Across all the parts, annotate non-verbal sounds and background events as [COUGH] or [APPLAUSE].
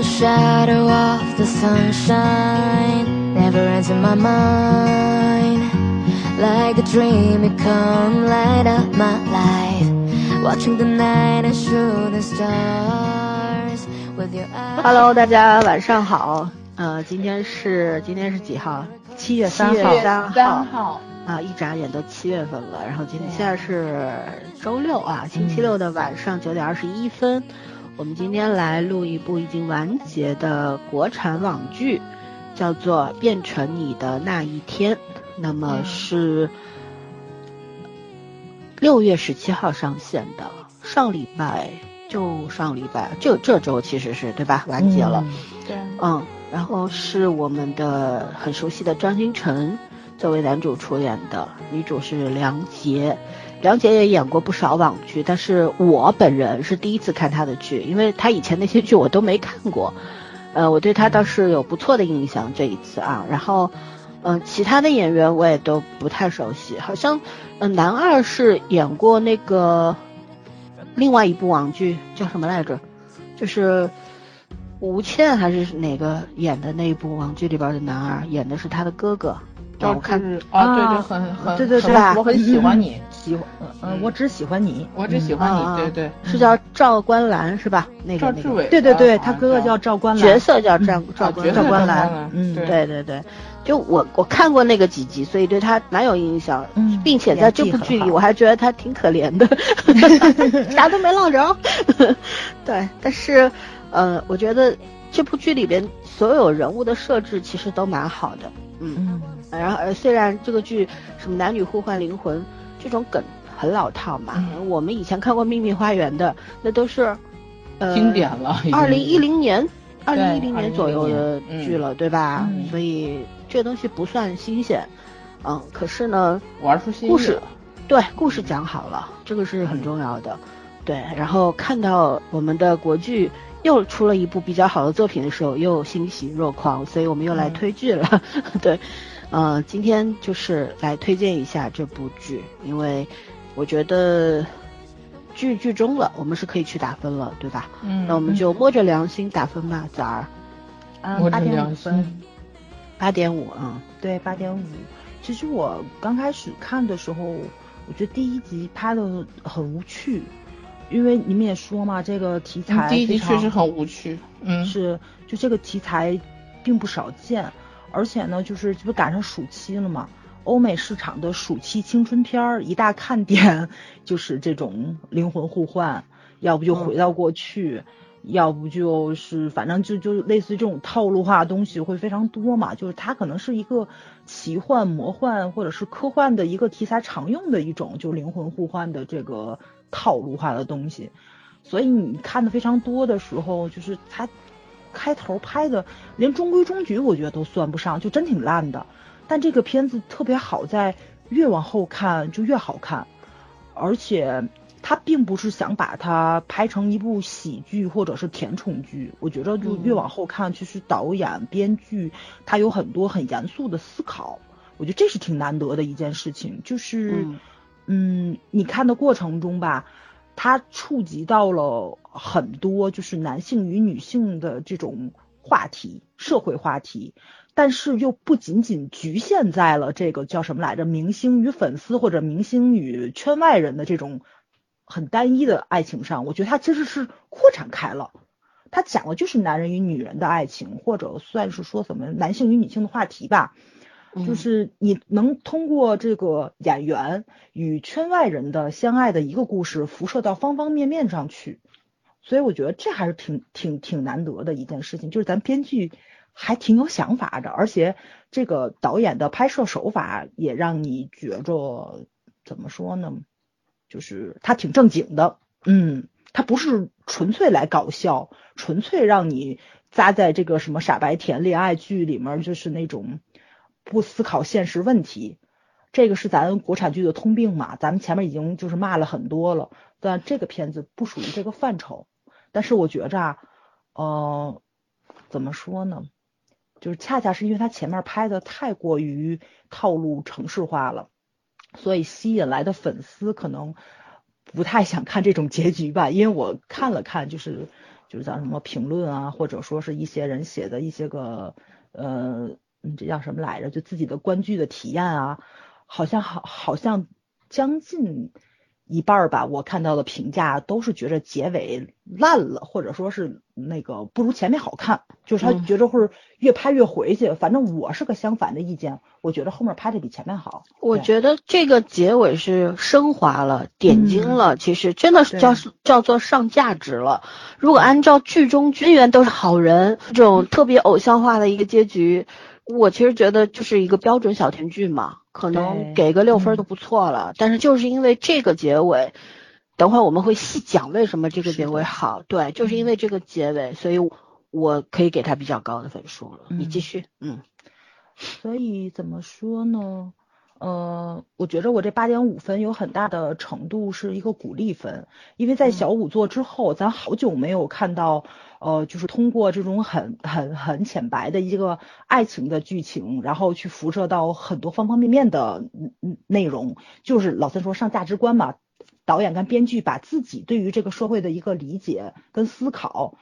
the shadow of the sunshine never ends in my mind. Like a dream, come light up my life. Watching the night and shooting stars with your eyes. Hello，大家晚上好。呃，今天是今天是几号？七月三七月号，三三号，啊，一眨眼都七月份了。然后今天现在是周六啊，星期六的晚上九点二十一分。我们今天来录一部已经完结的国产网剧，叫做《变成你的那一天》。那么是六月十七号上线的，上礼拜就上礼拜，这这周其实是对吧？完结了。对，嗯，然后是我们的很熟悉的张新成作为男主出演的，女主是梁洁。梁洁也演过不少网剧，但是我本人是第一次看她的剧，因为她以前那些剧我都没看过。呃，我对她倒是有不错的印象，这一次啊，然后，嗯、其他的演员我也都不太熟悉，好像，嗯、男二是演过那个另外一部网剧叫什么来着？就是吴倩还是哪个演的那一部网剧里边的男二，演的是他的哥哥。赵我看啊，对对，啊很很对对很对我很喜欢你，喜欢，嗯，我只喜欢你，我只喜欢啊你，对对，是叫赵观澜是吧？那个那个赵志伟，对对对，啊他哥哥叫赵观澜，角色叫赵赵赵关兰兰，嗯对对对对，就我我看过那个几集，所以对他蛮有印象，嗯并且在这部剧里我还觉得他挺可怜的，[LAUGHS] 啥都没落着。[LAUGHS] 对，但是呃，我觉得这部剧里边所有人物的设置其实都蛮好的，嗯。嗯，然后呃，虽然这个剧什么男女互换灵魂这种梗很老套嘛，嗯我们以前看过《秘密花园》的，那都是呃经典了，二零一零年，二零一对零年左右的嗯剧了，对吧？嗯所以这东西不算新鲜，嗯，可是呢，玩出新故事对故事讲好了，这个是很重要的。对，然后看到我们的国剧又出了一部比较好的作品的时候，又欣喜若狂，所以我们又来嗯。推剧了。[LAUGHS] 对，呃，今天就是来推荐一下这部剧，因为我觉得剧剧终了，我们是可以去打分了，对吧？嗯，那我们就摸着良心打分吧，枣儿。啊我，八点五分。心，八点五，啊对，八点五。其实我刚开始看的时候，我觉得第一集拍的很无趣，因为你们也说嘛，这个题材嗯第一集确实很无趣，嗯，是，就这个题材并不少见，而且呢，就是这不赶上暑期了嘛，欧美市场的暑期青春片儿一大看点就是这种灵魂互换，要不就回到过去。要不就是反正就就类似于这种套路化的东西会非常多嘛，就是它可能是一个奇幻、魔幻或者是科幻的一个题材常用的一种就灵魂互换的这个套路化的东西，所以你看的非常多的时候，就是它开头拍的连中规中矩，我觉得都算不上，就真挺烂的。但这个片子特别好在越往后看就越好看，而且它并不是想把它拍成一部喜剧或者是甜宠剧，我觉得就越往后看，其实导演、编剧他有很多很严肃的思考，我觉得这是挺难得的一件事情，就是。嗯，你看的过程中吧，它触及到了很多就是男性与女性的这种话题，社会话题，但是又不仅仅局限在了这个叫什么来着，明星与粉丝或者明星与圈外人的这种很单一的爱情上，我觉得它其实是扩展开了。它讲的就是男人与女人的爱情，或者算是说什么男性与女性的话题吧。就是你能通过这个演员与圈外人的相爱的一个故事，辐射到方方面面上去，所以我觉得这还是挺挺挺难得的一件事情，就是咱编剧还挺有想法的，而且这个导演的拍摄手法也让你觉着怎么说呢，就是他挺正经的，嗯，他不是纯粹来搞笑，纯粹让你扎在这个什么傻白甜恋爱剧里面，就是那种。不思考现实问题，这个是咱国产剧的通病嘛。咱们前面已经就是骂了很多了，但这个片子不属于这个范畴。但是我觉着啊，呃，怎么说呢？就是恰恰是因为他前面拍的太过于套路城市化了，所以吸引来的粉丝可能不太想看这种结局吧。因为我看了看，就是就是像什么评论啊，或者说是一些人写的一些个呃，嗯，这叫什么来着？就自己的观剧的体验啊，好像好好像将近一半儿吧，我看到的评价都是觉着结尾烂了，或者说是那个不如前面好看，就是他嗯觉着会越拍越回去。反正我是个相反的意见，我觉得后面拍的比前面好。我觉得这个结尾是升华了、点睛嗯了，其实真的是对叫叫做上价值了。如果按照剧中军员都是好人这种特别偶像化的一个结局，我其实觉得就是一个标准小甜剧嘛，可能给个六分嗯就不错了。但是就是因为这个结尾，等会儿我们会细讲为什么这个结尾好。对，就是因为这个结尾，所以我可以给他比较高的分数了。你继嗯续，嗯所以怎么说呢？呃，我觉着我这八点五分有很大的程度是一个鼓励分，因为在嗯小五座之后，咱好久没有看到，呃，就是通过这种很很很浅白的一个爱情的剧情，然后去辐射到很多方方面面的嗯嗯内容，就是老三说上价值观嘛，导演跟编剧把自己对于这个社会的一个理解跟思考。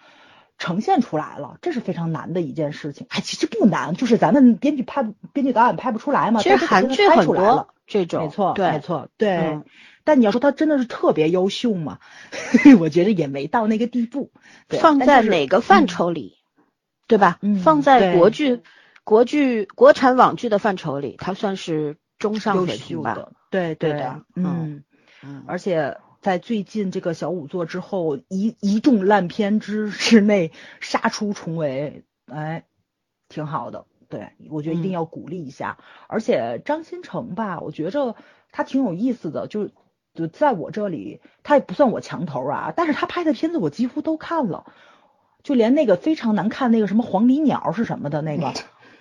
呈现出来了，这是非常难的一件事情。哎，其实不难，就是咱们编剧拍，编剧导演拍不出来嘛。其实韩剧很拍出来了多这种，没错，对没错，对。嗯但你要说他真的是特别优秀嘛？[LAUGHS] 我觉得也没到那个地步。对放在哪个范嗯畴里，对吧？嗯放在国剧、国剧、国产网剧的范畴里，它算是中上优水平吧？对对对的嗯嗯。嗯，而且在最近这个小五座之后，一一众烂片之之内杀出重围，哎，挺好的。对，我觉得一定嗯要鼓励一下。而且张新成吧，我觉着他挺有意思的，就就在我这里，他也不算我墙头啊，但是他拍的片子我几乎都看了，就连那个非常难看那个什么黄鹂鸟是什么的那个，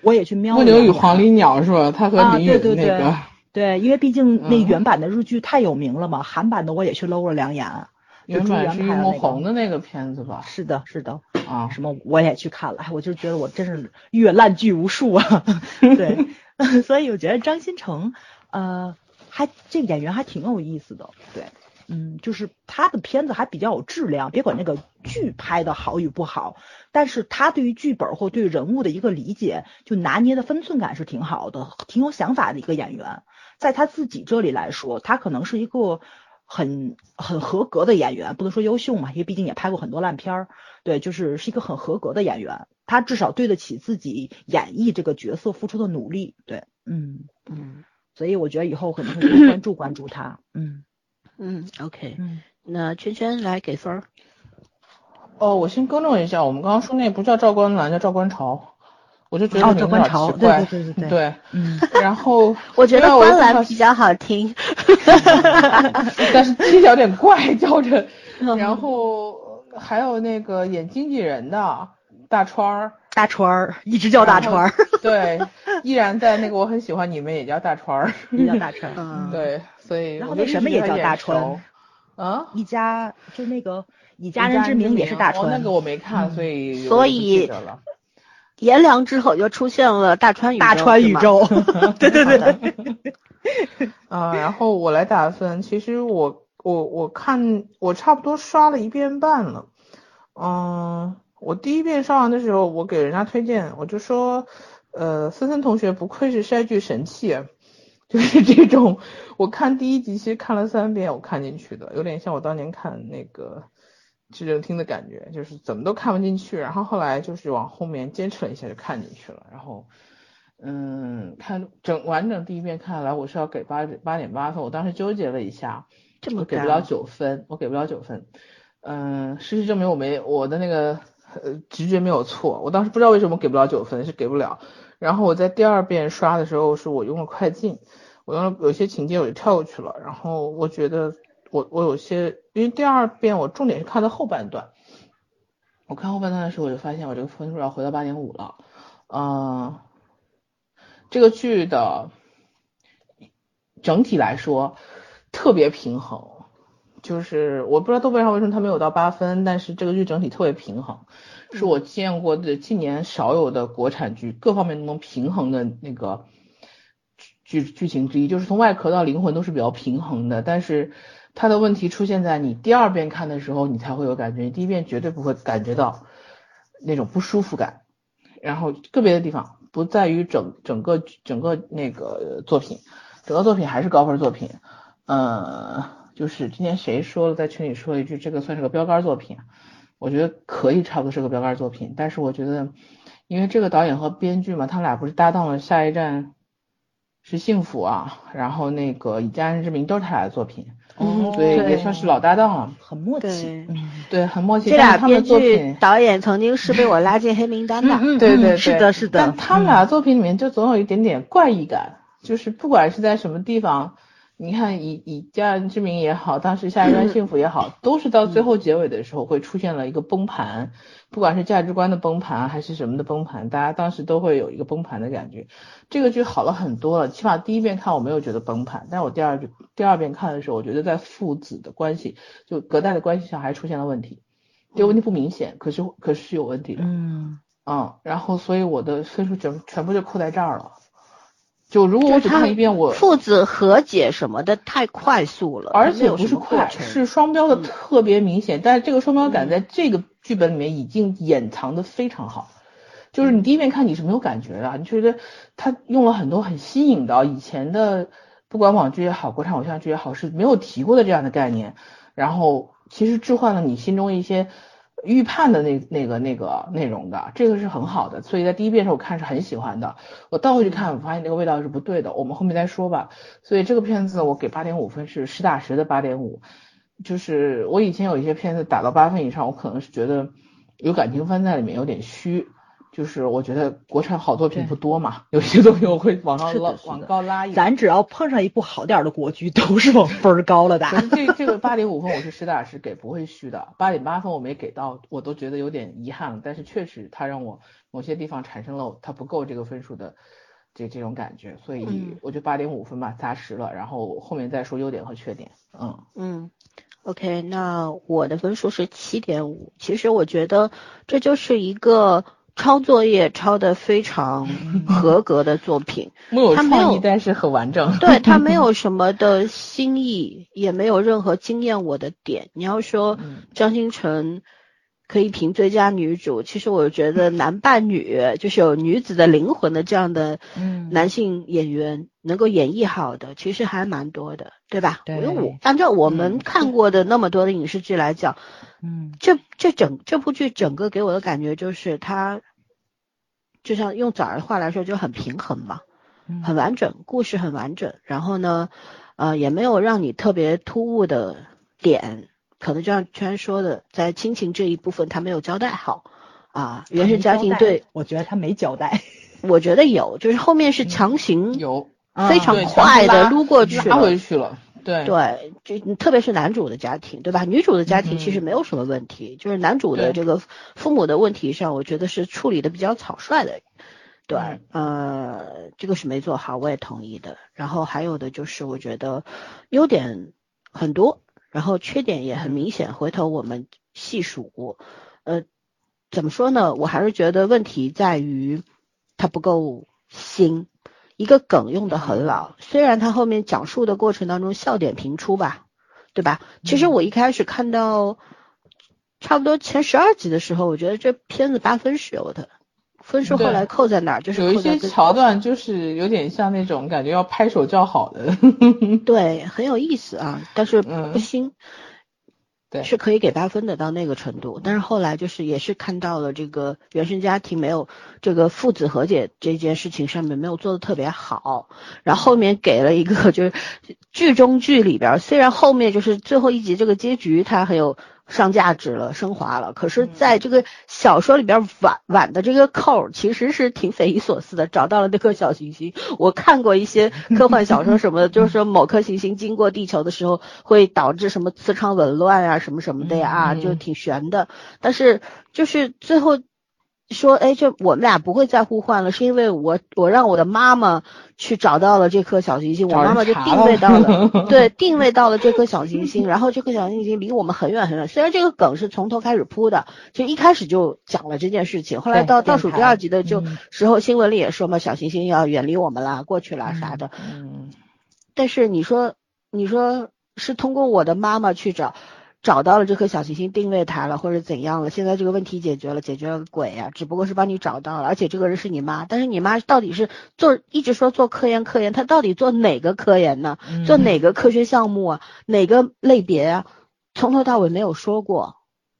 我也去瞄蜗了蜗牛与黄鹂鸟是吧？他和啊林允对对对那个，对，因为毕竟那嗯原版的日剧太有名了嘛，韩版的我也去搂了两眼。原朱元版是于梦拍的那个。红的那个片子吧？是的，是的，啊，什么我也去看了，哎，我就觉得我真是阅烂剧无数啊。[LAUGHS] 对，[LAUGHS] 所以我觉得张新成，呃，还这个演员还挺有意思的。对，嗯，就是他的片子还比较有质量，别管那个剧拍的好与不好，但是他对于剧本或对人物的一个理解，就拿捏的分寸感是挺好的，挺有想法的一个演员。在他自己这里来说，他可能是一个很很合格的演员，不能说优秀嘛，因为毕竟也拍过很多烂片儿。对，就是是一个很合格的演员，他至少对得起自己演绎这个角色付出的努力。对，嗯，嗯所以我觉得以后可能会多关注关注他。嗯嗯，OK，嗯，那圈圈来给分儿。哦，我先更正一下，我们刚刚说那不叫赵观澜，叫赵观潮，我就觉得哦，名字有点赵观潮，对奇怪。对对对对，对，嗯，然后 [LAUGHS] 我觉得观澜比较好听。[LAUGHS] 但是听起来有点怪，叫着。嗯然后还有那个演经纪人的大川儿，大川儿一直叫大川儿，[LAUGHS] 对，依然在那个我很喜欢你们也叫大川儿，也叫大川对，所以然后我就那什么也叫大川熟啊。一家就那个以以家人之名也是大川，哦，那个我没看，嗯所以所以。颜良之后就出现了大川宇宙，大川宇。宙。[LAUGHS] 对对对 [LAUGHS] 啊，然后我来打分。其实我我我看我差不多刷了一遍半了。嗯，我第一遍刷完的时候，我给人家推荐，我就说，呃，森森同学不愧是筛剧神器啊，[LAUGHS] 就是这种。我看第一集其实看了三遍，我看进去的，有点像我当年看那个智正厅的感觉，就是怎么都看不进去。然后后来就是往后面坚持了一下，就看进去了。然后。嗯，看整完整第一遍看下来，我是要给八八点八分。我当时纠结了一下，这么给不了九分，我给不了九分。嗯，事实证明我没我的那个呃直觉没有错，我当时不知道为什么给不了九分，是给不了。然后我在第二遍刷的时候，是我用了快进，我用了有些情节我就跳过去了。然后我觉得我我有些，因为第二遍我重点是看的后半段，我看后半段的时候，我就发现我这个分数要回到八点五了。嗯，这个剧的整体来说特别平衡，就是我不知道豆瓣上为什么它没有到八分，但是这个剧整体特别平衡，是我见过的近年少有的国产剧各方面都能平衡的那个剧剧情之一，就是从外壳到灵魂都是比较平衡的，但是它的问题出现在你第二遍看的时候，你才会有感觉，你第一遍绝对不会感觉到那种不舒服感。然后个别的地方不在于整整个整个那个作品，整个作品还是高分作品。嗯，就是今天谁说了，在群里说一句，这个算是个标杆作品，我觉得可以差不多是个标杆作品。但是我觉得，因为这个导演和编剧嘛，他们俩不是搭档了，下一站是幸福啊，然后那个以家人之名都是他俩的作品，哦所以也算是老搭档了。很默契对。嗯，对，很默契。这俩编剧的作品，导演曾经是被我拉进黑名单的。嗯对对对，是的，是的但。他们俩作品里面就总有一点点怪异感，就是不管是在什么地方，你看以以家人之名也好，当时下一段幸福也好，都是到最后结尾的时候会出现了一个崩盘，不管是价值观的崩盘还是什么的崩盘，大家当时都会有一个崩盘的感觉。这个剧好了很多了，起码第一遍看我没有觉得崩盘，但我第二第二遍看的时候，我觉得在父子的关系就隔代的关系上还出现了问题。这个问题不明显，可是可是是有问题的。嗯，嗯，然后所以我的分数全全部就扣在这儿了。就如果我只看一遍，我父子和解什么的太快速了，而且不是快，是双标的嗯。特别明显，但是这个双标感在这个剧本里面已经掩藏的非常好。就是你第一遍看你是没有感觉的，你觉得他用了很多很新颖的以前的，不管网剧也好，国产偶像剧也好，是没有提过的这样的概念，然后其实置换了你心中一些预判的那那个那个内容的，这个是很好的，所以在第一遍时候我看是很喜欢的，我倒回去看，我发现那个味道是不对的，我们后面再说吧。所以这个片子我给八点五分是实打实的八点五，就是我以前有一些片子打到八分以上，我可能是觉得有感情分在里面有点虚。就是我觉得国产好作品不多嘛，有些东西我会往上拉往高拉一点。咱只要碰上一部好点儿的国剧，都是往分儿高了的。可是这这个八点五分我是实打实给，不会虚的。八点八分我没给到，我都觉得有点遗憾了。但是确实它让我某些地方产生了它不够这个分数的这这种感觉，所以嗯我就八点五分吧，扎实了。然后后面再说优点和缺点。嗯嗯，OK，那我的分数是七点五。其实我觉得这就是一个抄作业抄的非常合格的作品。[LAUGHS] 没有创意，但是很完整。对，他没有 [LAUGHS] 什么的新意，也没有任何惊艳我的点。你要说嗯张新成可以评最佳女主，其实我觉得 [LAUGHS] 男扮女，就是有女子的灵魂的这样的嗯。男性演员能够演绎好的，其实还蛮多的，对吧？对。因为我按照我们嗯。看过的那么多的影视剧来讲，嗯。这这整这部剧整个给我的感觉就是它，就像用早儿的话来说，就很平衡嘛。嗯。很完整，故事很完整，然后呢，呃，也没有让你特别突兀的点，可能就像圈说的，在亲情这一部分他没有交代好啊，原生家庭对，我觉得他没交代。我觉得有，就是后面是强行有非常快的撸过去拉回。去了。对对，就特别是男主的家庭，对吧？女主的家庭其实嗯没有什么问题，就是男主的这个父母的问题上，我觉得是处理的比较草率的。对，嗯呃，这个是没做好，我也同意的。然后还有的就是，我觉得优点很多，然后缺点也很明显。回头我们细数，呃，怎么说呢？我还是觉得问题在于它不够新，一个梗用的很老。虽然它后面讲述的过程当中笑点频出吧，对吧？其实我一开始看到差不多前十二集的时候，我觉得这片子八分是有的。分数后来扣在哪儿？就是有一些桥段就是有点像那种感觉要拍手叫好的。[LAUGHS] 对，很有意思啊，但是嗯不新，对是可以给八分的到那个程度。但是后来就是也是看到了这个原生家庭没有这个父子和解这件事情上面没有做的特别好，然后后面给了一个 [LAUGHS] 就是剧中剧里边儿，虽然后面就是最后一集这个结局它很有。上价值了，升华了。可是，在这个小说里边晚晚的这个扣，其实是挺匪夷所思的。找到了那颗小行星，我看过一些 [LAUGHS] 科幻小说什么的，就是说某颗行星经过地球的时候，会导致什么磁场紊乱啊，什么什么的呀，就挺悬的。但是就是最后说，哎，这我们俩不会再互换了，是因为我我让我的妈妈去找到了这颗小行星，我妈妈就定位到了，对，定位到了这颗小行星，然后这颗小行星离我们很远很远。虽然这个梗是从头开始铺的，就一开始就讲了这件事情，后来到倒数第二集的就嗯时候，新闻里也说嘛，小行星要远离我们啦，过去啦啥的。嗯，但是你说，你说是通过我的妈妈去找。找到了这颗小行星定位它了，或者怎样了？现在这个问题解决了，解决了个鬼呀！只不过是帮你找到了，而且这个人是你妈，但是你妈到底是做一直说做科研科研，她到底做哪个科研呢？做哪个科学项目啊？哪个类别啊？从头到尾没有说过，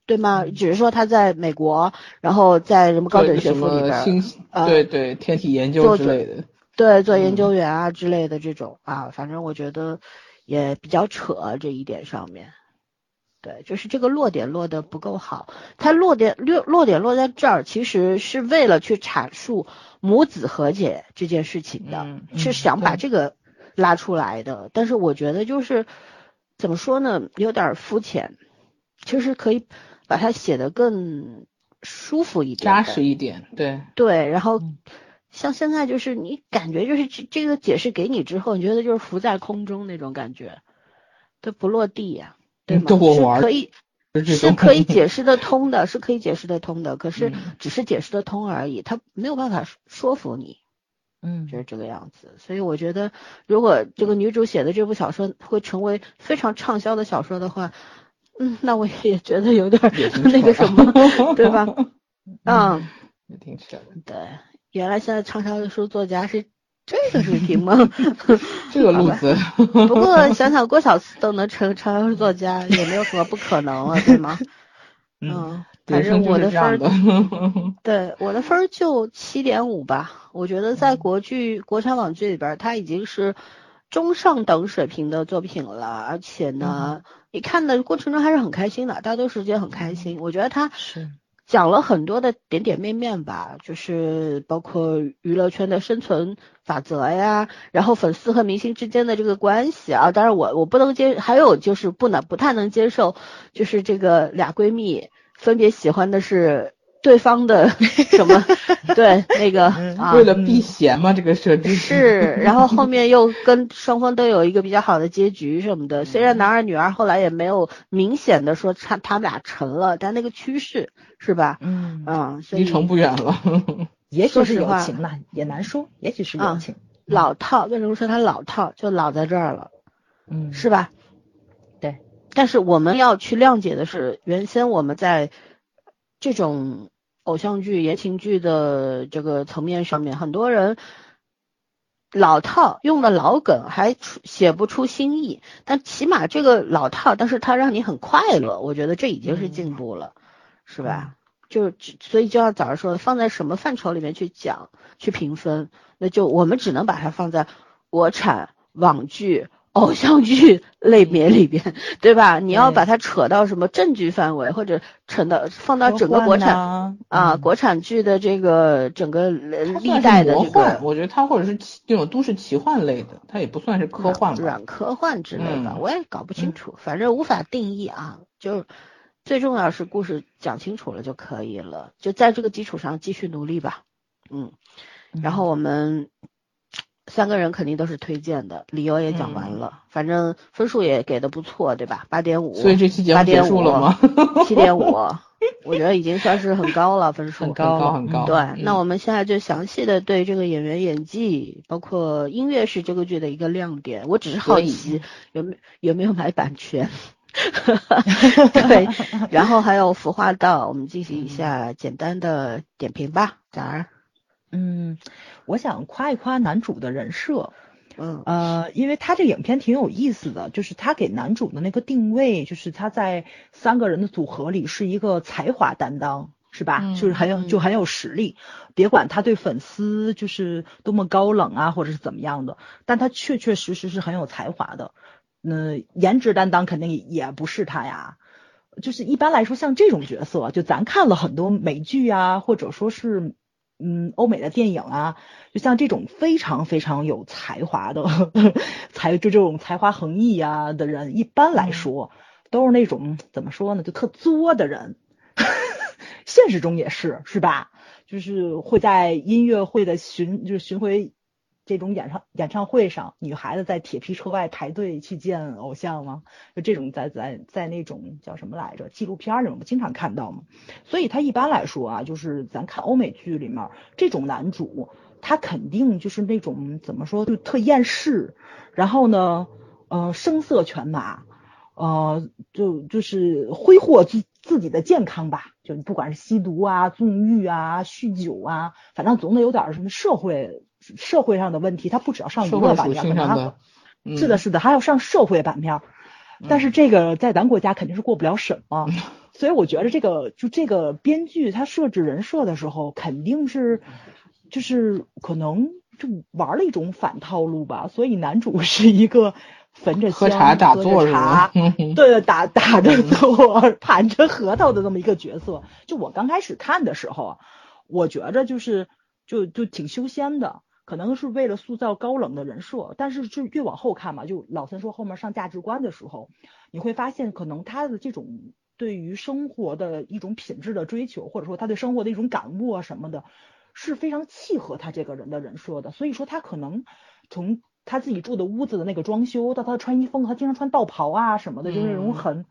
对吗？只是说他在美国，然后在什么高等学府里边，对对，天体研究之类的，对，做研究员啊之类的这种啊，反正我觉得也比较扯这一点上面。对，就是这个落点落的不够好。它落点落落点落在这儿，其实是为了去阐述母子和解这件事情的，是想把这个拉出来的。但是我觉得就是怎么说呢，有点肤浅。其实可以把它写得更舒服一点，扎实一点。对对，然后像现在就是你感觉就是这这个解释给你之后，你觉得就是浮在空中那种感觉，它不落地呀。对吗？是可以，是可以解释得通的，是可以解释得通的。可是只是解释得通而已，他没有办法说服你。嗯，就是这个样子。所以我觉得，如果这个女主写的这部小说会成为非常畅销的小说的话，嗯，那我也觉得有点那个什么，[LAUGHS] 对吧？[LAUGHS] 嗯，也挺扯的。对，原来现在畅销的书作家是。这个水平吗？[LAUGHS] 这个路子。不过想想郭小四都能成畅销作家，[LAUGHS] 也没有什么不可能了，对吗？[LAUGHS] 嗯，反正我的分儿，对我的分儿就七点五吧。我觉得在国剧、国产网剧里边，它已经是中上等水平的作品了，而且呢，你看的过程中还是很开心的，大多时间很开心。我觉得它是。讲了很多的点点面面吧，就是包括娱乐圈的生存法则呀，然后粉丝和明星之间的这个关系啊，当然我我不能接，还有就是不能不太能接受，就是这个俩闺蜜分别喜欢的是。对方的 [LAUGHS] 什么？对，那个为了避嫌嘛，这个设置是。然后后面又跟双方都有一个比较好的结局什么的。虽然男二女二后来也没有明显的说他他们俩成了，但那个趋势是吧？嗯嗯，离成不远了。[LAUGHS] 也许是友情呢，也难说。也许是友情。老套，为什么说他老套？就老在这儿了。嗯，是吧？对。但是我们要去谅解的是，原先我们在这种。偶像剧、言情剧的这个层面上面，很多人老套用的老梗还写不出新意，但起码这个老套，但是它让你很快乐，我觉得这已经是进步了，是吧？就所以就像早上说的，放在什么范畴里面去讲、去评分，那就我们只能把它放在国产网剧。偶像剧类别里边，[LAUGHS] 对吧？你要把它扯到什么证据范围，或者扯到放到整个国产啊，国产剧的这个整个历代的这个，我觉得它或者是那种都市奇幻类的，它也不算是科幻吧，软科幻之类的，我也搞不清楚，反正无法定义啊。就最重要是故事讲清楚了就可以了，就在这个基础上继续努力吧。嗯，然后我们。三个人肯定都是推荐的，理由也讲完了，反正分数也给的不错，对吧？八点五，所以这期节目结束了吗？七点五，[LAUGHS] 我觉得已经算是很高了，分数很高很高。对，那我们现在就详细的对这个演员演技，包括音乐是这个剧的一个亮点。我只是好奇有没有没有买版权，[LAUGHS] 对，然后还有服化道，我们进行一下简单的点评吧，咋儿？嗯，我想夸一夸男主的人设，嗯呃，因为他这影片挺有意思的，就是他给男主的那个定位，就是他在三个人的组合里是一个才华担当，是吧？就是很有就很有实力，别管他对粉丝就是多么高冷啊，或者是怎么样的，但他确确实实是很有才华的。那颜值担当肯定也不是他呀，就是一般来说像这种角色，就咱看了很多美剧啊，或者说是。嗯，欧美的电影啊，就像这种非常非常有才华的 [LAUGHS] 才，就这种才华横溢啊的人，一般来说都是那种怎么说呢，就特作的人。[LAUGHS] 现实中也是，是吧？就是会在音乐会的巡，就是巡回。这种演唱演唱会上，女孩子在铁皮车外排队去见偶像吗？就这种在在在那种叫什么来着？纪录片里面不经常看到吗？所以他一般来说啊，就是咱看欧美剧里面这种男主，他肯定就是那种怎么说，就特厌世，然后呢，呃，声色犬马，呃，就就是挥霍自自己的健康吧，就不管是吸毒啊、纵欲啊、酗酒啊，反正总得有点什么社会社会上的问题，他不只要上娱乐版面，可能还性上的，嗯是的，是的，还要上社会版面儿。但是这个在咱国家肯定是过不了审嘛，[LAUGHS] 所以我觉得这个就这个编剧他设置人设的时候，肯定是就是可能就玩了一种反套路吧。所以男主是一个焚着香、喝茶打坐是着茶吗？，嗯 [LAUGHS] 对，打打着坐、盘着核桃的这么一个角色。就我刚开始看的时候啊，我觉着就是就就挺修仙的，可能是为了塑造高冷的人设。但是就越往后看嘛，就老三说后面上价值观的时候，你会发现可能他的这种对于生活的一种品质的追求，或者说他对生活的一种感悟啊什么的，是非常契合他这个人的人设的。所以说他可能从他自己住的屋子的那个装修，到他的穿衣风格，他经常穿道袍啊什么的，就是那种嗯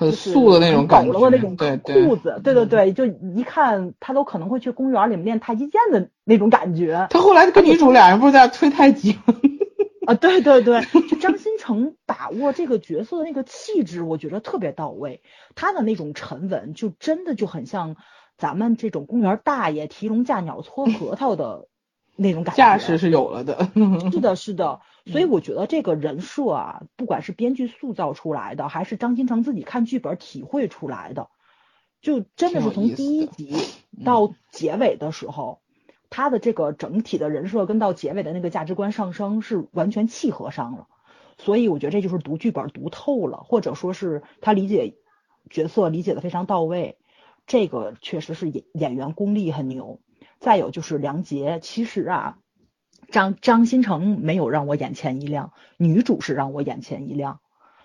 很。素的那种很感觉，那种裤子，对对对，就一看他都可能会去公园里面练太极剑的那种感觉他后来跟女主俩人不是在那吹太极吗？[LAUGHS] 啊，对对对，就张新成把握这个角色的那个气质，我觉得特别到位。他的那种沉稳，就真的就很像咱们这种公园大爷提笼架鸟搓核桃的那种感觉。架势是有了的，[LAUGHS] 是的，是的，所以嗯我觉得这个人设啊，不管是编剧塑造出来的，还是张新成自己看剧本体会出来的，就真的是从第一集嗯。到结尾的时候，他的这个整体的人设跟到结尾的那个价值观上升是完全契合上了，所以我觉得这就是读剧本读透了，或者说是他理解角色理解的非常到位，这个确实是演演员功力很牛。再有就是梁洁，其实啊，张张新成没有让我眼前一亮，女主是让我眼前一亮，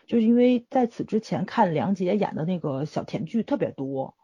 就是因为在此之前看梁洁演的那个小甜剧特别多，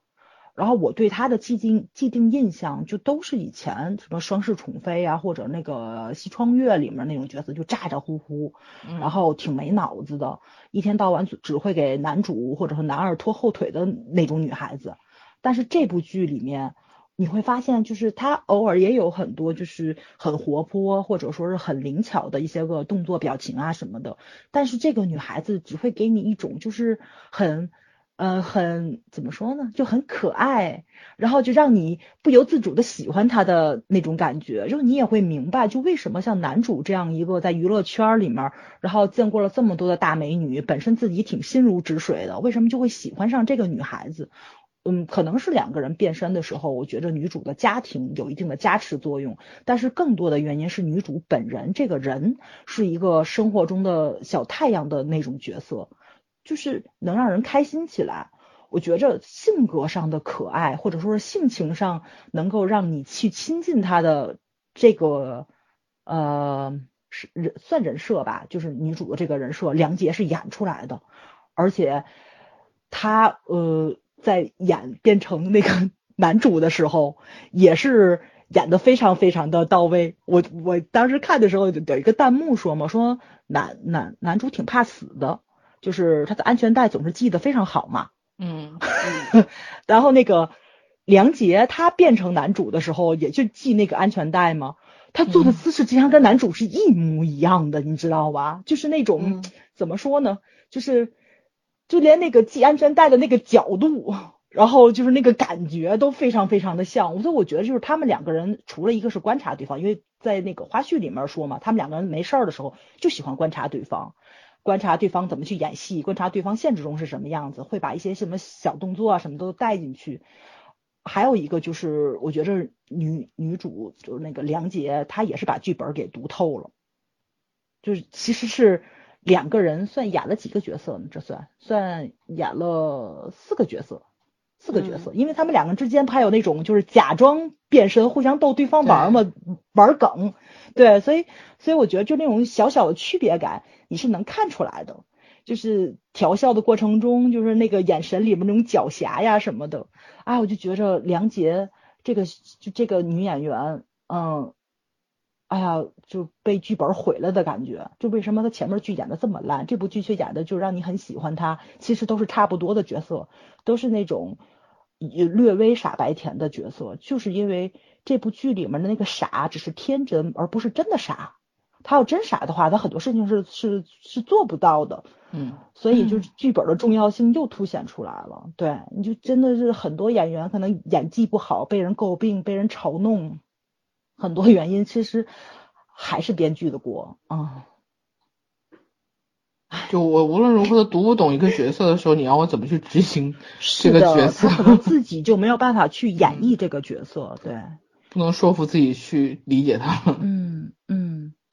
然后我对她的既定既定印象就都是以前什么双世宠妃啊，或者那个西窗月里面那种角色，就咋咋呼呼，然后挺没脑子的，一天到晚只只会给男主或者说男二拖后腿的那种女孩子。但是这部剧里面，你会发现，就是她偶尔也有很多就是很活泼或者说是很灵巧的一些个动作、表情啊什么的。但是这个女孩子只会给你一种就是很。呃，很怎么说呢，就很可爱，然后就让你不由自主的喜欢她的那种感觉，就你也会明白，就为什么像男主这样一个在娱乐圈里面，然后见过了这么多的大美女，本身自己挺心如止水的，为什么就会喜欢上这个女孩子？嗯，可能是两个人变身的时候，我觉得女主的家庭有一定的加持作用，但是更多的原因是女主本人这个人是一个生活中的小太阳的那种角色，就是能让人开心起来。我觉着性格上的可爱，或者说是性情上能够让你去亲近她的这个呃是人算人设吧，就是女主的这个人设，梁洁是演出来的，而且她呃在演变成那个 [LAUGHS] 男主的时候，也是演的非常非常的到位。我我当时看的时候有一个弹幕说嘛，说男男男主挺怕死的，就是他的安全带总是系得非常好嘛。嗯，[LAUGHS] 然后那个梁洁他变成男主的时候，也就系那个安全带嘛。他做的姿势经常跟男主是一模一样的，你知道吧？就是那种、嗯怎么说呢？就是就连那个系安全带的那个角度，然后就是那个感觉都非常非常的像。所以我觉得就是他们两个人，除了一个是观察对方，因为在那个花絮里面说嘛，他们两个人没事儿的时候就喜欢观察对方。观察对方怎么去演戏，观察对方现实中是什么样子，会把一些什么小动作啊什么都带进去。还有一个就是，我觉着女女主就是那个梁洁，她也是把剧本给读透了，就是其实是两个人算演了几个角色呢？这算算演了四个角色，四个角色，因为他们两个之间还有那种就是假装变身，互相逗对方玩嘛，玩梗，对，所以所以我觉得就那种小小的区别感，你是能看出来的。就是调笑的过程中，就是那个眼神里面那种狡黠呀什么的，啊，我就觉着梁洁这个就这个女演员，嗯，哎呀，就被剧本毁了的感觉。就为什么他前面剧演的这么烂，这部剧却演的就让你很喜欢他？其实都是差不多的角色，都是那种略微傻白甜的角色，就是因为这部剧里面的那个傻只是天真，而不是真的傻。他要真傻的话，他很多事情是是是做不到的。嗯，[LAUGHS] 所以就是剧本的重要性又凸显出来了。对，你就真的是很多演员可能演技不好，被人诟病，被人嘲弄，很多原因其实还是编剧的锅啊。就我无论如何都读不懂一个角色的时候，你让我怎么去执行这个角色？可能自己就没有办法去演 [LAUGHS] 绎这个角色，对，不能说服自己去理解他。嗯嗯，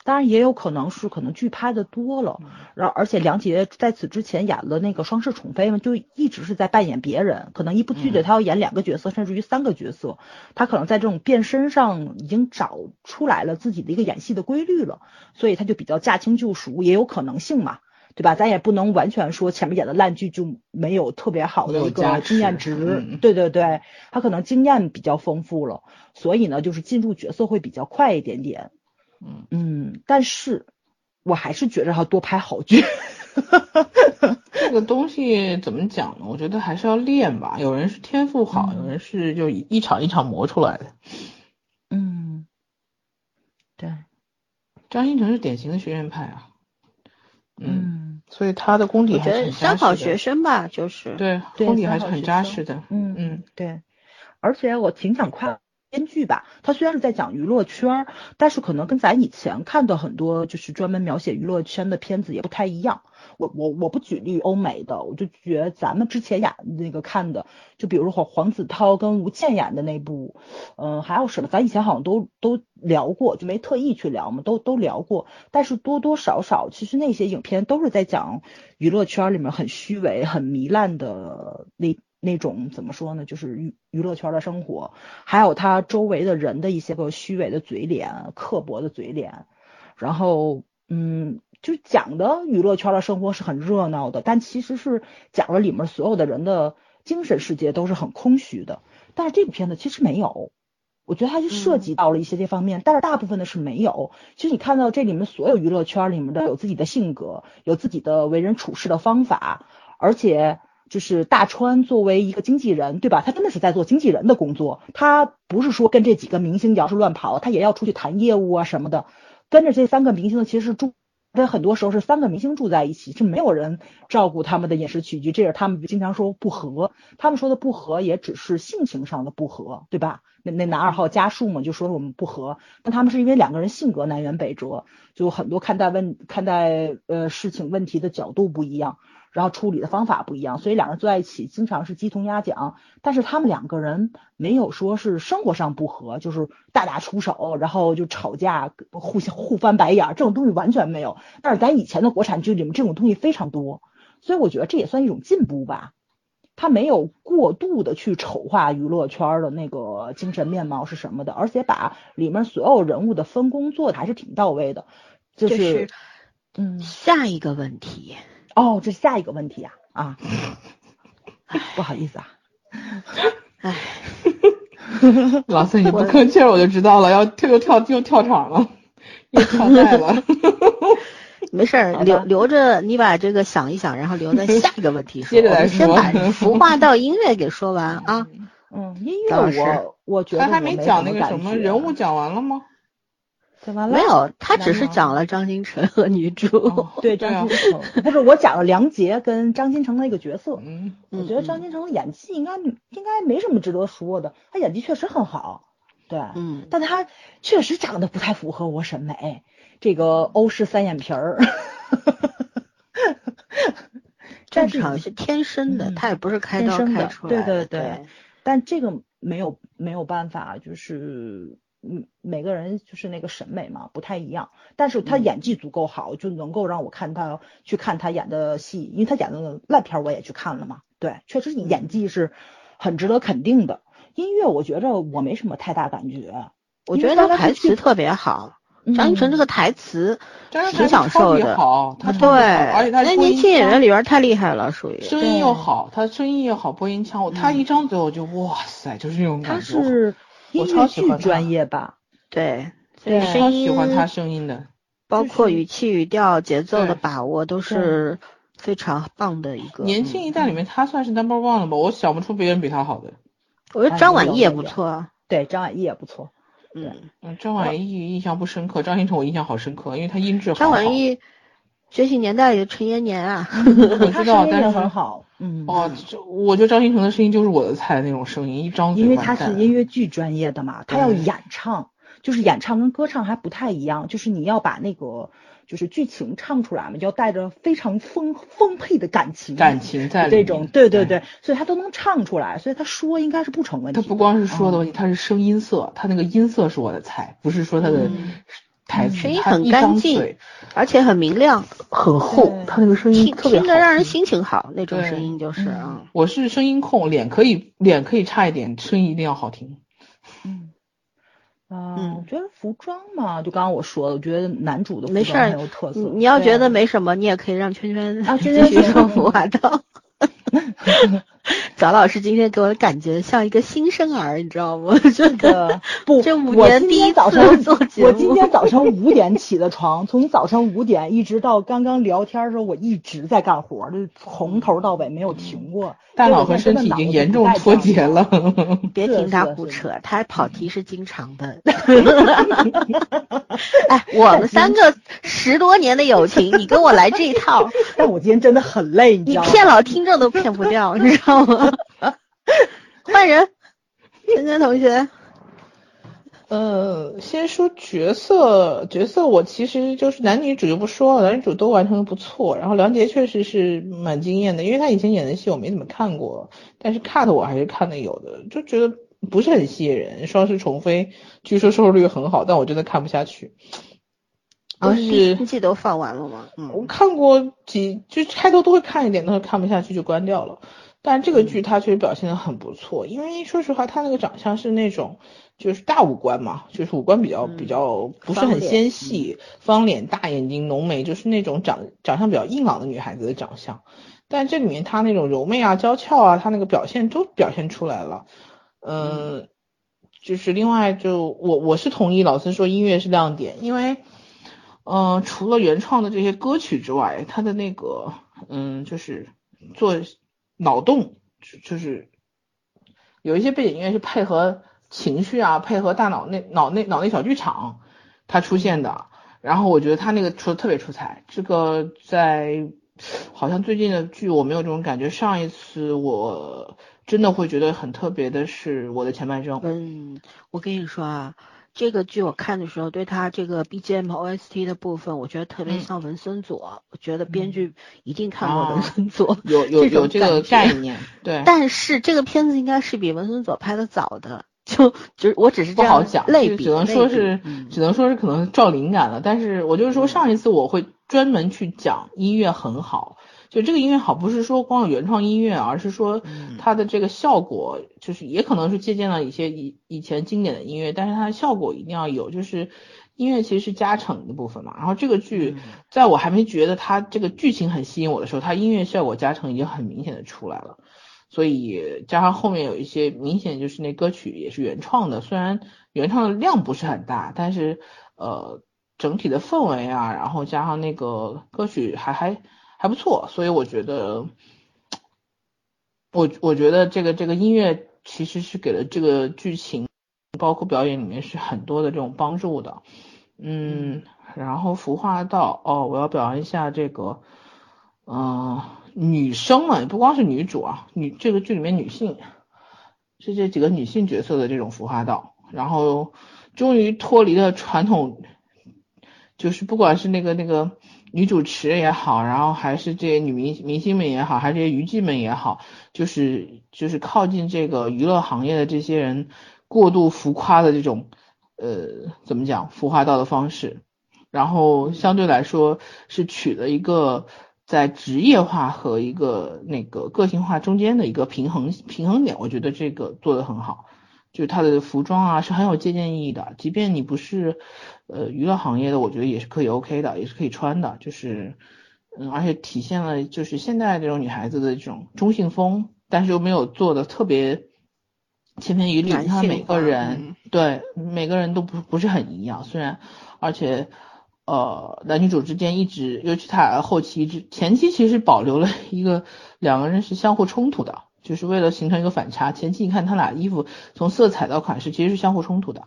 当然也有可能是可能剧拍的多了，然后而且梁洁在此之前演了那个《双世宠妃》嘛，就一直是在扮演别人，可能一部剧里她要演两个角色，甚至于三个角色，她可能在这种变身上已经找出来了自己的一个演戏的规律了，所以她就比较驾轻就熟，也有可能性嘛。对吧？咱也不能完全说前面演的烂剧就没有特别好的一个经验值。对对对，他可能经验比较丰富了，所以呢，就是进入角色会比较快一点点。嗯嗯，但是我还是觉得他多拍好剧。[LAUGHS] 这个东西怎么讲呢？我觉得还是要练吧。有人是天赋好，有人是就一场一场磨出来的。嗯，对，张新成是典型的学院派啊。嗯，所以他的功底还是很三好学生吧，就是对功底还是很扎实的。嗯嗯，对，而且我挺想夸编剧吧，他虽然是在讲娱乐圈，但是可能跟咱以前看的很多就是专门描写娱乐圈的片子也不太一样。我我我不举例欧美的，我就觉咱们之前演那个看的，就比如说黄子韬跟吴倩演的那部，嗯，还有什么？咱以前好像都都聊过，就没特意去聊嘛，都都聊过。但是多多少少，其实那些影片都是在讲娱乐圈里面很虚伪、很糜烂的那那种怎么说呢？就是娱娱乐圈的生活，还有他周围的人的一些个虚伪的嘴脸、刻薄的嘴脸，然后嗯。就讲的娱乐圈的生活是很热闹的，但其实是讲了里面所有的人的精神世界都是很空虚的。但是这部片子其实没有，我觉得它就涉及到了一些这方面，但是大部分的是没有。其实你看到这里面所有娱乐圈里面的有自己的性格，有自己的为人处事的方法，而且就是大川作为一个经纪人，对吧？他真的是在做经纪人的工作，他不是说跟这几个明星摇是乱跑，他也要出去谈业务啊什么的。跟着这三个明星的其实是住。这很多时候是三个明星住在一起，是没有人照顾他们的饮食起居，这是他们经常说不和。他们说的不和也只是性情上的不和，对吧？那那男二号家树嘛，就说我们不和，但他们是因为两个人性格南辕北辙，就很多看待问看待呃事情问题的角度不一样。然后处理的方法不一样，所以两个人坐在一起经常是鸡同鸭讲。但是他们两个人没有说是生活上不和，就是大打出手，然后就吵架，互相互翻白眼，这种东西完全没有。但是咱以前的国产剧里面这种东西非常多，所以我觉得这也算一种进步吧。他没有过度的去丑化娱乐圈的那个精神面貌是什么的，而且把里面所有人物的分工做的还是挺到位的。就是，嗯，下一个问题。哦，这是下一个问题啊啊，不好意思啊，哎，老四你不吭气我就知道了，要跳又跳又跳场了，又跳赛了，[LAUGHS] 没事儿，留留着你把这个想一想，然后留在下一个问题说。[LAUGHS] 接着来说，先把服化道音乐给说完啊。嗯，音乐我我觉得还没讲那个什么人物讲完了吗？没有，他只是讲了张金城和女主。[LAUGHS] 对张金城，不是我讲了梁洁跟张金城那个角色。嗯，我觉得张金城的演技应该应该没什么值得说的，他演技确实很好。对，嗯，但他确实长得不太符合我审美，这个欧式三眼皮儿。[LAUGHS] 正常是天生的，他也不是开刀开出来的。对对对，但这个没有没有办法，就是。嗯，每个人就是那个审美嘛，不太一样。但是他演技足够好，就能够让我看他去看他演的戏，因为他演的烂片我也去看了嘛。对，确实演技是很值得肯定的。音乐我觉着我没什么太大感觉，我觉得他台词特别好。张艺成这个台词挺享受的，好，他对，而且他年轻演员里边太厉害了，属于声音又好，他声音又好，播音腔，他一张嘴我就哇塞，就是那种感觉。他是。我超喜欢专业吧，对，对，超喜欢他声音的，包括语气、语调、节奏的把握都是非常棒的一个。年轻一代里面，他算是 number one 了吧？我想不出别人比他好的。我觉得张晚意也不错啊，对，张晚意也不错。嗯，嗯，张晚意印象不深刻，张新成我印象好深刻，因为他音质好好。张晚意，《觉醒年代》里的陈延年啊，我知道，但是很好。嗯，哦，就我觉得张新成的声音就是我的菜那种声音，一张嘴因为他是音乐剧专业的嘛，他要演唱，就是演唱跟歌唱还不太一样，就是你要把那个就是剧情唱出来嘛，要带着非常丰丰沛的感情，感情在这种，对对对，所以他都能唱出来，所以他说应该是不成问题。他不光是说的问题，他是声音色，他那个音色是我的菜，不是说他的台词，声音很干净，而且很明亮，很厚，他那个声音特别听着让人心情好那种声音就是啊。我是声音控，脸可以脸可以差一点，声音一定要好听。嗯。啊，我觉得服装嘛，就刚刚我说的，我觉得男主的没事很有特色。你要觉得没什么，你也可以让圈圈啊，圈圈说服华道。早老师今天给我的感觉像一个新生儿，你知道吗？[LAUGHS] 这个不，这五年第一次做节目。我今天早上 [LAUGHS] 五点起的床，从早上五点一直到刚刚聊天的时候，我一直在干活，就从头到尾没有停过。大脑和身体已经严重脱节了。[LAUGHS] 别听他胡扯，他跑题是经常的。哎，我们三个十多年的友情，你跟我来这一套。但我今天真的很累，你你骗老听众都骗不掉，你知道吗？[LAUGHS] 换人，芊芊同学。呃，先说角色，角色我其实就是男女主就不说了，男女主都完成的不错。然后梁洁确实是蛮惊艳的，因为他以前演的戏我没怎么看过，但是 cut 我还是看的有的，就觉得不是很吸引人。双世宠妃据说收视率很好，但我真的看不下去。啊，第一季都放完了吗？嗯，我看过几，就开头都会看一点，但是看不下去就关掉了。但这个剧它确实表现的很不错，因为说实话，他那个长相是那种就是大五官嘛，就是五官比较比较不是很纤细，方脸、大眼睛、浓眉，就是那种长长相比较硬朗的女孩子的长相。但这里面她那种柔媚啊、娇俏啊，她那个表现都表现出来了。嗯，就是另外就我我是同意老孙说音乐是亮点，因为嗯除了原创的这些歌曲之外，他的那个嗯就是做。脑洞就是有一些背景音乐是配合情绪啊，配合大脑内脑内脑内小剧场它出现的，然后我觉得他那个出的特别出彩。这个在好像最近的剧我没有这种感觉，上一次我真的会觉得很特别的是我的前半生。嗯，我跟你说啊。这个剧我看的时候，对他这个 BGM OST 的部分，我觉得特别像文森佐。我觉得编剧一定看过文森佐，有 [LAUGHS] 有有这个概念。对。但是这个片子应该是比文森佐拍的早的，就就是我只是不好讲，类比，只能说是只能说是可能照灵感了。但是我就是说上一次我会专门去讲音乐很好。就这个音乐好，不是说光有原创音乐，而是说它的这个效果，就是也可能是借鉴了一些以以前经典的音乐，但是它的效果一定要有，就是音乐其实是加成的部分嘛。然后这个剧，在我还没觉得它这个剧情很吸引我的时候，它音乐效果加成已经很明显的出来了。所以加上后面有一些明显就是那歌曲也是原创的，虽然原创的量不是很大，但是呃整体的氛围啊，然后加上那个歌曲还还。还不错，所以我觉得，我我觉得这个这个音乐其实是给了这个剧情，包括表演里面是很多的这种帮助的，嗯，然后服化道哦，我要表扬一下这个，嗯，女生啊不光是女主啊，女这个剧里面女性是这几个女性角色的这种服化道，然后终于脱离了传统，就是不管是那个那个。女主持也好，然后还是这些女明明星们也好，还是这些娱记们也好，就是就是靠近这个娱乐行业的这些人过度浮夸的这种呃怎么讲浮夸道的方式，然后相对来说是取了一个在职业化和一个那个个性化中间的一个平衡平衡点，我觉得这个做的很好。就是它的服装啊是很有借鉴意义的，即便你不是呃娱乐行业的，我觉得也是可以 OK 的，也是可以穿的。就是嗯，而且体现了就是现在这种女孩子的这种中性风，但是又没有做的特别千篇一律。你看每个人对每个人都不不是很一样，虽然而且呃男女主之间一直，尤其他俩后期一直前期其实保留了一个两个人是相互冲突的。就是为了形成一个反差。前期你看他俩衣服从色彩到款式其实是相互冲突的，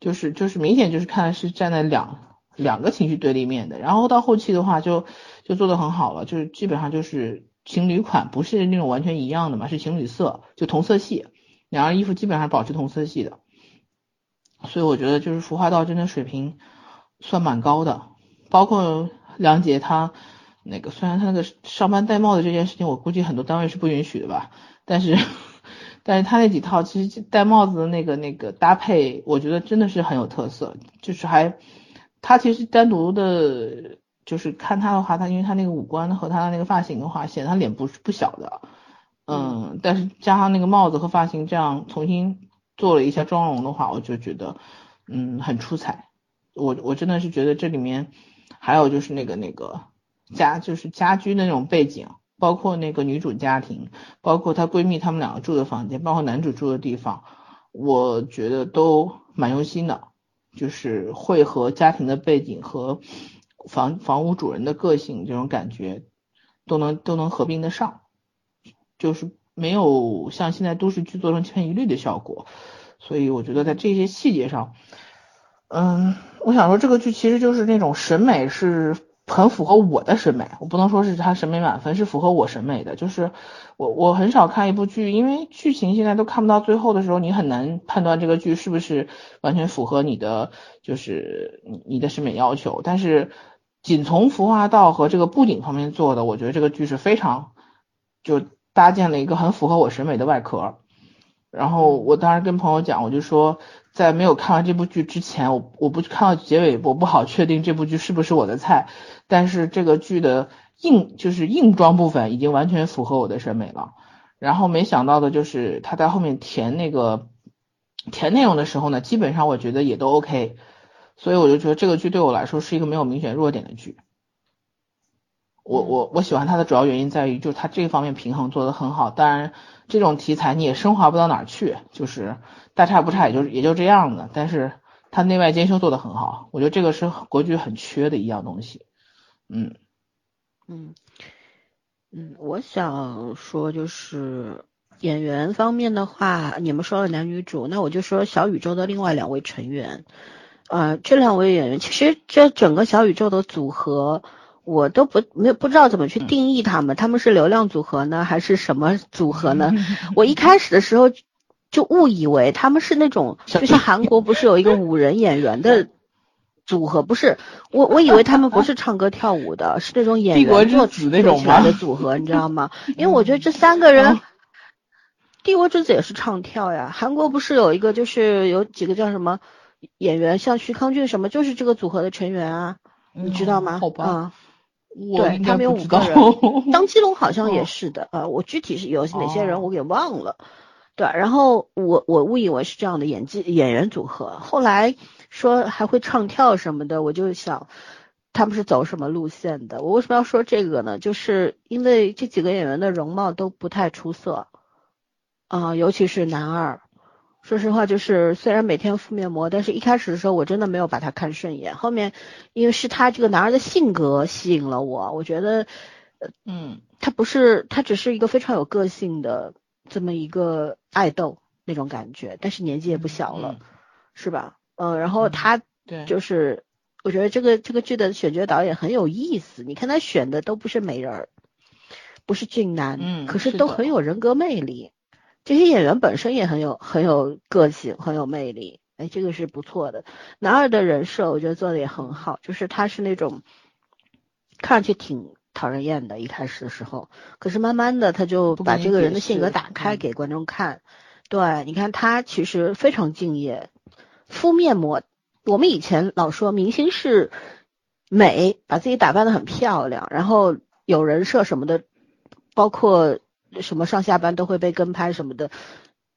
就是就是明显就是看是站在两两个情绪对立面的。然后到后期的话就就做的很好了，就是基本上就是情侣款，不是那种完全一样的嘛，是情侣色，就同色系，两人衣服基本上保持同色系的。所以我觉得就是服化道真的水平算蛮高的，包括梁杰他那个，虽然他那个上班戴帽子这件事情，我估计很多单位是不允许的吧，但是但是他那几套其实戴帽子的那个那个搭配，我觉得真的是很有特色，就是还他其实单独的，就是看他的话，他因为他那个五官和他的那个发型的话，显得他脸不是不小的，嗯，但是加上那个帽子和发型这样重新。做了一下妆容的话，我就觉得，嗯，很出彩。我我真的是觉得这里面还有就是那个那个家，就是家居的那种背景，包括那个女主家庭，包括她闺蜜她们两个住的房间，包括男主住的地方，我觉得都蛮用心的，就是会和家庭的背景和房房屋主人的个性这种感觉都能都能合并得上，就是。没有像现在都市剧做成千篇一律的效果，所以我觉得在这些细节上，嗯，我想说这个剧其实就是那种审美是很符合我的审美，我不能说是他审美满分，是符合我审美的。就是我我很少看一部剧，因为剧情现在都看不到最后的时候，你很难判断这个剧是不是完全符合你的就是你你的审美要求。但是仅从服化道和这个布景方面做的，我觉得这个剧是非常就。搭建了一个很符合我审美的外壳，然后我当时跟朋友讲，我就说，在没有看完这部剧之前，我我不看到结尾，我不好确定这部剧是不是我的菜。但是这个剧的硬就是硬装部分已经完全符合我的审美了。然后没想到的就是他在后面填那个填内容的时候呢，基本上我觉得也都 OK，所以我就觉得这个剧对我来说是一个没有明显弱点的剧。我我我喜欢它的主要原因在于，就是它这方面平衡做得很好。当然，这种题材你也升华不到哪儿去，就是大差不差，也就也就这样的。但是它内外兼修做得很好，我觉得这个是国剧很缺的一样东西。嗯嗯嗯，我想说就是演员方面的话，你们说了男女主，那我就说小宇宙的另外两位成员。呃，这两位演员其实这整个小宇宙的组合。我都不没有不知道怎么去定义他们，他们是流量组合呢，还是什么组合呢？[LAUGHS] 我一开始的时候就误以为他们是那种，就像韩国不是有一个五人演员的 [LAUGHS] 组合，不是我我以为他们不是 [LAUGHS] 唱歌跳舞的，是那种演员那种的组合，你知道吗？[LAUGHS] 因为我觉得这三个人，帝国之子也是唱跳呀。韩国不是有一个就是有几个叫什么演员，像徐康俊什么，就是这个组合的成员啊，你知道吗？好吧。对他们有五个人，[LAUGHS] 张基龙好像也是的，呃，我具体是有哪些人我给忘了。对，然后我我误以为是这样的演技演员组合，后来说还会唱跳什么的，我就想他们是走什么路线的。我为什么要说这个呢？就是因为这几个演员的容貌都不太出色，啊，尤其是男二。说实话，就是虽然每天敷面膜，但是一开始的时候我真的没有把他看顺眼。后面因为是他这个男二的性格吸引了我，我觉得，呃，嗯，他不是他只是一个非常有个性的这么一个爱豆那种感觉，但是年纪也不小了，是吧？嗯，然后他对，就是我觉得这个这个剧的选角导演很有意思，你看他选的都不是美人儿，不是俊男，嗯，可是都很有人格魅力。这些演员本身也很有很有个性，很有魅力，哎，这个是不错的。男二的人设我觉得做的也很好，就是他是那种看上去挺讨人厌的，一开始的时候，可是慢慢的他就把这个人的性格打开给观众看。对，你看他其实非常敬业，敷面膜。我们以前老说明星是美，把自己打扮的很漂亮，然后有人设什么的，包括。什么上下班都会被跟拍什么的，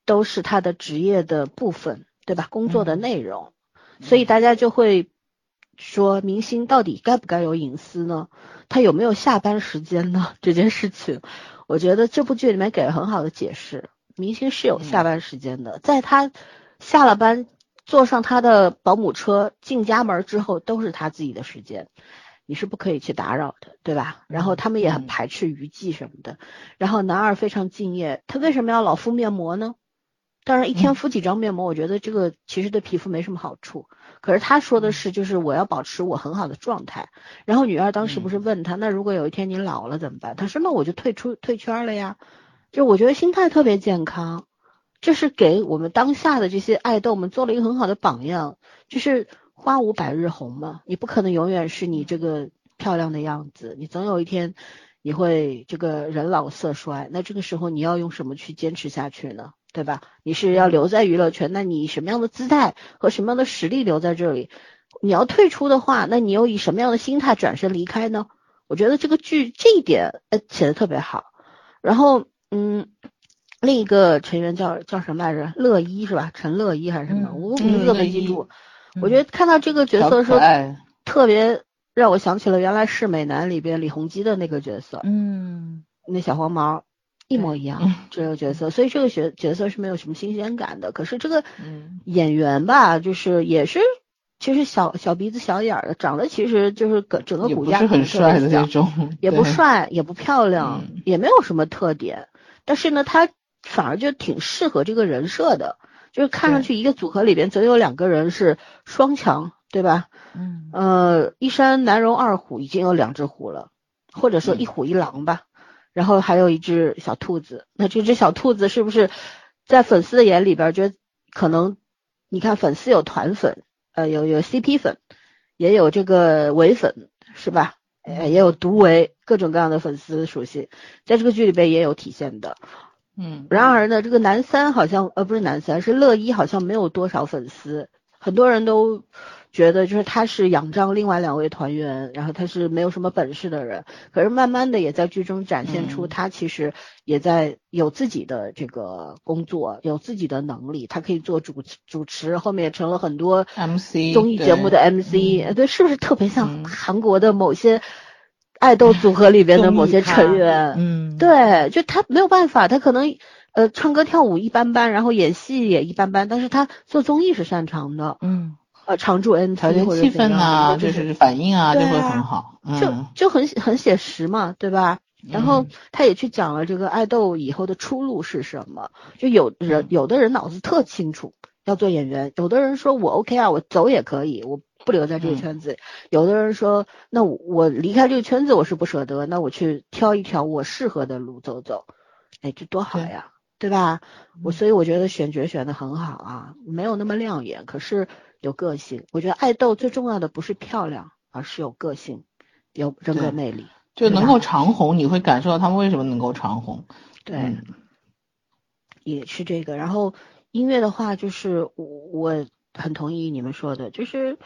都是他的职业的部分，对吧？工作的内容，所以大家就会说，明星到底该不该有隐私呢？他有没有下班时间呢？[LAUGHS] 这件事情，我觉得这部剧里面给了很好的解释，明星是有下班时间的，在他下了班，坐上他的保姆车进家门之后，都是他自己的时间。你是不可以去打扰的，对吧？然后他们也很排斥娱记什么的。然后男二非常敬业，他为什么要老敷面膜呢？当然，一天敷几张面膜，我觉得这个其实对皮肤没什么好处。可是他说的是，就是我要保持我很好的状态。然后女二当时不是问他，那如果有一天你老了怎么办？他说那我就退出退圈了呀。就我觉得心态特别健康，这是给我们当下的这些爱豆们做了一个很好的榜样。就是花无百日红嘛，你不可能永远是你这个漂亮的样子，你总有一天你会这个人老色衰。那这个时候你要用什么去坚持下去呢？对吧？你是要留在娱乐圈，那你以什么样的姿态和什么样的实力留在这里？你要退出的话，那你又以什么样的心态转身离开呢？我觉得这个剧这一点呃写的特别好。然后嗯，另一个成员叫叫什么来着？乐一是吧？陈乐一还是什么？我名字都没记住。我觉得看到这个角色的时候，特别让我想起了原来是美男里边李弘基的那个角色。嗯，那小黄毛。一模一样，这个角色，所以这个角角色是没有什么新鲜感的。可是这个演员吧，就是也是，其实小小鼻子小眼儿的，长得其实就是个整个骨架很帅的那种，也不帅也不漂亮，也没有什么特点。但是呢，他反而就挺适合这个人设的，就是看上去一个组合里边总有两个人是双强，对吧？嗯，呃，一山难容二虎，已经有两只虎了，或者说一虎一狼吧。然后还有一只小兔子，那这只小兔子是不是在粉丝的眼里边，觉得可能你看粉丝有团粉，呃，有有 CP 粉，也有这个唯粉，是吧？呃，也有独唯，各种各样的粉丝属性，在这个剧里边也有体现的。嗯，然而呢，这个男三好像呃不是男三，是乐一，好像没有多少粉丝，很多人都。觉得就是他是仰仗另外两位团员，然后他是没有什么本事的人，可是慢慢的也在剧中展现出他其实也在有自己的这个工作，有自己的能力，他可以做主主持，后面也成了很多 MC 综艺节目的 MC，对，是不是特别像韩国的某些爱豆组合里边的某些成员？嗯，对，就他没有办法，他可能呃唱歌跳舞一般般，然后演戏也一般般，但是他做综艺是擅长的。嗯。呃，常驻 N 调节气氛啊，就是反应啊，就会很好，就就很很写实嘛，对吧？然后他也去讲了这个爱豆以后的出路是什么。就有人有的人脑子特清楚，要做演员；有的人说我 OK 啊，我走也可以，我不留在这个圈子；有的人说，那我离开这个圈子我是不舍得，那我去挑一条我适合的路走走。哎，这多好呀，对吧？我所以我觉得选角选的很好啊，没有那么亮眼，可是。有个性，我觉得爱豆最重要的不是漂亮，而是有个性，有人格魅力，就能够长红。你会感受到他们为什么能够长红。对，也是这个。然后音乐的话，就是我我很同意你们说的，就是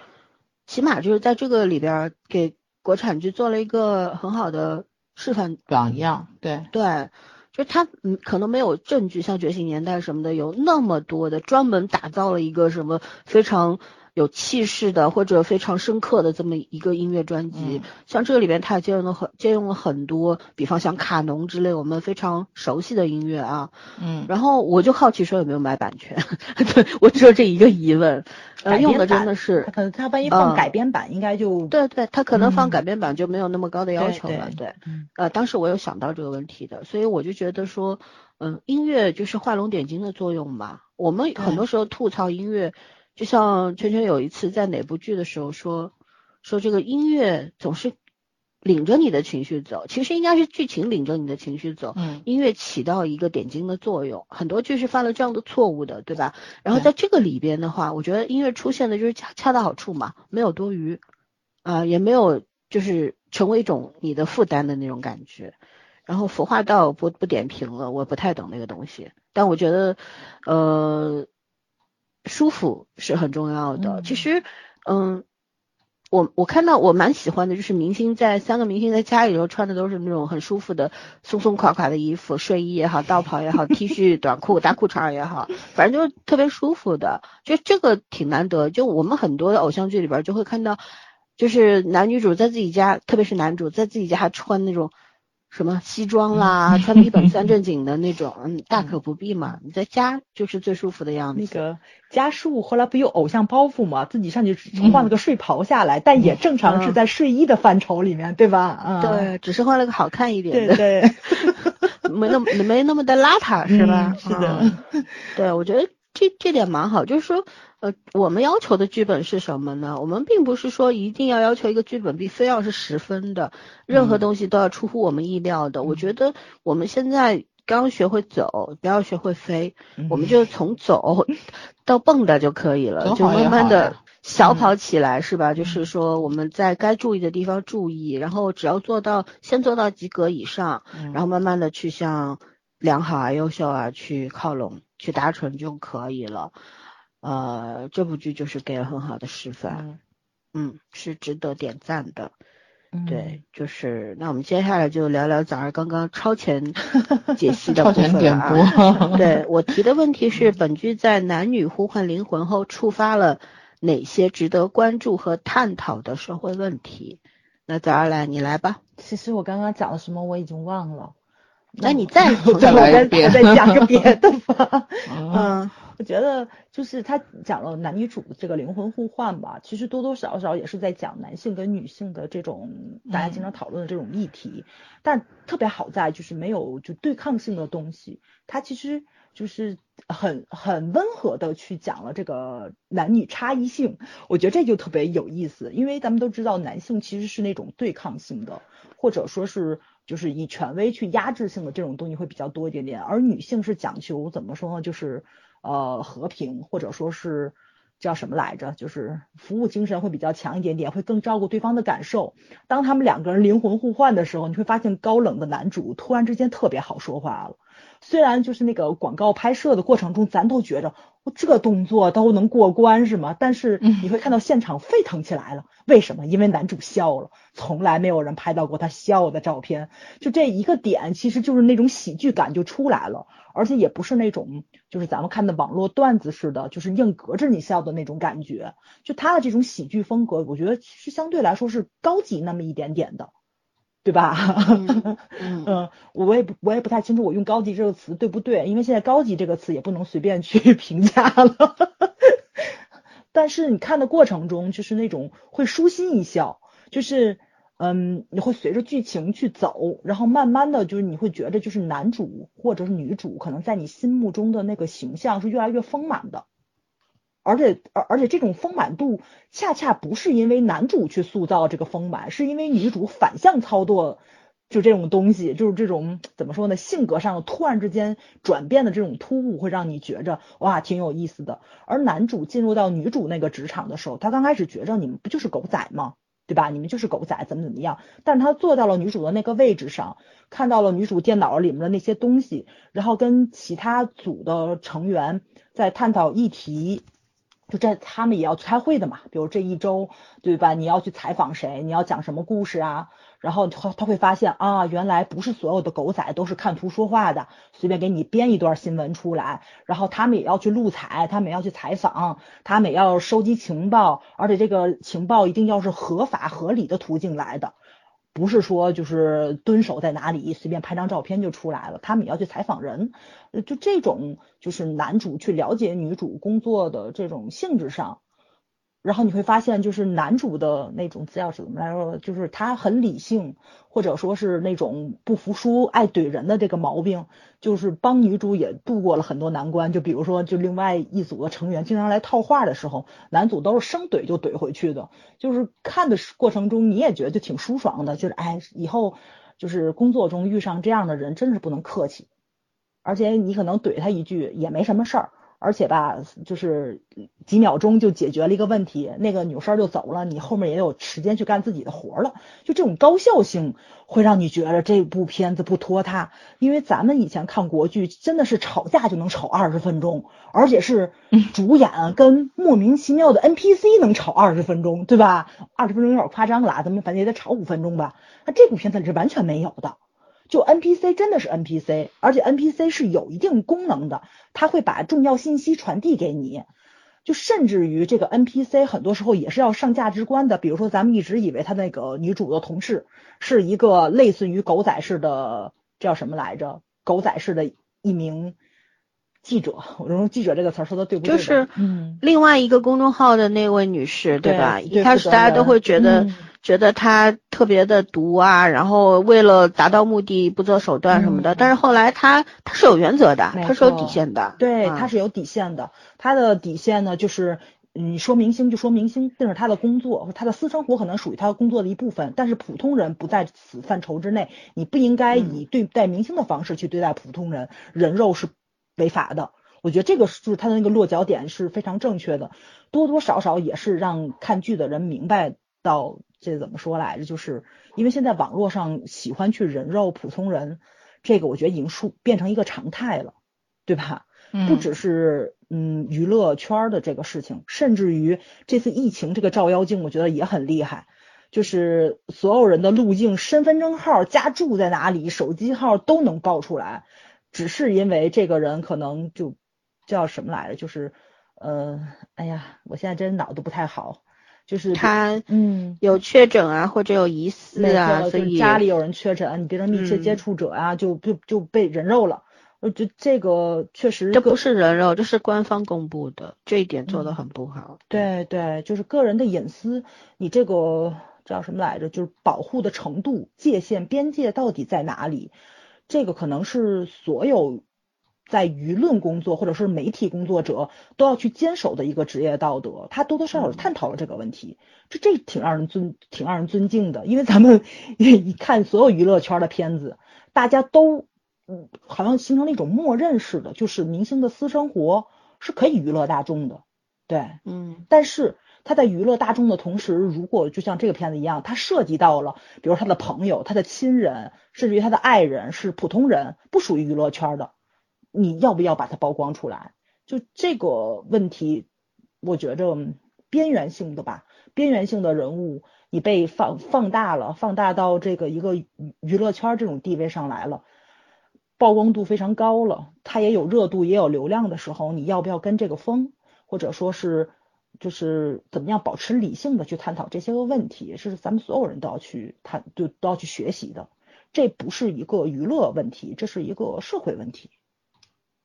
起码就是在这个里边给国产剧做了一个很好的示范榜样。对对。就是他嗯，可能没有证据，像《觉醒年代》什么的，有那么多的专门打造了一个什么非常有气势的或者非常深刻的这么一个音乐专辑。像这里边，它也借用了很借用了很多，比方像卡农之类我们非常熟悉的音乐啊。嗯。然后我就好奇说有没有买版权？[LAUGHS] 对我只有这一个疑问。呃，用的真的是，可能他万一放改编版，应该就对对，他可能放改编版就没有那么高的要求了，对，呃，当时我有想到这个问题的，所以我就觉得说，嗯，音乐就是画龙点睛的作用嘛。我们很多时候吐槽音乐，就像圈圈有一次在哪部剧的时候说，说这个音乐总是。领着你的情绪走，其实应该是剧情领着你的情绪走，嗯，音乐起到一个点睛的作用。很多剧是犯了这样的错误的，对吧？然后在这个里边的话，我觉得音乐出现的就是恰恰到好处嘛，没有多余，啊，也没有就是成为一种你的负担的那种感觉。然后服化道不不点评了，我不太懂那个东西，但我觉得，呃，舒服是很重要的。其实，嗯。我我看到我蛮喜欢的，就是明星在三个明星在家里头穿的都是那种很舒服的松松垮垮的衣服，睡衣也好，道袍也好，T 恤、短裤、大裤衩也好，反正就是特别舒服的，就这个挺难得。就我们很多的偶像剧里边就会看到，就是男女主在自己家，特别是男主在自己家还穿那种。什么西装啦，[LAUGHS] 穿的一本三正经的那种，嗯，大可不必嘛。你在家就是最舒服的样子。那个家树后来不有偶像包袱嘛，自己上去换了个睡袍下来，但也正常是在睡衣的范畴里面，对吧？对，只是换了个好看一点的。对对。[LAUGHS] 没那么没那么的邋遢，是吧？嗯是的嗯对，我觉得这这点蛮好，就是说，呃，我们要求的剧本是什么呢？我们并不是说一定要要求一个剧本必非要是十分的，任何嗯东西都要出乎我们意料的。我觉得我们现在刚学会走，不要学会飞，我们就从走到蹦跶就可以了，就慢慢的小嗯跑起来，是吧？就是说我们在该注意的地方注意，然后只要做到先做到及格以上，然后慢慢的去向良好啊、优秀啊去靠拢，去达成就可以了。呃，这部剧就是给了很好的示范，嗯嗯，是值得点赞的。嗯对，就是那我们接下来就聊聊早上刚刚超前 [LAUGHS] 解析的部分了前点啊。播，对我提的问题是，本剧在男女互换灵魂后，触发了哪些值得关注和探讨的社会问题？那早上来，你来吧。其实我刚刚讲了什么我已经忘了，那你再重 [LAUGHS] 再再来一遍我再讲个 [LAUGHS] 别的吧。[LAUGHS] 嗯我觉得就是他讲了男女主的这个灵魂互换吧，其实多多少少也是在讲男性跟女性的这种大家经常讨论的这种议题，但特别好在就是没有就对抗性的东西，它其实就是很很温和的去讲了这个男女差异性，我觉得这就特别有意思，因为咱们都知道男性其实是那种对抗性的，或者说是就是以权威去压制性的这种东西会比较多一点点，而女性是讲求怎么说呢，就是呃和平，或者说是叫什么来着，就是服务精神会比较强一点点，会更照顾对方的感受。当他们两个人灵魂互换的时候，你会发现高冷的男主突然之间特别好说话了。虽然就是那个广告拍摄的过程中，咱都觉着我这动作都能过关是吗？但是你会看到现场沸腾起来了，为什么？因为男主笑了，从来没有人拍到过他笑的照片。就这一个点，其实就是那种喜剧感就出来了，而且也不是那种就是咱们看的网络段子似的，就是硬隔着你笑的那种感觉。就他的这种喜剧风格，我觉得其实相对来说是高级那么一点点的，对吧？嗯嗯 [LAUGHS] 嗯，我也不我也不太清楚我用高级这个词对不对，因为现在高级这个词也不能随便去 [LAUGHS] 评价了。[LAUGHS] 但是你看的过程中，就是那种会舒心一笑，就是嗯，你会随着剧情去走，然后慢慢的就是你会觉得就是男主或者是女主可能在你心目中的那个形象是越来越丰满的。而且而而且这种丰满度恰恰不是因为男主去塑造这个丰满，是因为女主反向操作，就这种东西，就是这种怎么说呢，性格上突然之间转变的这种突兀，会让你觉着哇挺有意思的。而男主进入到女主那个职场的时候，他刚开始觉着你们不就是狗仔吗？对吧？你们就是狗仔，怎么怎么样？但是他坐到了女主的那个位置上，看到了女主电脑里面的那些东西，然后跟其他组的成员在探讨议题。就这，他们也要开会的嘛，比如这一周，对吧？你要去采访谁？你要讲什么故事啊？然后他他会发现啊，原来不是所有的狗仔都是看图说话的，随便给你编一段新闻出来。然后他们也要去录采，他们也要去采访，他们也要收集情报，而且这个情报一定要是合法合理的途径来的。不是说就是蹲守在哪里，随便拍张照片就出来了。他们也要去采访人，就这种就是男主去了解女主工作的这种性质上，然后你会发现，就是男主的那种资料是怎么来说，就是他很理性，或者说是那种不服输、爱怼人的这个毛病，就是帮女主也度过了很多难关。就比如说，就另外一组的成员经常来套话的时候，男主都是生怼就怼回去的。就是看的过程中，你也觉得就挺舒爽的，就是哎，以后就是工作中遇上这样的人，真是不能客气。而且你可能怼他一句也没什么事儿，而且吧，就是几秒钟就解决了一个问题，那个女生就走了，你后面也有时间去干自己的活了。就这种高效性会让你觉得这部片子不拖沓，因为咱们以前看国剧真的是吵架就能吵二十分钟，而且是主演跟莫名其妙的 NPC 能吵二十分钟，对吧？二十分钟有点夸张了啊，咱们反正也得吵五分钟吧。那这部片子里是完全没有的。就 NPC 真的是 NPC，而且 NPC 是有一定功能的，它会把重要信息传递给你。就甚至于这个 NPC 很多时候也是要上价值观的，比如说咱们一直以为他那个女主的同事是一个类似于狗仔式的叫什么来着？狗仔式的一名记者，我用记者这个词儿说的对不对？就是嗯，另外一个公众号的那位女士，对吧？对一开始大家都会觉得、嗯觉得他特别的毒啊，然后为了达到目的不择手段什么的。嗯但是后来他他是有原则的，他是有底线的。对，啊他是有底线的。他的底线呢，就是你说明星就说明星，这是他的工作，他的私生活可能属于他的工作的一部分，但是普通人不在此范畴之内。你不应该以对待明星的方式去对待普通人，人肉是违法的。我觉得这个就是他的那个落脚点是非常正确的，多多少少也是让看剧的人明白到这怎么说来着，就是因为现在网络上喜欢去人肉普通人，这个我觉得已经是变成一个常态了，对吧？不只是嗯娱乐圈的这个事情，甚至于这次疫情这个照妖镜，我觉得也很厉害。就是所有人的路径、身份证号、家住在哪里、手机号都能报出来，只是因为这个人可能就叫什么来着？就是呃，哎呀，我现在真脑子不太好，就是他嗯。有确诊啊，或者有疑似啊，所以家里有人确诊，你变成密切接嗯触者啊，就就就被人肉了。我觉得这个确实这不是人肉，这是官方公布的，这一点做的嗯很不好。对对，就是个人的隐私，你这个叫什么来着？就是保护的程度、界限、边界到底在哪里？这个可能是所有在舆论工作或者是媒体工作者都要去坚守的一个职业道德。他多多少少嗯探讨了这个问题，这这挺让人尊挺让人尊敬的，因为咱们 [LAUGHS] 一看所有娱乐圈的片子，大家都嗯好像形成了一种默认似的，就是明星的私生活是可以娱乐大众的，对。嗯但是他在娱乐大众的同时，如果就像这个片子一样，他涉及到了，比如他的朋友、他的亲人，甚至于他的爱人是普通人，不属于娱乐圈的，你要不要把它曝光出来？就这个问题，我觉着边缘性的吧，边缘性的人物，你被放放大了，放大到这个一个娱娱乐圈这种地位上来了。曝光度非常高了，它也有热度，也有流量的时候，你要不要跟这个风，或者说是就是怎么样保持理性的去探讨这些个问题，是咱们所有人都要去探，就都要去学习的。这不是一个娱乐问题，这是一个社会问题。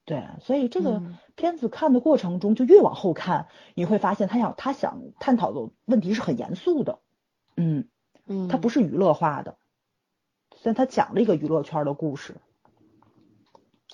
对，所以这个嗯片子看的过程中，就越往后看，你会发现他想他想探讨的问题是很严肃的，嗯，嗯，他不是娱乐化的，但他讲了一个娱乐圈的故事。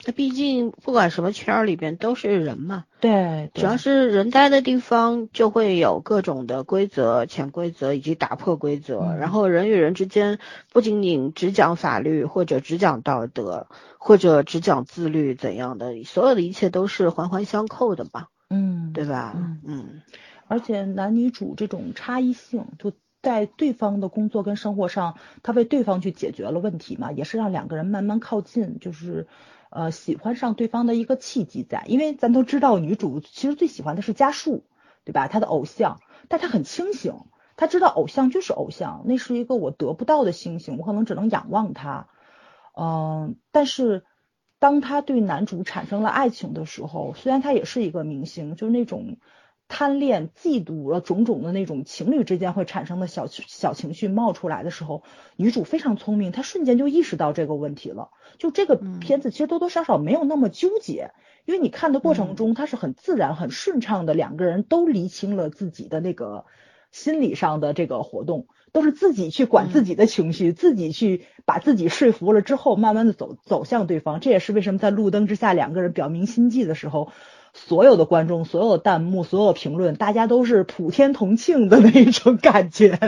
那毕竟不管什么圈儿里边都是人嘛，对，只要是人待的地方，就会有各种的规则、潜规则以及打破规则。嗯然后人与人之间不仅仅只讲法律，或者只讲道德，或者只讲自律怎样的，所有的一切都是环环相扣的嘛，嗯，对吧？嗯嗯而且男女主这种差异性，就在对方的工作跟生活上，他为对方去解决了问题嘛，也是让两个人慢慢靠近，就是呃喜欢上对方的一个契机在。因为咱都知道，女主其实最喜欢的是家树，对吧？她的偶像，但她很清醒，她知道偶像就是偶像，那是一个我得不到的星星，我可能只能仰望他。嗯、但是当他对男主产生了爱情的时候，虽然他也是一个明星，就是那种贪恋、嫉妒了种种的那种情侣之间会产生的小小情绪冒出来的时候，女主非常聪明，她瞬间就意识到这个问题了。就这个嗯片子其实多多少少没有那么纠结，因为你看的过程中，它是很自然、很顺畅的，两个人都理清了自己的那个心理上的这个活动，都是自己去管自己的情绪，自己去把自己说服了之后，慢慢的走走向对方。这也是为什么在路灯之下两个人表明心迹的时候，所有的观众、所有的弹幕、所有评论，大家都是普天同庆的那一种感觉。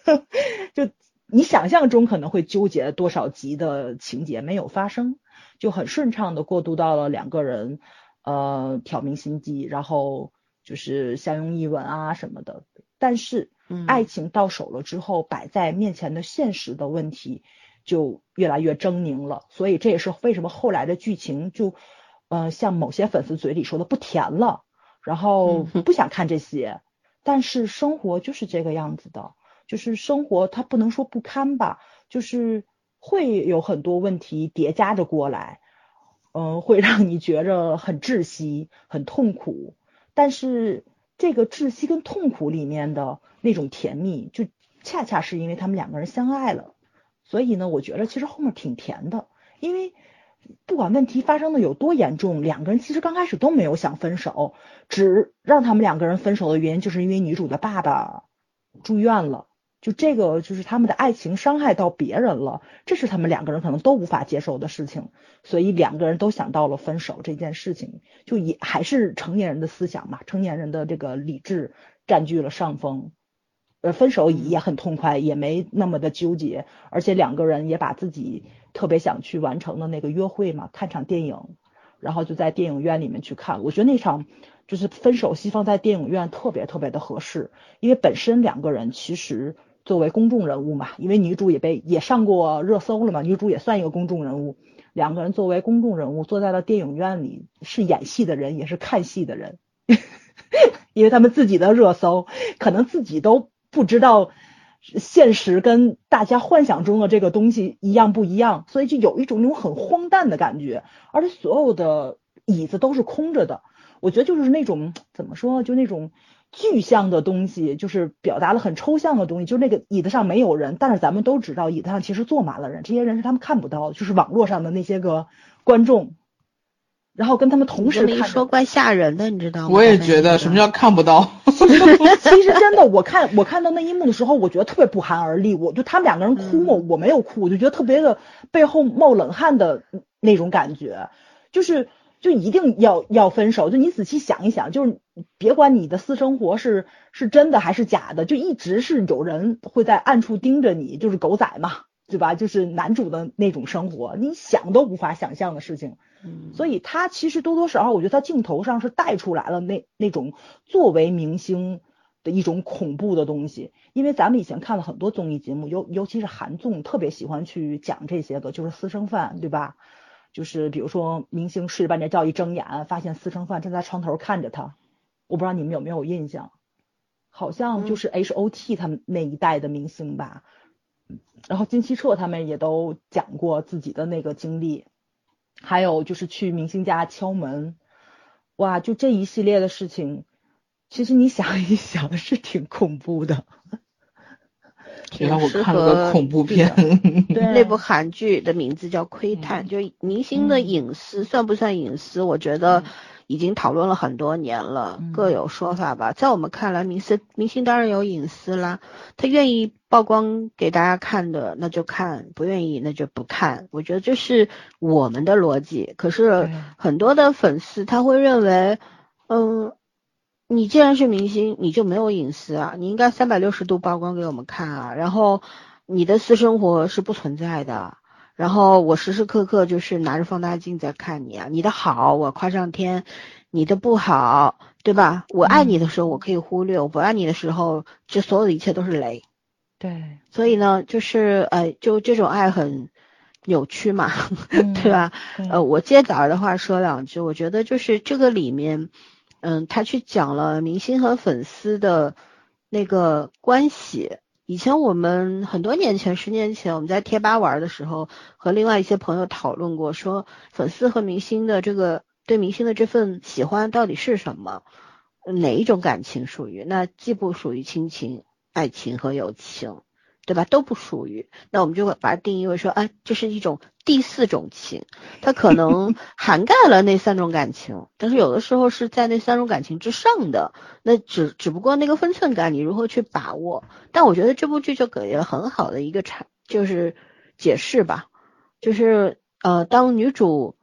[LAUGHS] 就你想象中可能会纠结多少集的情节没有发生，就很顺畅的过渡到了两个人呃挑明心机，然后就是相拥一吻啊什么的。但是嗯，爱情到手了之后，摆在面前的现实的问题就越来越狰狞了。所以这也是为什么后来的剧情就，呃，像某些粉丝嘴里说的不甜了，然后嗯不想看这些。但是生活就是这个样子的，就是生活它不能说不堪吧，就是会有很多问题叠加着过来，嗯、会让你觉着很窒息、很痛苦。但是这个窒息跟痛苦里面的那种甜蜜，就恰恰是因为他们两个人相爱了，所以呢，我觉得其实后面挺甜的，因为不管问题发生的有多严重，两个人其实刚开始都没有想分手，只让他们两个人分手的原因，就是因为女主的爸爸住院了。就这个，就是他们的爱情伤害到别人了，这是他们两个人可能都无法接受的事情，所以两个人都想到了分手这件事情，就也还是成年人的思想嘛，成年人的这个理智占据了上风，分手也很痛快，也没那么的纠结，而且两个人也把自己特别想去完成的那个约会嘛，看场电影，然后就在电影院里面去看，我觉得那场就是分手戏放在电影院特别特别的合适，因为本身两个人其实。作为公众人物嘛，因为女主也被也上过热搜了嘛，女主也算一个公众人物。两个人作为公众人物坐在了电影院里，是演戏的人，也是看戏的人，[LAUGHS] 因为他们自己的热搜，可能自己都不知道现实跟大家幻想中的这个东西一样不一样，所以就有一种那种很荒诞的感觉，而且所有的椅子都是空着的。我觉得就是那种怎么说，就那种。具象的东西就是表达了很抽象的东西，就那个椅子上没有人，但是咱们都知道椅子上其实坐满了人，这些人是他们看不到，就是网络上的那些个观众，然后跟他们同时看。说怪吓人的，你知道吗？我也觉得，什么叫看不到？[LAUGHS] 其实真的，我看我看到那一幕的时候，我觉得特别不寒而栗。我就他们两个人哭嘛，我没有哭，我就觉得特别的背后冒冷汗的那种感觉，就是。就一定要要分手？就你仔细想一想，就是别管你的私生活是是真的还是假的，就一直是有人会在暗处盯着你，就是狗仔嘛，对吧？就是男主的那种生活，你想都无法想象的事情。嗯，所以他其实多多少少，我觉得他镜头上是带出来了那那种作为明星的一种恐怖的东西。因为咱们以前看了很多综艺节目，尤尤其是韩综，特别喜欢去讲这些个，就是私生饭，对吧？就是比如说，明星睡半截觉一睁眼，发现私生饭正在床头看着他。我不知道你们有没有印象，好像就是 H O T 他们那一代的明星吧。然后金希澈他们也都讲过自己的那个经历，还有就是去明星家敲门，哇，就这一系列的事情，其实你想一想是挺恐怖的。原来我看了个恐怖片，[LAUGHS] 那部韩剧的名字叫《窥探》，就明星的隐私算不算隐私？我觉得已经讨论了很多年了，各有说法吧。在我们看来，明星明星当然有隐私啦，他愿意曝光给大家看的那就看，不愿意那就不看。我觉得这是我们的逻辑。可是很多的粉丝他会认为，嗯。你既然是明星，你就没有隐私啊？你应该三百六十度曝光给我们看啊！然后你的私生活是不存在的，然后我时时刻刻就是拿着放大镜在看你啊！你的好我夸上天，你的不好，对吧？我爱你的时候我可以忽略，我不爱你的时候，这所有的一切都是雷。对，所以呢，就是呃，就这种爱很扭曲嘛，[LAUGHS] 对吧？呃，我接早儿的话说两句，我觉得就是这个里面。嗯，他去讲了明星和粉丝的那个关系。以前我们很多年前，十年前我们在贴吧玩的时候，和另外一些朋友讨论过，说粉丝和明星的这个对明星的这份喜欢到底是什么？哪一种感情属于？那既不属于亲情、爱情和友情。对吧？都不属于，那我们就会把它定义为说，哎，这是一种第四种情，它可能 [LAUGHS] 涵盖了那三种感情，但是有的时候是在那三种感情之上的，那只只不过那个分寸感你如何去把握？但我觉得这部剧就给了很好的一个阐，就是解释吧，就是呃，当女主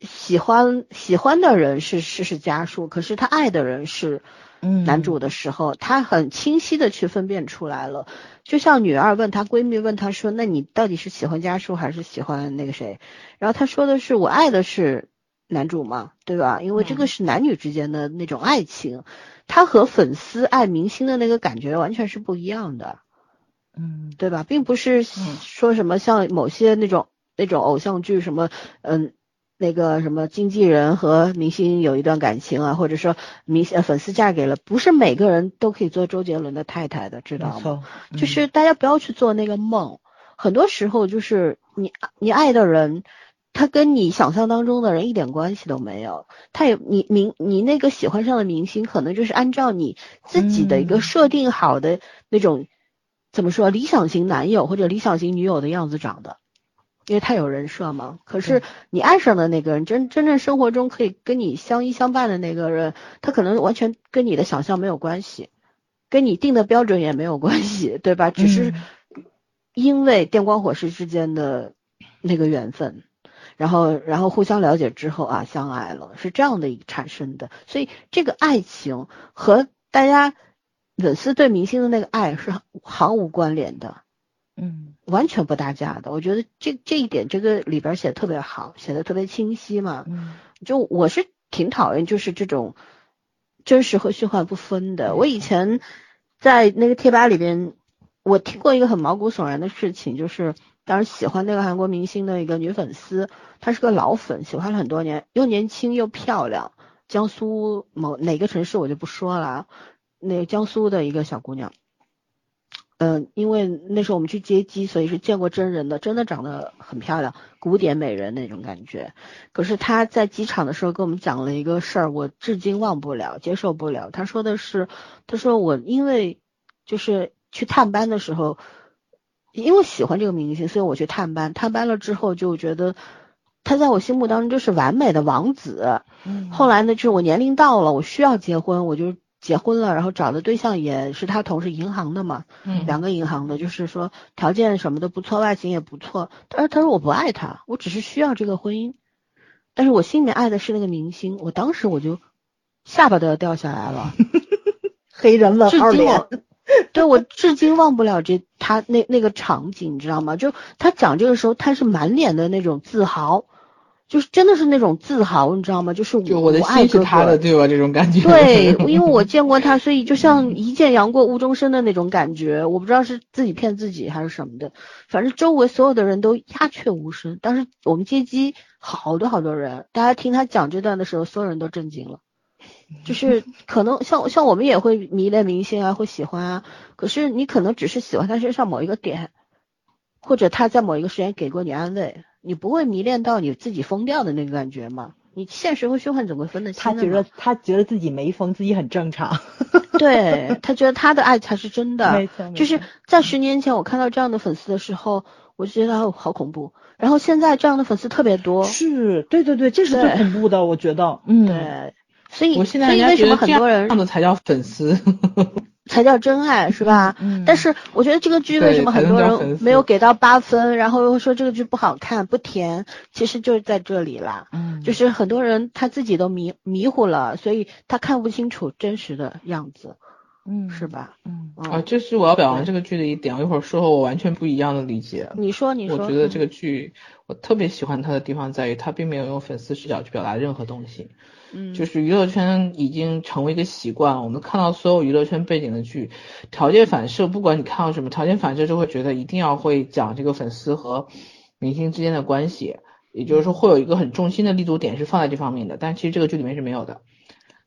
喜欢喜欢的人是世事家属，可是她爱的人是。男主的时候，他很清晰的去分辨出来了，就像女二问她闺蜜问她说：“那你到底是喜欢家树还是喜欢那个谁？”然后她说的是：“我爱的是男主嘛，对吧？因为这个是男女之间的那种爱情，他和粉丝爱明星的那个感觉完全是不一样的，嗯，对吧？并不是说什么像某些那种那种偶像剧什么，嗯。”那个什么经纪人和明星有一段感情啊，或者说明星粉丝嫁给了，不是每个人都可以做周杰伦的太太的，知道吗？就是大家不要去做那个梦，很多时候就是你你爱的人，他跟你想象当中的人一点关系都没有，他也你明你那个喜欢上的明星，可能就是按照你自己的一个设定好的那种怎么说理想型男友或者理想型女友的样子长的。因为他有人设嘛。可是你爱上的那个人，真真正生活中可以跟你相依相伴的那个人，他可能完全跟你的想象没有关系，跟你定的标准也没有关系，对吧？只是因为电光火石之间的那个缘分。然后，然后互相了解之后啊，相爱了，是这样的一产生的。所以这个爱情和大家粉丝对明星的那个爱是毫无关联的，嗯，完全不搭架的。我觉得这这一点，这个里边写的特别好，写的特别清晰嘛。嗯，就我是挺讨厌就是这种真实和虚幻不分的。我以前在那个贴吧里边，我听过一个很毛骨悚然的事情，就是当时喜欢那个韩国明星的一个女粉丝。她是个老粉，喜欢了很多年，又年轻又漂亮。江苏某哪个城市我就不说了，那江苏的一个小姑娘。嗯，因为那时候我们去接机，所以是见过真人的，真的长得很漂亮，古典美人那种感觉。可是他在机场的时候跟我们讲了一个事儿，我至今忘不了，接受不了。他说的是，他说我因为就是去探班的时候，因为喜欢这个明星，所以我去探班。探班了之后就觉得。他在我心目当中就是完美的王子。嗯，后来呢，就是我年龄到了，我需要结婚，我就结婚了，然后找的对象也是他同事银行的嘛，嗯，两个银行的，就是说条件什么的不错，外形也不错。他说他说我不爱他，我只是需要这个婚姻，但是我心里面爱的是那个明星。我当时我就下巴都要掉下来了，[LAUGHS] 黑人问号脸。[LAUGHS] 对我至今忘不了这他那那个场景，你知道吗？就他讲这个时候，他是满脸的那种自豪，就是真的是那种自豪，你知道吗？就是就我的心是他的，对吧？这种感觉。对，因为我见过他，所以就像一见杨过无中生的那种感觉。我不知道是自己骗自己还是什么的，反正周围所有的人都鸦雀无声。当时我们接机好多好多人，大家听他讲这段的时候，所有人都震惊了。就是可能 [LAUGHS] 像像我们也会迷恋明星啊，会喜欢啊。可是你可能只是喜欢他身上某一个点，或者他在某一个时间给过你安慰，你不会迷恋到你自己疯掉的那个感觉吗？你现实和虚幻怎么分得清？他觉得他觉得自己没疯，自己很正常。[LAUGHS] 对他觉得他的爱才是真的。就是在十年前我看到这样的粉丝的时候，我就觉得好恐怖。然后现在这样的粉丝特别多。是对对对，这是最恐怖的，我觉得。[LAUGHS] 嗯。对。所以，我现在所以为什么很多人这样的才叫粉丝，[LAUGHS] 才叫真爱，是吧？嗯。但是我觉得这个剧为什么很多人没有给到八分，然后又说这个剧不好看、不甜，其实就是在这里啦。嗯。就是很多人他自己都迷迷糊了，所以他看不清楚真实的样子。嗯。是吧？嗯。啊，这是我要表扬这个剧的一点。我一会儿说和我完全不一样的理解。你说，你说。我觉得这个剧我特别喜欢它的地方在于，它并没有用粉丝视角去表达任何东西。嗯，就是娱乐圈已经成为一个习惯，我们看到所有娱乐圈背景的剧，条件反射，不管你看到什么，条件反射就会觉得一定要会讲这个粉丝和明星之间的关系，也就是说会有一个很重心的立足点是放在这方面的，但其实这个剧里面是没有的，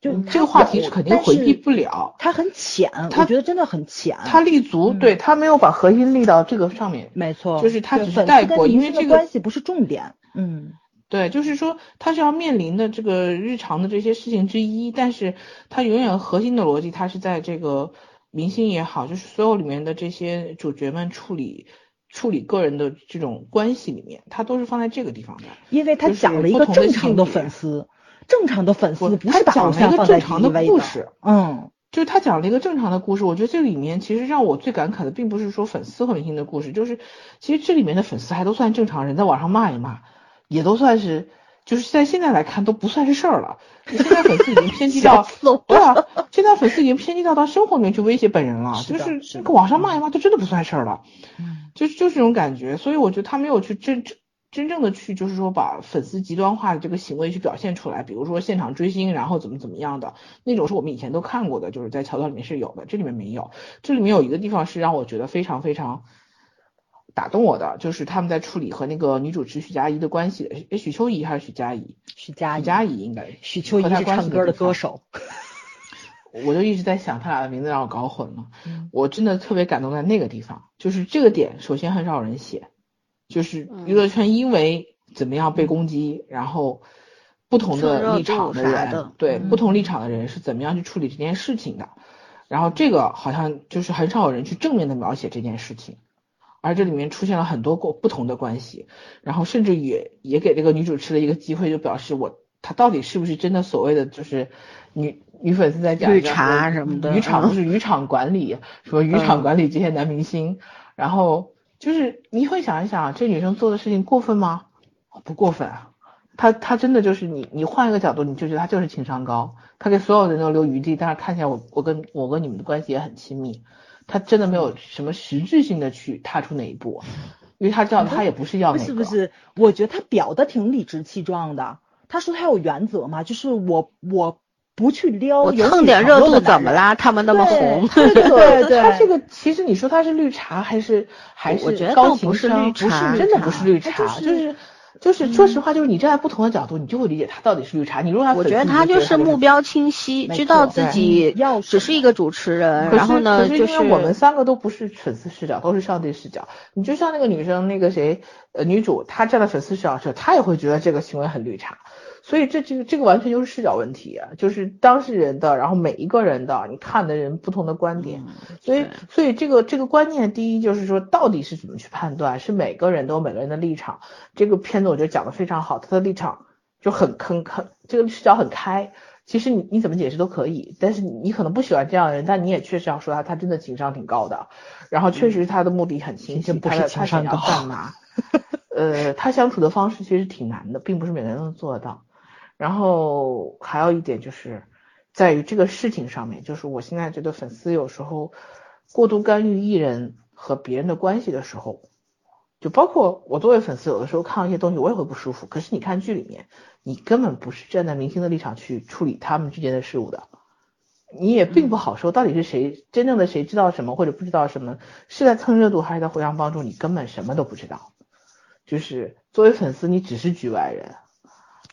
就。这个话题是肯定回避不了，它很浅，我觉得真的很浅，它立足，对他没有把核心立到这个上面，没错，就是他只是带过，因为这个关系不是重点，嗯。对，就是说他是要面临的这个日常的这些事情之一，但是他永远核心的逻辑，他是在这个明星也好，就是所有里面的这些主角们处理处理个人的这种关系里面，他都是放在这个地方的。因为他讲了一个正常的粉丝，正常的粉丝不是讲了一个正常的故事，嗯，就是他讲了一个正常的故事。我觉得这里面其实让我最感慨的，并不是说粉丝和明星的故事，就是其实这里面的粉丝还都算正常人，在网上骂一骂。也都算是，就是在现在来看都不算是事儿了。[LAUGHS] 现在粉丝已经偏激到，对啊，现在粉丝已经偏激到到生活里面去威胁本人了，就是这个网上骂一骂，就真的不算事儿了。嗯，就是就是这种感觉，所以我觉得他没有去真正真正的去，就是说把粉丝极端化的这个行为去表现出来，比如说现场追星，然后怎么怎么样的那种，是我们以前都看过的，就是在桥段里面是有的，这里面没有。这里面有一个地方是让我觉得非常非常。打动我的就是他们在处理和那个女主持许佳怡的关系，诶，许秋怡还是许佳怡？许佳许佳怡应该。许秋怡是唱歌的歌手。[LAUGHS] 我就一直在想他俩的名字让我搞混了。我真的特别感动在那个地方，就是这个点，首先很少人写，就是娱乐圈因为怎么样被攻击，然后不同的立场的人，对不同立场的人是怎么样去处理这件事情的，然后这个好像就是很少有人去正面的描写这件事情。而这里面出现了很多个不同的关系，然后甚至也也给这个女主持了一个机会，就表示我她到底是不是真的所谓的就是女女粉丝在讲绿茶什么的渔场嗯不是渔场管理，什么渔场管理这些男明星，然后就是你会想一想，这女生做的事情过分吗？不过分啊。她她真的就是你你换一个角度，你就觉得她就是情商高，她给所有人都留余地，但是看起来我我跟我跟你们的关系也很亲密，她真的没有什么实质性的去踏出那一步，因为他知道他也不是要不那个，是不是，我觉得他表的挺理直气壮的。他说他有原则嘛，就是我我不去撩，我蹭点热？度怎么啦？他们那么红，对对对，他这个其实你说他是绿茶还是还是我觉得高情商不是商绿茶不是真的不是绿茶，她就是就是说实话，就是你站在不同的角度，你就会理解他到底是绿茶。你如果她我觉得他就是目标清晰，知道自己要只是一个主持人，然后呢，可就是因为我们三个都不是粉丝视角，都是上帝视角。你就像那个女生，那个谁，呃，女主，她站在粉丝视角时，她也会觉得这个行为很绿茶。所以这这个这个完全就是视角问题啊，就是当事人的，然后每一个人的，你看的人不同的观点。所以所以这个这个观念，第一就是说，到底是怎么去判断？是每个人都有每个人的立场。这个片子我觉得讲的非常好，他的立场就很很很这个视角很开。其实你你怎么解释都可以，但是你你可能不喜欢这样的人，但你也确实要说他，他真的情商挺高的，然后确实他的目的很清晰，真不是他的他想要情商高干嘛？呃，他相处的方式其实挺难的，并不是每个人都能做得到。然后还有一点就是在于这个事情上面，就是我现在觉得粉丝有时候过度干预艺人和别人的关系的时候，就包括我作为粉丝，有的时候看到一些东西我也会不舒服。可是你看剧里面，你根本不是站在明星的立场去处理他们之间的事物的，你也并不好说到底是谁真正的谁知道什么或者不知道什么，是在蹭热度还是在互相帮助，你根本什么都不知道。就是作为粉丝，你只是局外人。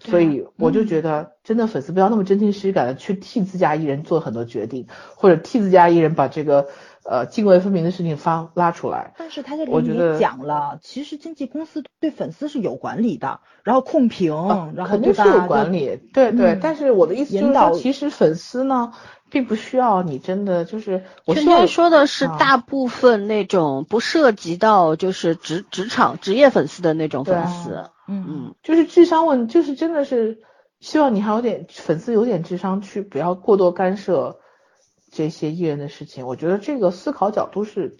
所以我就觉得，真的粉丝不要那么真情实感的去替自家艺人做很多决定，或者替自家艺人把这个呃泾渭分明的事情发拉出来。但是他这里我觉得也讲了，其实经纪公司对粉丝是有管理的，然后控评，啊然后肯定是有管理，对对。嗯但是我的意思就是说，其实粉丝呢，并不需要你真的就是我圈希望圈说的是啊大部分那种不涉及到就是职职场职业粉丝的那种粉丝，嗯嗯，就是智商问，就是真的是希望你还有点粉丝有点智商，去不要过多干涉这些艺人的事情。我觉得这个思考角度是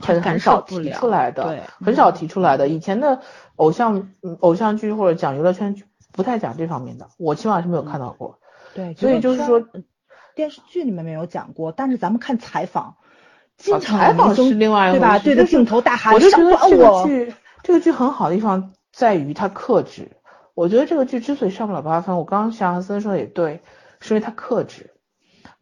很很少提出来的，对很少提出来的。以前的偶像嗯偶像剧或者讲娱乐圈剧不太讲这方面的，我起码是没有看到过。对，所以就是说，呃电视剧里面没有讲过，但是咱们看采访，经啊常采访是另外一？回事对吧对着镜头大喊，我就觉得这个剧这个剧很好的地方在于他克制。我觉得这个剧之所以上不了八分，我刚刚像森说的也对，是因为他克制。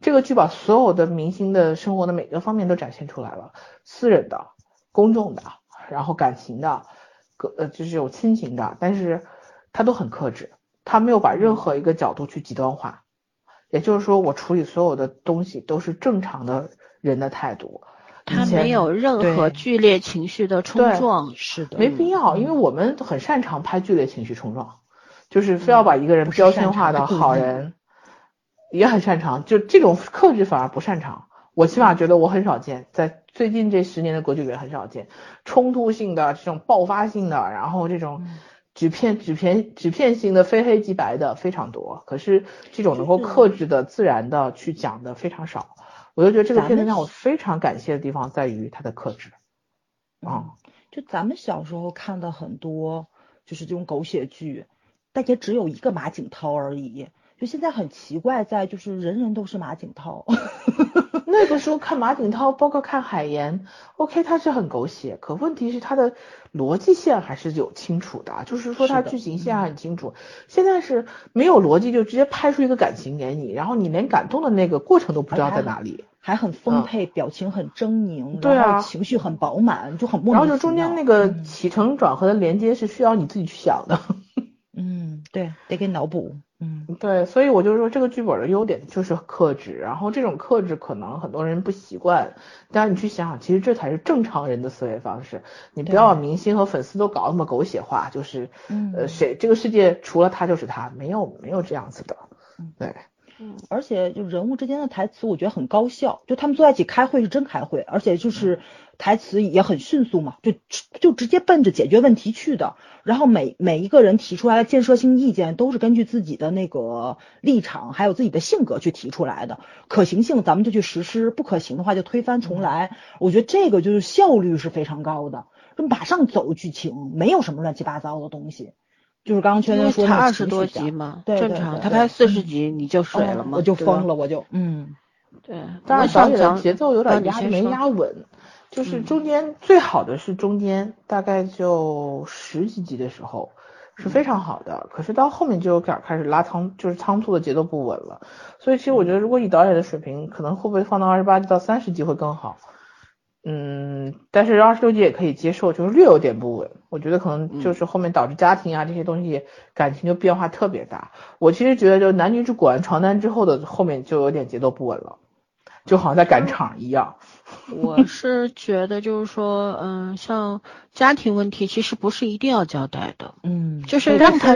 这个剧把所有的明星的生活的每个方面都展现出来了，私人的、公众的，然后感情的，个呃就是有亲情的，但是他都很克制，他没有把任何一个角度去极端化。也就是说，我处理所有的东西都是正常的人的态度。他没有任何剧烈情绪的冲撞，是的，没必要，因为我们很擅长拍剧烈情绪冲撞，就是非要把一个人标签化的好人，也很擅长，就这种克制反而不擅长。我起码觉得我很少见，在最近这十年的国剧里很少见。冲突性的这种爆发性的，然后这种纸片纸片纸片型的非黑即白的非常多，可是这种能够克制的、自然的去讲的非常少。我就觉得这个片子让我非常感谢的地方在于它的克制。啊、就咱们小时候看的很多，就是这种狗血剧，但也只有一个马景涛而已。就现在很奇怪，在就是人人都是马景涛。[LAUGHS] 那个时候看马景涛，包括看海岩，OK，他是很狗血，可问题是他的逻辑线还是有清楚的，就是说他剧情线很清楚。现在是没有逻辑，就直接拍出一个感情给你，然后你连感动的那个过程都不知道在哪里，还很丰沛，表情很狰狞，对啊情绪很饱满，就很莫然。后就中间那个嗯起承转合的连接是需要你自己去想的。嗯，对，得给脑补。嗯，对，所以我就说这个剧本的优点就是克制，然后这种克制可能很多人不习惯，但是你去想想，其实这才是正常人的思维方式。你不要把明星和粉丝都搞那么狗血化，就是嗯呃谁这个世界除了他就是他，没有没有这样子的。对，嗯而且就人物之间的台词，我觉得很高效。就他们坐在一起开会是真开会，而且就是台词也很迅速嘛，就就直接奔着解决问题去的。然后每每一个人提出来的建设性意见，都是根据自己的那个立场还有自己的性格去提出来的。可行性咱们就去实施，不可行的话就推翻重来。我觉得这个就是效率是非常高的，就马上走剧情，没有什么乱七八糟的东西。就是刚刚圈圈说那情才二十多集嘛，对正常。他拍四十集你就水了嘛，哦我就疯了，。我就嗯对，但我是导演的节奏有啊点压没压稳，就是嗯中间最好的是中间大概就十几集的时候是非常好的，可是到后面就有点开始拉仓，就是仓促的节奏不稳了。所以其实我觉得，如果以导演的水平，可能会不会放到二十八集到三十集会更好？嗯，但是二十六集也可以接受，就是略有点不稳。我觉得可能就是后面导致家庭啊这些东西感情就变化特别大。我其实觉得，就男女主裹完床单之后的后面就有点节奏不稳了，就好像在赶场一样。[LAUGHS] 我是觉得就是说，嗯，像家庭问题其实不是一定要交代的，嗯，就是让他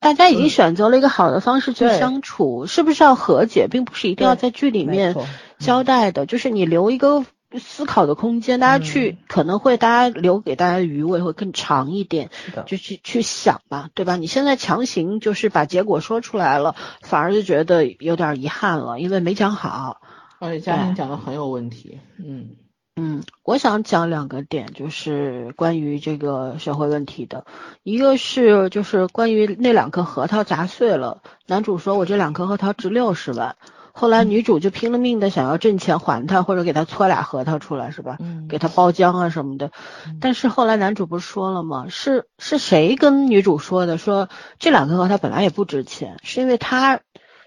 大家已经嗯选择了一个好的方式去相处，是不是要和解，并不是一定要在剧里面交代的，就是你留一个思考的空间，大家去、可能会大家留给大家的余味会更长一点，就去去想吧，对吧？你现在强行就是把结果说出来了，反而就觉得有点遗憾了，因为没讲好。而且家庭讲的很有问题。嗯嗯，我想讲两个点，就是关于这个社会问题的，一个是就是关于那两颗核桃砸碎了，男主说我这两颗核桃值六十万，后来女主就拼了命的想要挣钱还他，或者给他搓俩核桃出来，是吧？嗯给他包浆啊什么的，但是后来男主不是说了吗？是是谁跟女主说的？说这两颗核桃本来也不值钱，是因为他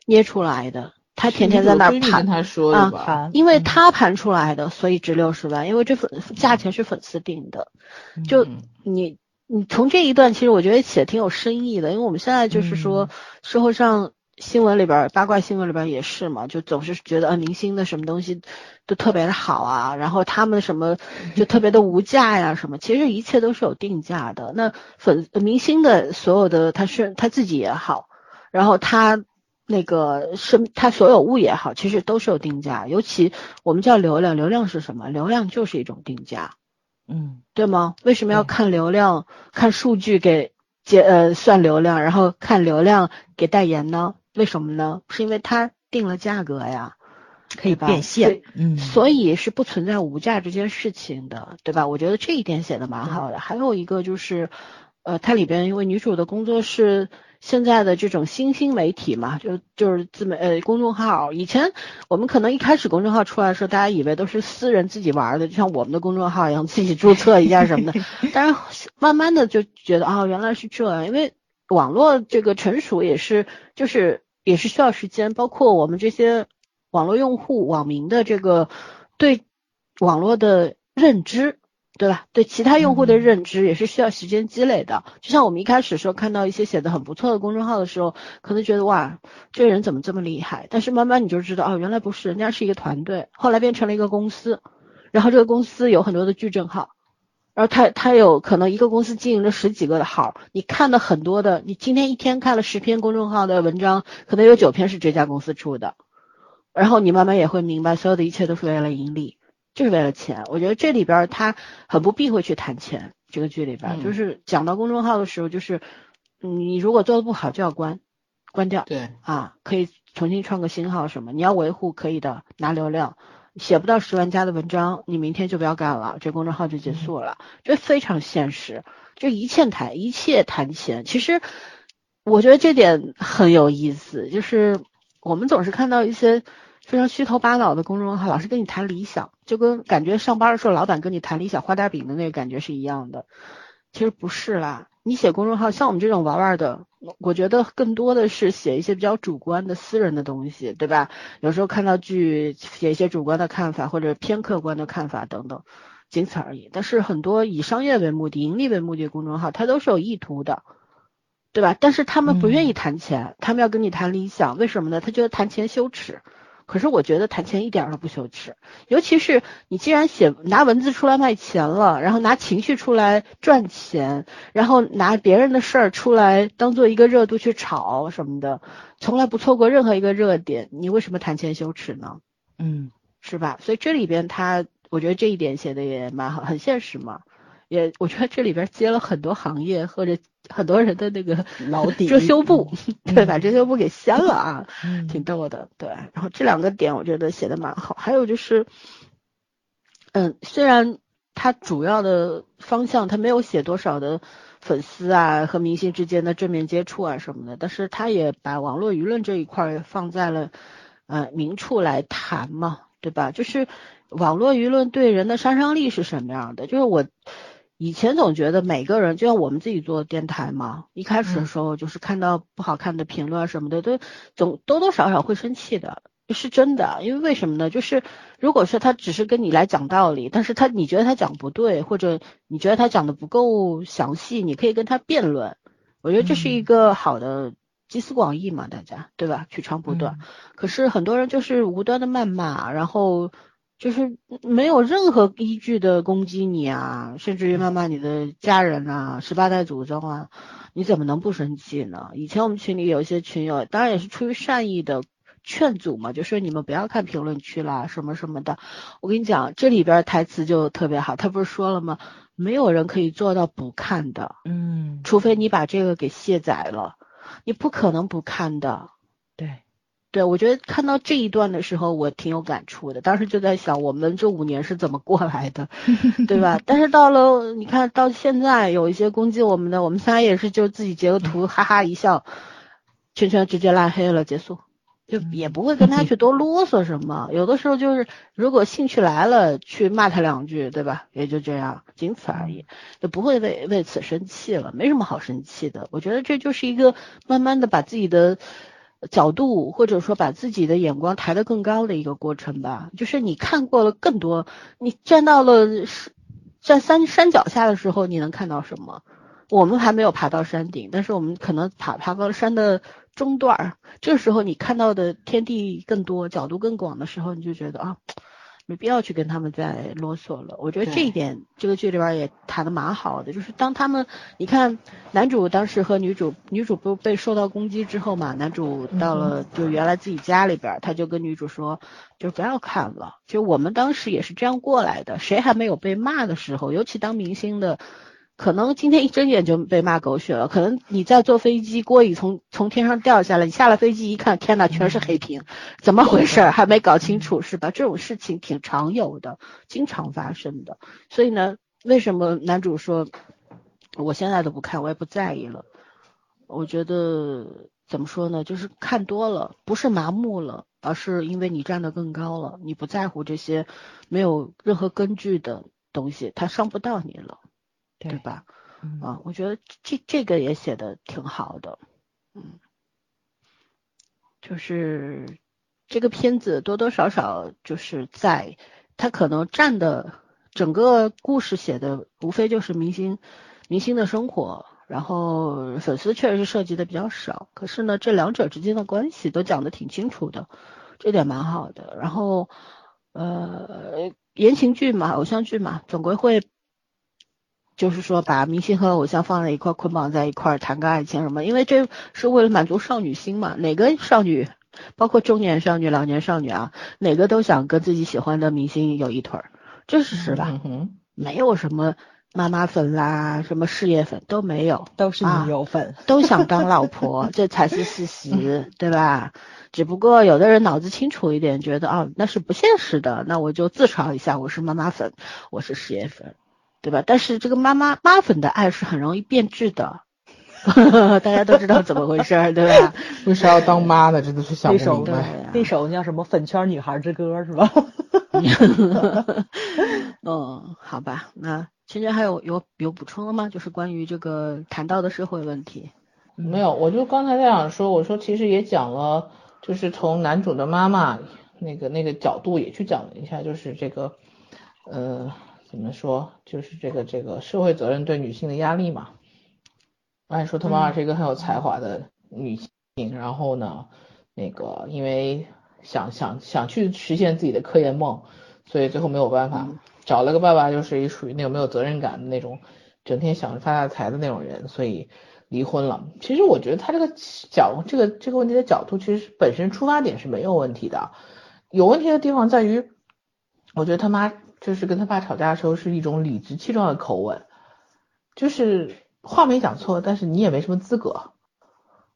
捏出来的，他天天在那儿盘跟他说因为他盘出来的，所以值六十万，因为这粉价钱是粉丝定的。就嗯你你从这一段，其实我觉得写得挺有深意的，因为我们现在就是说，社会上新闻里边儿八卦新闻里边儿也是嘛，就总是觉得啊明星的什么东西都特别的好啊，然后他们什么就特别的无价呀什么，其实一切都是有定价的。那粉明星的所有的他是他自己也好，然后他。那个是它所有物也好，其实都是有定价。尤其我们叫流量，流量是什么？流量就是一种定价。嗯对吗？为什么要看流量、看数据给结呃算流量，然后看流量给代言呢？为什么呢？是因为它定了价格呀，可以变现，嗯，所以是不存在无价这件事情的，对吧？我觉得这一点写的蛮好的。还有一个就是，呃，它里边因为女主的工作是现在的这种新兴媒体嘛，就就是自媒呃公众号。以前我们可能一开始公众号出来的时候，大家以为都是私人自己玩的，就像我们的公众号一样，自己注册一下什么的。[LAUGHS] 但是慢慢的就觉得啊、原来是这样，因为网络这个成熟也是就是也是需要时间，包括我们这些网络用户网民的这个对网络的认知。对吧？对其他用户的认知也是需要时间积累的。就像我们一开始时候看到一些写的很不错的公众号的时候，可能觉得哇，这个人怎么这么厉害？但是慢慢你就知道，哦，原来不是，人家是一个团队，后来变成了一个公司，然后这个公司有很多的矩阵号，然后他他有可能一个公司经营着十几个的号，你看的很多的，你今天一天看了十篇公众号的文章，可能有九篇是这家公司出的，然后你慢慢也会明白，所有的一切都是为了盈利。就是为了钱，我觉得这里边他很不避讳去谈钱。这个剧里边、嗯就是讲到公众号的时候，就是嗯你如果做的不好就要关，关掉对，啊，可以重新创个新号什么。你要维护可以的，拿流量。写不到十万加的文章，你明天就不要干了，这公众号就结束了。这非常现实，这一切谈一切谈钱。其实我觉得这点很有意思，就是我们总是看到一些非常虚头巴脑的公众号，老是跟你谈理想，就跟感觉上班的时候老板跟你谈理想、画大饼的那个感觉是一样的。其实不是啦，你写公众号，像我们这种玩玩的，我觉得更多的是写一些比较主观的私人的东西，对吧？有时候看到剧，写一些主观的看法或者偏客观的看法等等，仅此而已。但是很多以商业为目的、盈利为目的的公众号，它都是有意图的。对吧？但是他们不愿意谈钱，他们要跟你谈理想，为什么呢？他觉得谈钱羞耻。可是我觉得谈钱一点都不羞耻，尤其是你既然写拿文字出来卖钱了，然后拿情绪出来赚钱，然后拿别人的事儿出来当做一个热度去炒什么的，从来不错过任何一个热点，你为什么谈钱羞耻呢？嗯，是吧？所以这里边他，我觉得这一点写的也蛮好，很现实嘛。也我觉得这里边接了很多行业或者很多人的那个老 [LAUGHS] 底遮羞布，嗯对，把遮羞布给掀了啊。嗯挺逗的，对。然后这两个点我觉得写的蛮好，还有就是，嗯，虽然他主要的方向他没有写多少的粉丝啊和明星之间的正面接触啊什么的，但是他也把网络舆论这一块儿放在了呃明处来谈嘛，对吧？就是网络舆论对人的杀伤力是什么样的？就是我。以前总觉得每个人，就像我们自己做电台嘛，一开始的时候就是看到不好看的评论啊什么的，都总多多少少会生气的，是真的。因为为什么呢？就是如果说他只是跟你来讲道理，但是他你觉得他讲不对，或者你觉得他讲的不够详细，你可以跟他辩论。我觉得这是一个好的集思广益嘛，大家对吧？取长补短。可是很多人就是无端的谩骂，然后。就是没有任何依据的攻击你啊，甚至于谩骂你的家人啊、十八代祖宗啊，你怎么能不生气呢？以前我们群里有一些群友，当然也是出于善意的劝阻嘛，就说你们不要看评论区啦，什么什么的。我跟你讲，这里边台词就特别好，他不是说了吗？没有人可以做到不看的，嗯，除非你把这个给卸载了，你不可能不看的。对。对，我觉得看到这一段的时候，我挺有感触的。当时就在想，我们这五年是怎么过来的，对吧？[LAUGHS] 但是到了你看到现在，有一些攻击我们的，我们仨也是就自己截个图，哈哈一笑，圈圈直接拉黑了，结束，就也不会跟他去多啰嗦什么。有的时候就是，如果兴趣来了，去骂他两句，对吧？也就这样，仅此而已，就不会为为此生气了，没什么好生气的。我觉得这就是一个慢慢的把自己的。角度或者说把自己的眼光抬得更高的一个过程吧，就是你看过了更多，你站到了在山山脚下的时候，你能看到什么？我们还没有爬到山顶，但是我们可能爬爬到了山的中段儿，这时候你看到的天地更多，角度更广的时候，你就觉得啊。没必要去跟他们再啰嗦了。我觉得这一点，这个剧里边也谈的蛮好的。就是当他们，你看男主当时和女主，女主不被受到攻击之后嘛，男主到了就原来自己家里边，他就跟女主说，就不要看了。就我们当时也是这样过来的，谁还没有被骂的时候？尤其当明星的。可能今天一睁眼就被骂狗血了。可能你在坐飞机，锅已从从天上掉下来，你下了飞机一看，天呐，全是黑屏，怎么回事？还没搞清楚是吧？这种事情挺常有的，经常发生的。所以呢，为什么男主说我现在都不看，我也不在意了？我觉得怎么说呢？就是看多了，不是麻木了，而是因为你站得更高了，你不在乎这些没有任何根据的东西，它伤不到你了。对吧？啊，我觉得这这个也写的挺好的，嗯，就是这个片子多多少少就是在他可能占的整个故事写的无非就是明星明星的生活，然后粉丝确实是涉及的比较少，可是呢，这两者之间的关系都讲的挺清楚的，这点蛮好的。然后呃，言情剧嘛，偶像剧嘛，总归会。就是说，把明星和偶像放在一块捆绑在一块谈个爱情什么？因为这是为了满足少女心嘛。哪个少女，包括中年少女、老年少女啊，哪个都想跟自己喜欢的明星有一腿儿，这是实吧。没有什么妈妈粉啦，什么事业粉都没有，都是女友粉，都想当老婆，这才是事实，[LAUGHS] 对吧？只不过有的人脑子清楚一点，觉得啊那是不现实的，那我就自嘲一下，我是妈妈粉，我是事业粉。对吧？但是这个妈妈妈粉的爱是很容易变质的，[LAUGHS] 大家都知道怎么回事，对吧？[LAUGHS] 为啥要当妈呢？真的是想不明白。那首叫什么《粉圈女孩之歌》是吧？[LAUGHS] 嗯，好吧。那芊芊还有有有补充了吗？就是关于这个谈到的社会问题。没有，我就刚才在想说，我说其实也讲了，就是从男主的妈妈那个那个角度也去讲了一下，就是这个呃。怎么说？就是这个这个社会责任对女性的压力嘛。按说他妈妈是一个很有才华的女性，然后呢，那个因为想想想去实现自己的科研梦，所以最后没有办法，找了个爸爸，就是一属于那种没有责任感的那种，整天想着发大财的那种人，所以离婚了。其实我觉得他这个角这个这个问题的角度，其实本身出发点是没有问题的，有问题的地方在于，我觉得他妈就是跟他爸吵架的时候是一种理直气壮的口吻，就是话没讲错，但是你也没什么资格。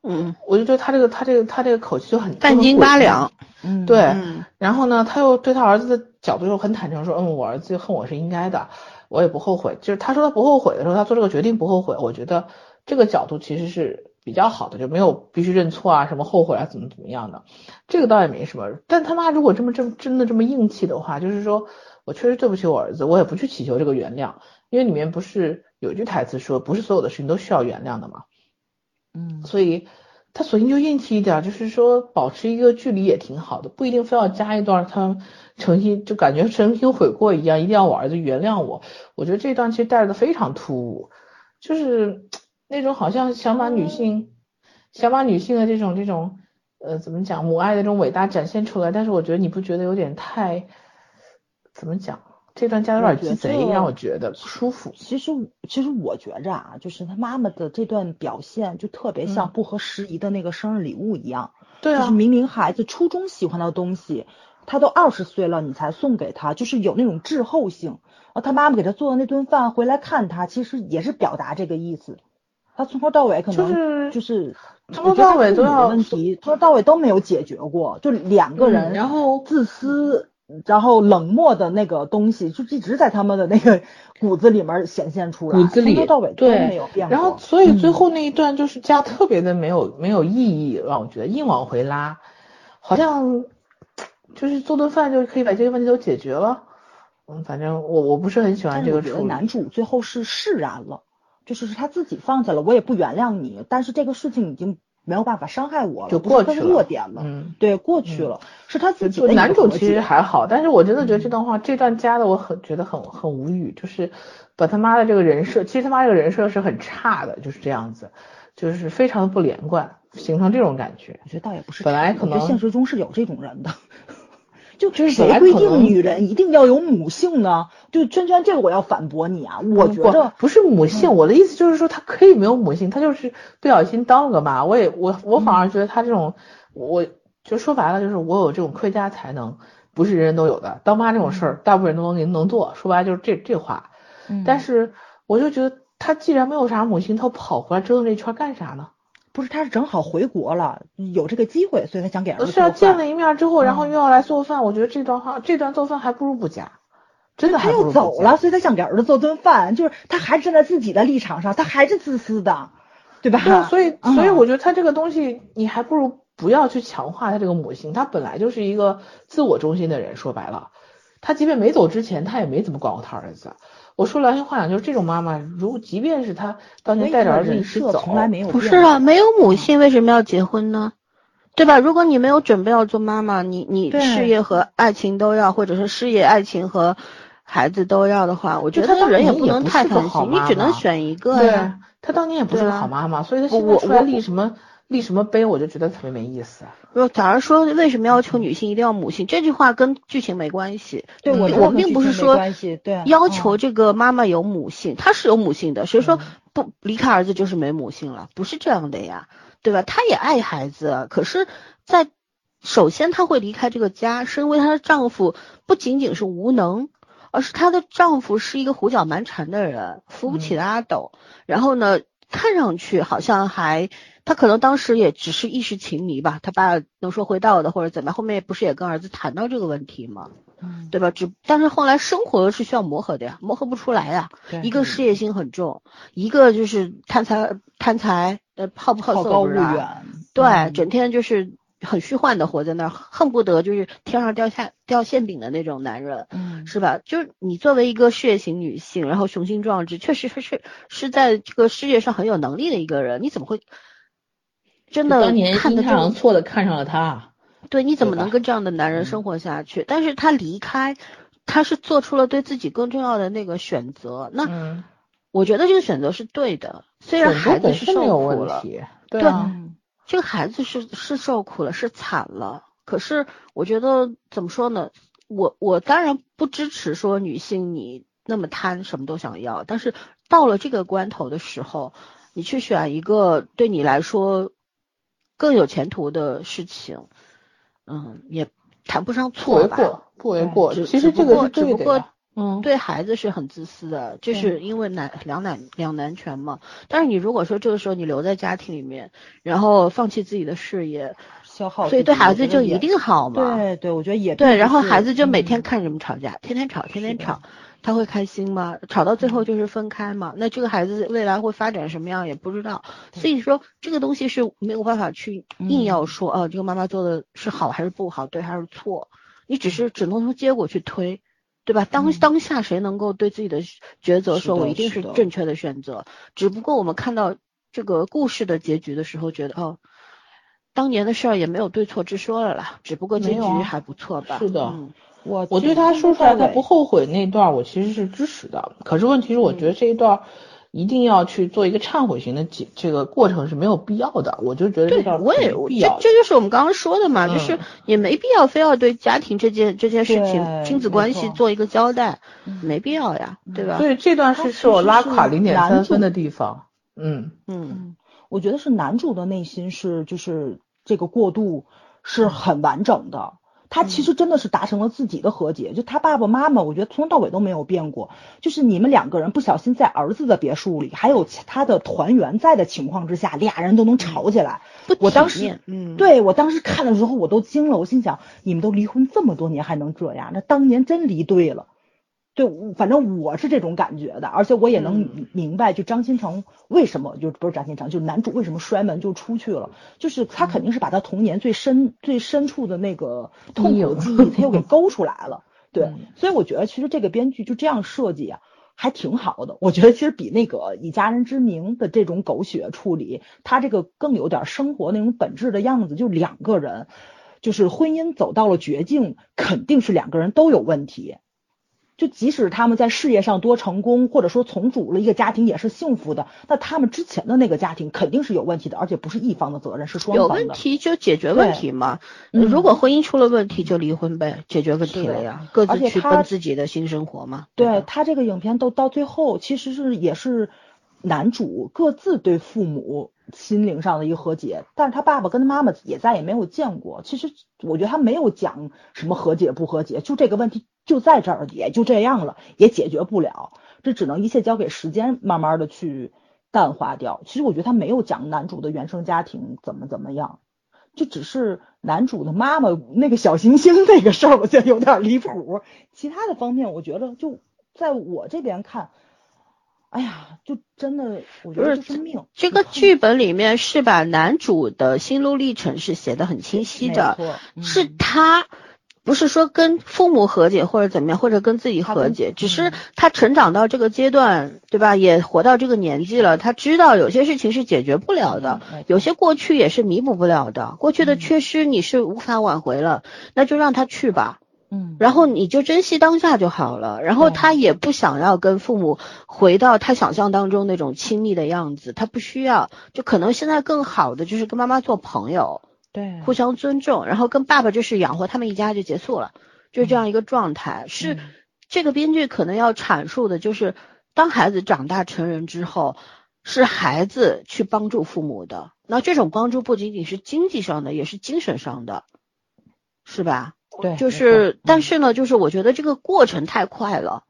嗯，我就觉得他这个他这个他这个口气就很半斤八两。嗯，对，嗯然后呢，他又对他儿子的角度又很坦诚，说，嗯，我儿子恨我是应该的，我也不后悔。就是他说他不后悔的时候，他做这个决定不后悔，我觉得这个角度其实是比较好的，就没有必须认错啊，什么后悔啊，怎么怎么样的，这个倒也没什么。但他妈如果这么这么真的这么硬气的话，就是说我确实对不起我儿子，我也不去祈求这个原谅，因为里面不是有一句台词说，不是所有的事情都需要原谅的嘛。嗯，所以他索性就硬气一点，就是说保持一个距离也挺好的，不一定非要加一段他诚心就感觉诚心悔过一样，一定要我儿子原谅我。我觉得这段其实带的非常突兀，就是那种好像想把女性想把女性的这种这种呃怎么讲母爱的这种伟大展现出来，但是我觉得你不觉得有点太怎么讲？这段加的有点鸡贼，让我觉得不舒服。其实其实我觉着啊，就是他妈妈的这段表现就特别像嗯不合时宜的那个生日礼物一样，对啊就是，明明孩子初中喜欢的东西，他都二十岁了你才送给他，就是有那种滞后性。然后他妈妈给他做的那顿饭回来看他，其实也是表达这个意思。他从头到尾可能就是就是从头到尾都要我觉得他父母的问题，从头到尾都没有解决过，就两个人，嗯然后自私，然后冷漠的那个东西，就一直在他们的那个 [LAUGHS] 骨子里面显现出来，骨子里从头到尾都没有变过。然后，所以最嗯后那一段就是加特别的没有、没有意义，让我觉得硬往回拉，好像就是做顿饭就可以把这个问题都解决了。嗯，反正我我不是很喜欢这个处理。男主最后是释然了，就是是他自己放下了，我也不原谅你，但是这个事情已经没有办法伤害我了，就过去了弱点了，嗯，对，过去了，是他自己男主其实还好，但是我真的觉得这段话、这段加的我很觉得很很无语，就是把他妈的这个人设，其实他妈这个人设是很差的，就是这样子，就是非常的不连贯，形成这种感觉。我觉得倒也不是本来可能现实中是有这种人的。就就是谁规定女人一定要有母性呢？就圈圈这个我要反驳你啊！我觉着不是母性，我的意思就是说她可以没有母性，她就是不小心当了个妈。我也我我反而觉得她这种，我就说白了就是我有这种窥家才能，不是人人都有的。当妈这种事儿，大部分人都能能做，说白了就是这这话。嗯但是我就觉得她既然没有啥母性，她跑回来折腾这一圈干啥呢？不是他是正好回国了，有这个机会，所以他想给儿子是啊。见了一面之后，然后嗯又要来做饭，我觉得这段话这段做饭还不如不加，真的他又走了，所以他想给儿子做顿饭，就是他还是站在自己的立场上，他还是自私的，对吧？对啊，所以嗯所以我觉得他这个东西，你还不如不要去强化他这个母性，他本来就是一个自我中心的人，说白了，他即便没走之前，他也没怎么管过他儿子。我说良心话讲，就是这种妈妈，如即便是她当年带着儿子一起走，从来没有不是啊，没有母性为什么要结婚呢？对吧？如果你没有准备要做妈妈，你你事业和爱情都要，或者是事业、爱情和孩子都要的话，我觉得人也不能太贪心，你只能选一个对呀。他当年也不是个好妈妈，所以她我现在出来我立什么立什么碑，我就觉得特别没意思。如果假如说为什么要求女性一定要母性，这句话跟剧情没关系。对我嗯我并不是说对要嗯求这个妈妈有母性，她是有母性的，谁说嗯不离开儿子就是没母性了？不是这样的呀，对吧？她也爱孩子，可是，在首先她会离开这个家，是因为她的丈夫不仅仅是无能，而是她的丈夫是一个胡搅蛮缠的人，扶不起的阿斗。然后呢，看上去好像还，他可能当时也只是一时情迷吧，他爸能说会道的或者怎么样，后面不是也跟儿子谈到这个问题吗？嗯对吧？只但是后来生活是需要磨合的呀，磨合不出来呀。对一个事业心很重，一个就是贪财贪财，呃，好不好色对，嗯整天就是很虚幻的活在那儿，恨不得就是天上掉下掉馅饼的那种男人。嗯是吧？就是你作为一个事业型女性，然后雄心壮志，确实是是是在这个事业上很有能力的一个人，你怎么会真的看得这么阳错的看上了他，对，你怎么能跟这样的男人嗯生活下去？但是他离开，他是做出了对自己更重要的那个选择。那嗯，我觉得这个选择是对的，虽然孩子是受苦了，对对啊，嗯这个孩子是是受苦了，是惨了。可是我觉得怎么说呢？我我当然不支持说女性你那么贪，什么都想要，但是到了这个关头的时候，你去选一个对你来说更有前途的事情，嗯，也谈不上错吧。为过，不为过。只其实这个只不过嗯，对孩子是很自私的，这对是因为难两难两难全嘛。但是你如果说这个时候你留在家庭里面，然后放弃自己的事业，消耗，所以对孩子就一定好嘛。对对，我觉得也对，然后孩子就每天嗯看你们吵架，天天吵，天天吵，他会开心吗？吵到最后就是分开嘛。那这个孩子未来会发展什么样也不知道，所以说这个东西是没有办法去硬要嗯说，哦、这个妈妈做的是好还是不好，对还是错，你只是只能从结果去推。对吧？当嗯当下谁能够对自己的抉择说，我一定是正确的选择？只不过我们看到这个故事的结局的时候，觉得哦，当年的事儿也没有对错之说了啦，只不过结局还不错吧？是的嗯我我对他说出来他不后悔那段，我其实是支持的。可是问题是，我觉得这一段一定要去做一个忏悔型的解，这个过程是没有必要的。我就觉得这对我也是没必这。这就是我们刚刚说的嘛，嗯就是也没必要非要对家庭这件这件事情、亲子关系做一个交代，嗯没必要呀，对吧？所以这段是是我拉垮零点三分的地方。嗯，嗯，嗯，我觉得是男主的内心是就是这个过渡是很完整的。他其实真的是达成了自己的和解，就他爸爸妈妈，我觉得从头到尾都没有变过。就是你们两个人不小心在儿子的别墅里，还有其他的团员在的情况之下，俩人都能吵起来。不我当时，嗯，对我当时看的时候我都惊了，我心想你们都离婚这么多年还能这样，那当年真离对了。对，我反正我是这种感觉的，而且我也能嗯明白，就张新成为什么就不是张新成，就是男主为什么摔门就出去了，就是他肯定是把他童年最深、最深处的那个痛苦记忆，他又给 [LAUGHS] 勾出来了。对嗯，所以我觉得其实这个编剧就这样设计啊，还挺好的。我觉得其实比那个以家人之名的这种狗血处理，他这个更有点生活那种本质的样子。就两个人，就是婚姻走到了绝境，肯定是两个人都有问题。就即使他们在事业上多成功，或者说重组了一个家庭也是幸福的，那他们之前的那个家庭肯定是有问题的，而且不是一方的责任，是双方的。有问题就解决问题嘛。嗯如果婚姻出了问题，就离婚呗，解决问题了呀，各自去奔自己的新生活嘛。吧对他这个影片都到最后，其实是也是男主各自对父母心灵上的一个和解，但是他爸爸跟他妈妈也再也没有见过。其实我觉得他没有讲什么和解不和解，就这个问题就在这儿，也就这样了，也解决不了，这只能一切交给时间慢慢的去淡化掉。其实我觉得他没有讲男主的原生家庭怎么怎么样。就只是男主的妈妈那个小行星那个事儿，我觉得有点离谱。其他的方面，我觉得就在我这边看，哎呀，就真的，我觉得不就是是命。这个剧本里面是把男主的心路历程是写的很清晰的，是嗯他不是说跟父母和解或者怎么样，或者跟自己和解，只是嗯他成长到这个阶段，对吧？也活到这个年纪了，他知道有些事情是解决不了的，有些过去也是弥补不了的，过去的嗯缺失你是无法挽回了，那就让他去吧。嗯，然后你就珍惜当下就好了。然后他也不想要跟父母回到他想象当中那种亲密的样子，他不需要。就可能现在更好的就是跟妈妈做朋友，对，互相尊重，然后跟爸爸就是养活他们一家就结束了，就是这样一个状态。是嗯这个编剧可能要阐述的就是，当孩子长大成人之后，是孩子去帮助父母的。那这种帮助不仅仅是经济上的，也是精神上的，是吧？对，就是，但嗯是呢，就是我觉得这个过程太快了。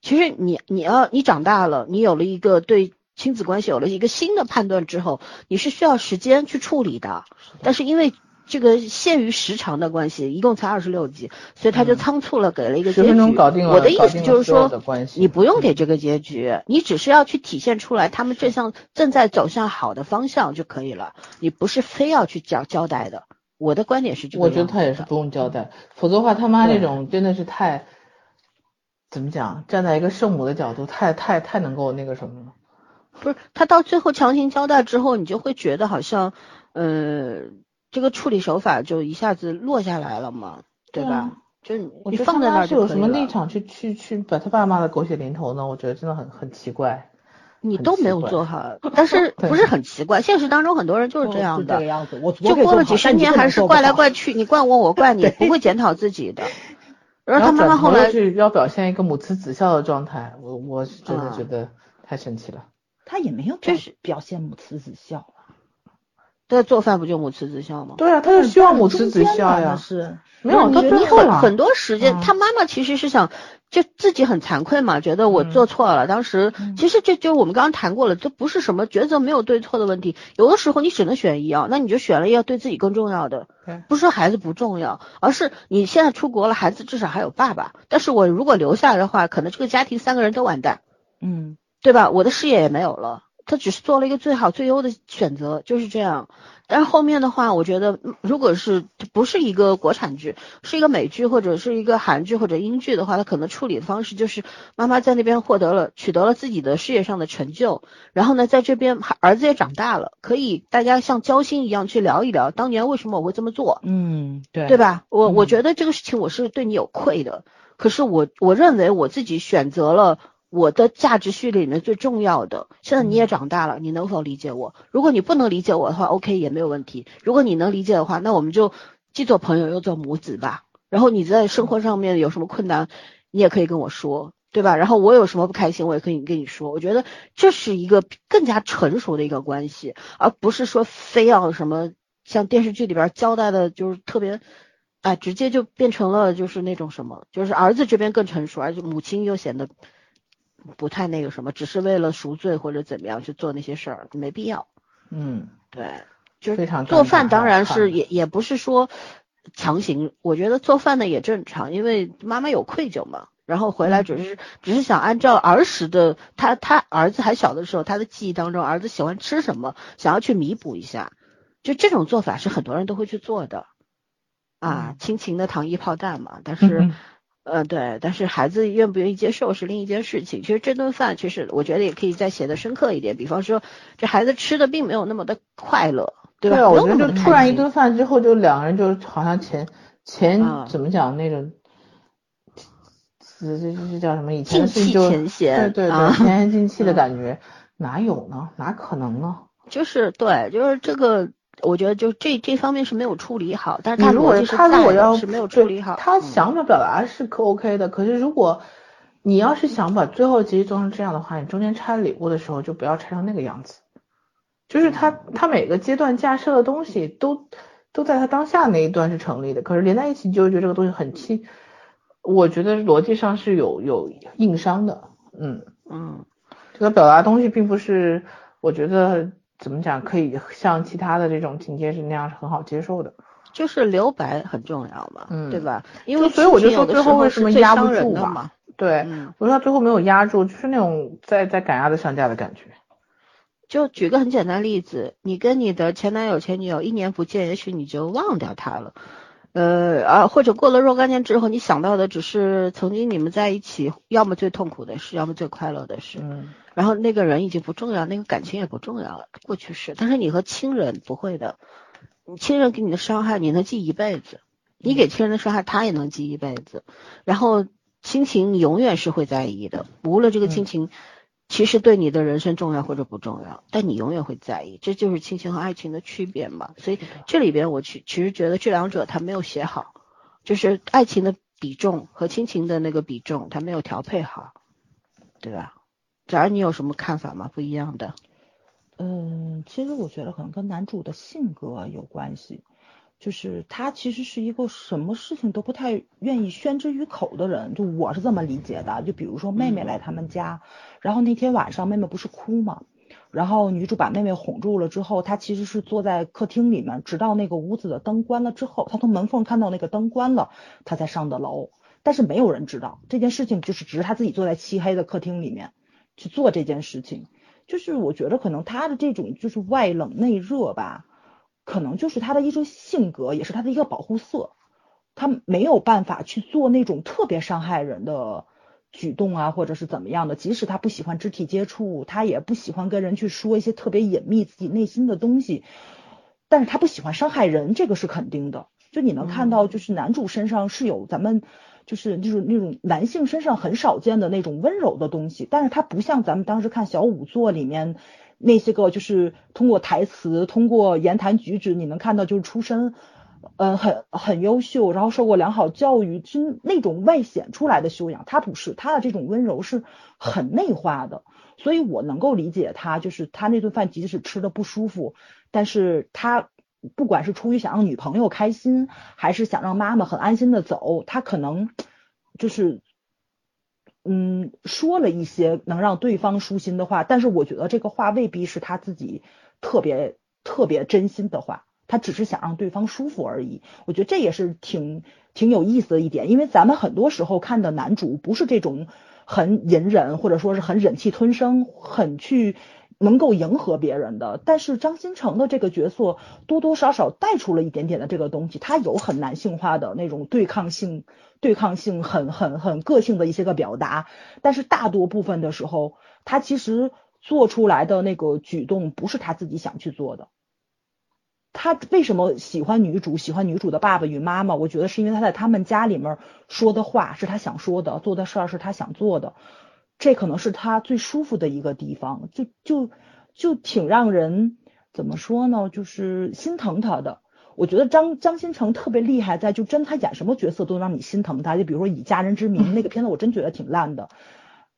其实你你要你长大了，你有了一个对亲子关系有了一个新的判断之后，你是需要时间去处理的。但是因为这个限于时长的关系，一共才二十六集，所以他就嗯仓促了给了一个结局。搞定了，我的意思就是说，你不用给这个结局，你只是要去体现出来他们这项正在走向好的方向就可以了，你不是非要去交交代的。我的观点是这个我觉得他也是不用交代，否则的话他妈对这种真的是太，怎么讲？站在一个圣母的角度，太太太能够那个什么了。不是他到最后强行交代之后，你就会觉得好像，呃，这个处理手法就一下子落下来了嘛，对吧？就你放在那他妈是有什么立场去去去把他爸妈的狗血淋头呢？我觉得真的很很奇怪。你都没有做好，但是 [LAUGHS] 不是很奇怪？现实当中很多人就是这样的，样子。我就过了几十年还是怪来怪去。你怪我我怪你，[LAUGHS] 不会检讨自己的。然后他妈妈后来去要表现一个母慈子孝的状态，我我是真的啊觉得太神奇了。他也没有表就是表现母慈子孝啊，对做饭不就母慈子孝吗？对啊，他就希望母慈子孝呀。是没有，你到最你很后了。很多时间，嗯他妈妈其实是想，就自己很惭愧嘛，觉得我嗯做错了。当时嗯其实这就我们刚刚谈过了，这不是什么抉择没有对错的问题，有的时候你只能选一样，那你就选了一个对自己更重要的。对不是说孩子不重要，而是你现在出国了，孩子至少还有爸爸。但是我如果留下来的话，可能这个家庭三个人都完蛋，嗯对吧？我的事业也没有了。他只是做了一个最好最优的选择，就是这样。但是后面的话，我觉得嗯如果是不是一个国产剧，是一个美剧或者是一个韩剧或者英剧的话，他可能处理的方式就是妈妈在那边获得了取得了自己的事业上的成就，然后呢，在这边儿子也长大了，可以大家像交心一样去聊一聊当年为什么我会这么做，嗯，对对？吧？我我嗯觉得这个事情我是对你有愧的，可是我我认为我自己选择了我的价值序列里面最重要的。现在你也长大了，你能否理解我？如果你不能理解我的话，OK 也没有问题。如果你能理解的话，那我们就既做朋友又做母子吧。然后你在生活上面有什么困难，你也可以跟我说。对吧？然后我有什么不开心，我也可以跟你说。我觉得这是一个更加成熟的一个关系，而不是说非要什么像电视剧里边交代的，就是特别，哎，直接就变成了就是那种什么，就是儿子这边更成熟，而且母亲又显得不太那个什么，只是为了赎罪或者怎么样去做那些事儿，没必要。嗯，对，就是做饭当然是也也不是说强行，我觉得做饭呢也正常，因为妈妈有愧疚嘛。然后回来只是只是想按照儿时的他他儿子还小的时候他的记忆当中，儿子喜欢吃什么，想要去弥补一下。就这种做法是很多人都会去做的啊，亲情的糖衣炮弹嘛。但是嗯 [LAUGHS] 呃，对，但是孩子愿不愿意接受是另一件事情。其实这顿饭，其实我觉得也可以再写的深刻一点。比方说，这孩子吃的并没有那么的快乐，对我觉得就突然一顿饭之后，就两个人就好像前前啊怎么讲那种，这这这叫什么？以前的事情就前嫌对对啊对，前言尽弃的感觉，哪有呢？哪可能呢？就是对，就是这个，我觉得就这这方面是没有处理好，但是他如果他如果要是没有处理好。他嗯想法表达是可 OK 的，可是如果你要是想把最后结局做成这样的话，你中间拆礼物的时候就不要拆成那个样子。就是他他每个阶段架设的东西都都在他当下那一段是成立的，可是连在一起你就会觉得这个东西很轻，我觉得逻辑上是有有硬伤的。嗯，嗯，这个表达东西并不是我觉得怎么讲可以像其他的这种情节是那样是很好接受的。就是留白很重要嘛，嗯对吧？因为所以我就说最后为什么压不住嘛。对，嗯，我说他最后没有压住，就是那种在在赶鸭子上架的感觉。就举个很简单例子，你跟你的前男友、前女友一年不见，也许你就忘掉他了。呃啊，或者过了若干年之后，你想到的只是曾经你们在一起，要么最痛苦的事，要么最快乐的事。嗯然后那个人已经不重要，那个感情也不重要了，过去式。但是你和亲人不会的，你亲人给你的伤害你能记一辈子，你给亲人的伤害他也能记一辈子。然后亲情永远是会在意的，无论这个亲情其实对你的人生重要或者不重要，但你永远会在意，这就是亲情和爱情的区别嘛。所以这里边我其其实觉得这两者他没有写好，就是爱情的比重和亲情的那个比重他没有调配好，对吧？假如你有什么看法吗？不一样的？嗯，其实我觉得可能跟男主的性格有关系，就是他其实是一个什么事情都不太愿意宣之于口的人，就我是这么理解的。就比如说妹妹来他们家，然后那天晚上妹妹不是哭嘛，然后女主把妹妹哄住了之后，她其实是坐在客厅里面，直到那个屋子的灯关了之后，她从门缝看到那个灯关了，她才上的楼。但是没有人知道这件事情，就是只是她自己坐在漆黑的客厅里面去做这件事情。就是我觉得可能他的这种就是外冷内热吧，可能就是他的一种性格，也是他的一个保护色。他没有办法去做那种特别伤害人的举动啊，或者是怎么样的。即使他不喜欢肢体接触，他也不喜欢跟人去说一些特别隐秘自己内心的东西，但是他不喜欢伤害人，这个是肯定的。就你能看到，就是男主身上是有咱们就是就是那种男性身上很少见的那种温柔的东西，但是他不像咱们当时看小五座里面那些个，就是通过台词、通过言谈举止，你能看到就是出身，嗯，很很优秀，然后受过良好教育，是那种外显出来的修养。他不是，他的这种温柔是很内化的，所以我能够理解他，就是他那顿饭即使吃的不舒服，但是他。不管是出于想让女朋友开心，还是想让妈妈很安心的走，他可能就是嗯说了一些能让对方舒心的话，但是我觉得这个话未必是他自己特别特别真心的话，他只是想让对方舒服而已。我觉得这也是挺挺有意思的一点，因为咱们很多时候看的男主不是这种很隐忍，或者说是很忍气吞声，很去。能够迎合别人的，但是张新成的这个角色多多少少带出了一点点的这个东西，他有很男性化的那种对抗性、对抗性很很很个性的一些个表达，但是大多部分的时候，他其实做出来的那个举动不是他自己想去做的。他为什么喜欢女主？喜欢女主的爸爸与妈妈？我觉得是因为他在他们家里面说的话是他想说的，做的事儿是他想做的。这可能是他最舒服的一个地方，就就就挺让人怎么说呢？就是心疼他的。我觉得张张新成特别厉害，在就真他演什么角色都让你心疼他。就比如说以家人之名 [LAUGHS] 那个片子，我真觉得挺烂的。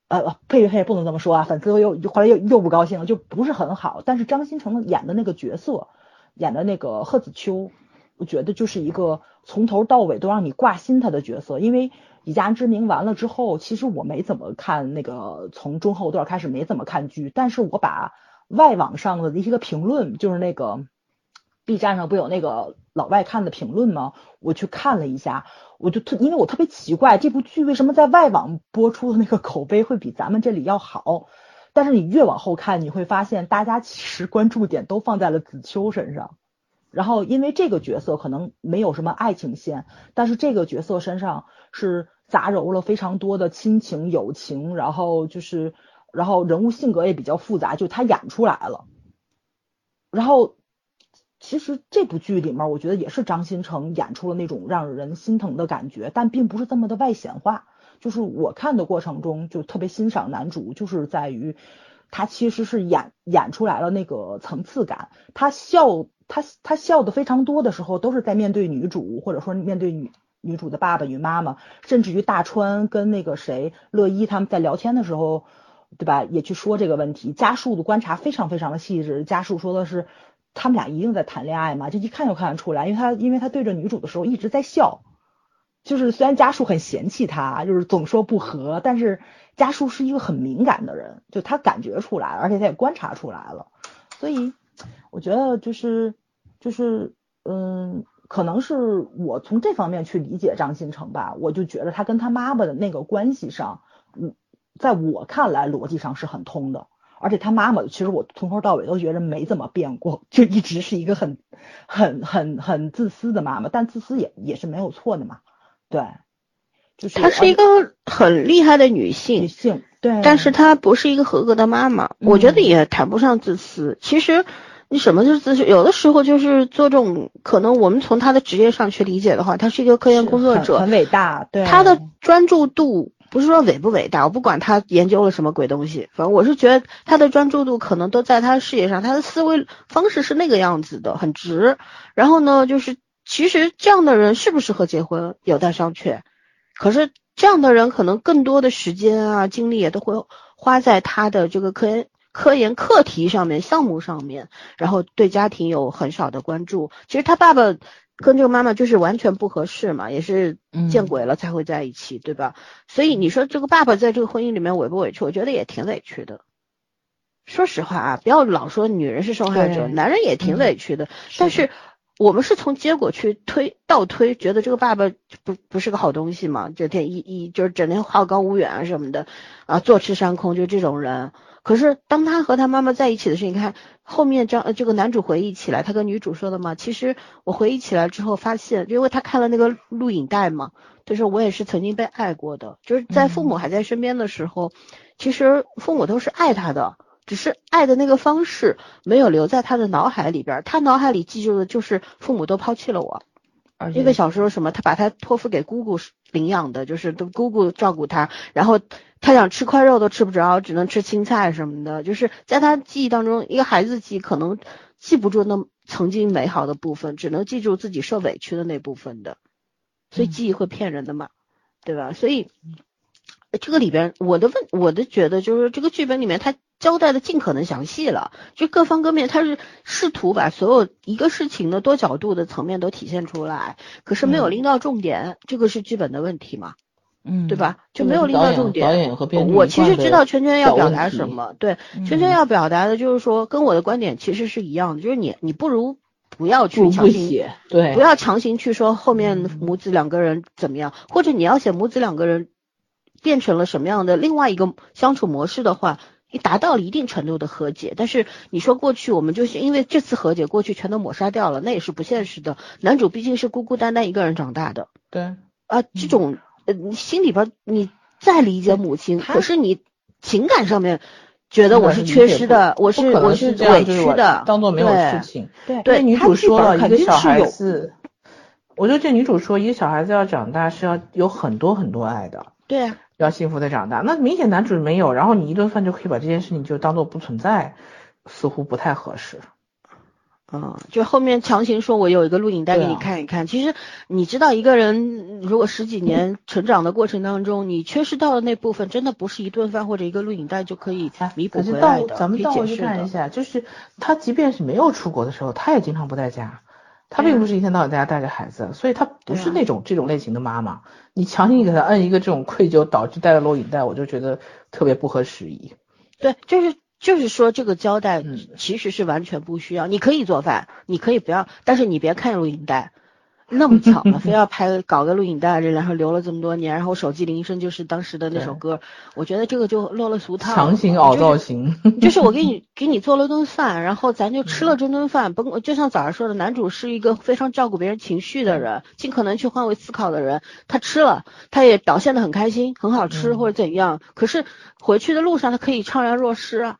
呃，呸呸，不能这么说啊，粉丝又又后来又又不高兴了，就不是很好。但是张新成演的那个角色，演的那个贺子秋，我觉得就是一个从头到尾都让你挂心他的角色，因为。以家之名完了之后，其实我没怎么看那个，从中后段开始没怎么看剧，但是我把外网上的一些个评论，就是那个 B 站上不有那个老外看的评论吗？我去看了一下，我就特因为我特别奇怪这部剧为什么在外网播出的那个口碑会比咱们这里要好，但是你越往后看，你会发现大家其实关注点都放在了子秋身上。然后，因为这个角色可能没有什么爱情线，但是这个角色身上是杂糅了非常多的亲情、友情，然后就是，然后人物性格也比较复杂，就他演出来了。然后，其实这部剧里面，我觉得也是张新成演出了那种让人心疼的感觉，但并不是这么的外显化。就是我看的过程中，就特别欣赏男主，就是在于他其实是演演出来了那个层次感，他笑。他他笑的非常多的时候，都是在面对女主，或者说面对女女主的爸爸与妈妈，甚至于大川跟那个谁乐一他们在聊天的时候，对吧？也去说这个问题。家树的观察非常非常的细致，家树说的是他们俩一定在谈恋爱嘛，就一看就看得出来，因为他因为他对着女主的时候一直在笑，就是虽然家树很嫌弃他，就是总说不和，但是家树是一个很敏感的人，就他感觉出来，而且他也观察出来了，所以。我觉得就是就是嗯，可能是我从这方面去理解张新成吧，我就觉得他跟他妈妈的那个关系上，嗯，在我看来逻辑上是很通的，而且他妈妈其实我从头到尾都觉得没怎么变过，就一直是一个很很很很自私的妈妈，但自私也也是没有错的嘛，对，就是她是一个很厉害的女性，女性对，但是她不是一个合格的妈妈，我觉得也谈不上自私，其实。你什么是自学？有的时候就是做这种，可能我们从他的职业上去理解的话，他是一个科研工作者，很伟大。对，他的专注度不是说伟不伟大，我不管他研究了什么鬼东西，反正我是觉得他的专注度可能都在他的事业上，他的思维方式是那个样子的，很直。然后呢，就是其实这样的人适不适合结婚有待商榷。可是这样的人可能更多的时间啊精力也都会花在他的这个科研。科研课题上面、项目上面，然后对家庭有很少的关注。其实他爸爸跟这个妈妈就是完全不合适嘛，也是见鬼了才会在一起，对吧？所以你说这个爸爸在这个婚姻里面委不委屈？我觉得也挺委屈的。说实话啊，不要老说女人是受害者，男人也挺委屈的。但是我们是从结果去推倒推，觉得这个爸爸不不是个好东西嘛？整天一一就是整天好高骛远啊什么的啊，坐吃山空，就这种人。可是当他和他妈妈在一起的时候，你看后面这这个男主回忆起来，他跟女主说的嘛，其实我回忆起来之后发现，因为他看了那个录影带嘛，他说我也是曾经被爱过的，就是在父母还在身边的时候，其实父母都是爱他的，只是爱的那个方式没有留在他的脑海里边，他脑海里记住的就是父母都抛弃了我，而。且因为小时候什么，他把他托付给姑姑领养的，就是都姑姑照顾他，然后他想吃块肉都吃不着，只能吃青菜什么的，就是在他记忆当中，一个孩子记忆可能记不住那曾经美好的部分，只能记住自己受委屈的那部分的，所以记忆会骗人的嘛，对吧？所以这个里边，我的问，我的觉得就是这个剧本里面他交代的尽可能详细了，就各方各面，他是试图把所有一个事情的多角度的层面都体现出来，可是没有拎到重点，这个是剧本的问题嘛，嗯，对？吧？就没有拎到重点。导演和编剧我其实知道圈圈要表达什么，对，嗯圈圈要表达的就是说，跟我的观点其实是一样的，就是你你不如不要去强行对，不要强行去说后面嗯母子两个人怎么样，或者你要写母子两个人变成了什么样的另外一个相处模式的话，你达到了一定程度的和解。但是你说过去我们就是因为这次和解，过去全都抹杀掉了，那也是不现实的。男主毕竟是孤孤单单一个人长大的对，啊，这种呃你心里边你再理解母亲，可是你情感上面觉得我是缺失的，我是我是委屈的，当做没有事情。对对女主说了，肯一个小孩定是有子，我觉得这女主说，一个小孩子要长大是要有很多很多爱的，对啊。要幸福的长大。那明显男主没有，然后你一顿饭就可以把这件事情就当做不存在，似乎不太合适。嗯，就后面强行说我有一个录影带给你看一看。其实你知道，一个人如果十几年 [LAUGHS] 成长的过程当中，你缺失到的那部分，真的不是一顿饭或者一个录影带就可以弥补回来的，倒咱们倒回去。看一下，就是他即便是没有出国的时候，他也经常不在家。他对啊并不是一天到晚在家带着孩子，所以她不是那种、这种类型的妈妈。你强行给她摁一个这种愧疚，导致带了录影带，我就觉得特别不合时宜。对，就是就是说这个交代嗯其实是完全不需要。你可以做饭，你可以不要，但是你别看录影带。那么巧吗，非要拍搞个录影带，然后留了这么多年，然后手机铃声就是当时的那首 [LAUGHS] 歌，我觉得这个就落了俗套。强行熬造型，[LAUGHS] 就是我给你给你做了顿饭，然后咱就吃了这顿饭。甭就像早上说的，男主是一个非常照顾别人情绪的人，尽可能去换位思考的人。他吃了，他也表现得很开心，很好吃嗯或者怎样。可是回去的路上，他可以怅然若失啊，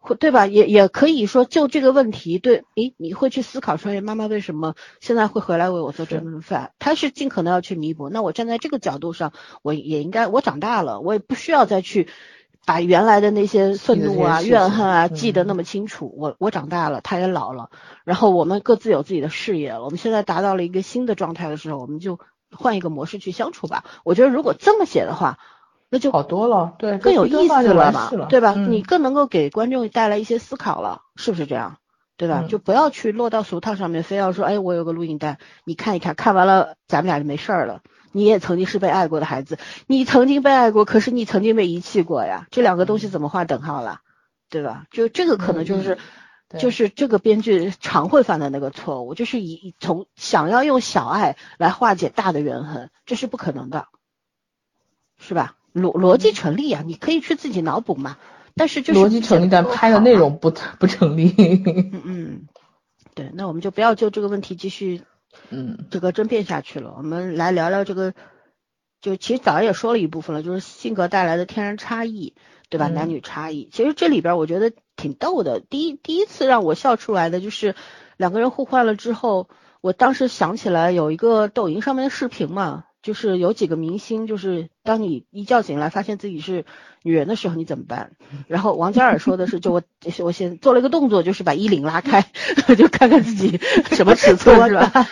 或对吧？也也可以说就这个问题，对，诶，你会去思考说，哎，妈妈为什么现在会回来为我做这顿饭？他是尽可能要去弥补。那我站在这个角度上，我也应该，我长大了，我也不需要再去。把原来的那些愤怒啊、怨恨啊嗯记得那么清楚。我我长大了，他也老了，然后我们各自有自己的事业了。我们现在达到了一个新的状态的时候，我们就换一个模式去相处吧。我觉得如果这么写的话，那就好多了，对，更有意思了了嘛，对吧？嗯你更能够给观众带来一些思考了，是不是这样？对吧？嗯就不要去落到俗套上面，非要说，哎，我有个录影带，你看一看，看完了咱们俩就没事儿了。你也曾经是被爱过的孩子，你曾经被爱过，可是你曾经被遗弃过呀，这两个东西怎么画等号了？对吧？就这个可能就是。嗯就是这个编剧常会犯的那个错误，就是以以从想要用小爱来化解大的怨恨，这是不可能的，是吧？逻逻辑成立啊，你可以去自己脑补嘛，但是就是逻辑成立，但拍的内容不不成立。嗯嗯，对，那我们就不要就这个问题继续嗯。这个争辩下去了，我们来聊聊这个，就其实早上也说了一部分了，就是性格带来的天然差异，对吧？嗯。男女差异，其实这里边我觉得挺逗的。第一第一次让我笑出来的就是两个人互换了之后，我当时想起来有一个抖音上面的视频嘛，就是有几个明星，就是当你一觉醒来发现自己是女人的时候，你怎么办？然后王嘉尔说的是，就我我先做了一个动作，就是把衣领拉开，就看看自己 [LAUGHS] 什么尺寸是吧？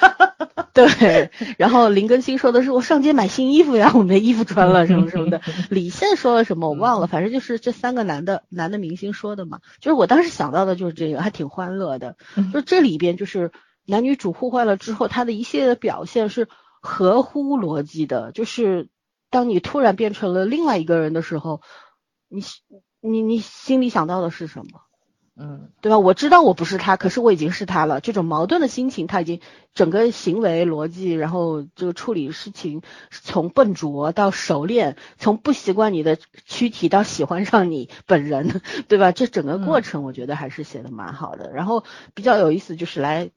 对，然后林更新说的是我上街买新衣服呀，我没衣服穿了什么什么的。李现说了什么我忘了，反正就是这三个男的男的明星说的嘛。就是我当时想到的就是这个，还挺欢乐的。就这里边就是男女主互换了之后，他的一系列的表现是合乎逻辑的。就是当你突然变成了另外一个人的时候，你你你心里想到的是什么？嗯对吧？我知道我不是他，可是我已经是他了。这种矛盾的心情，他已经整个行为逻辑，然后这个处理事情，从笨拙到熟练，从不习惯你的躯体到喜欢上你本人，对吧？这整个过程我觉得还是写的蛮好的。然后比较有意思就是来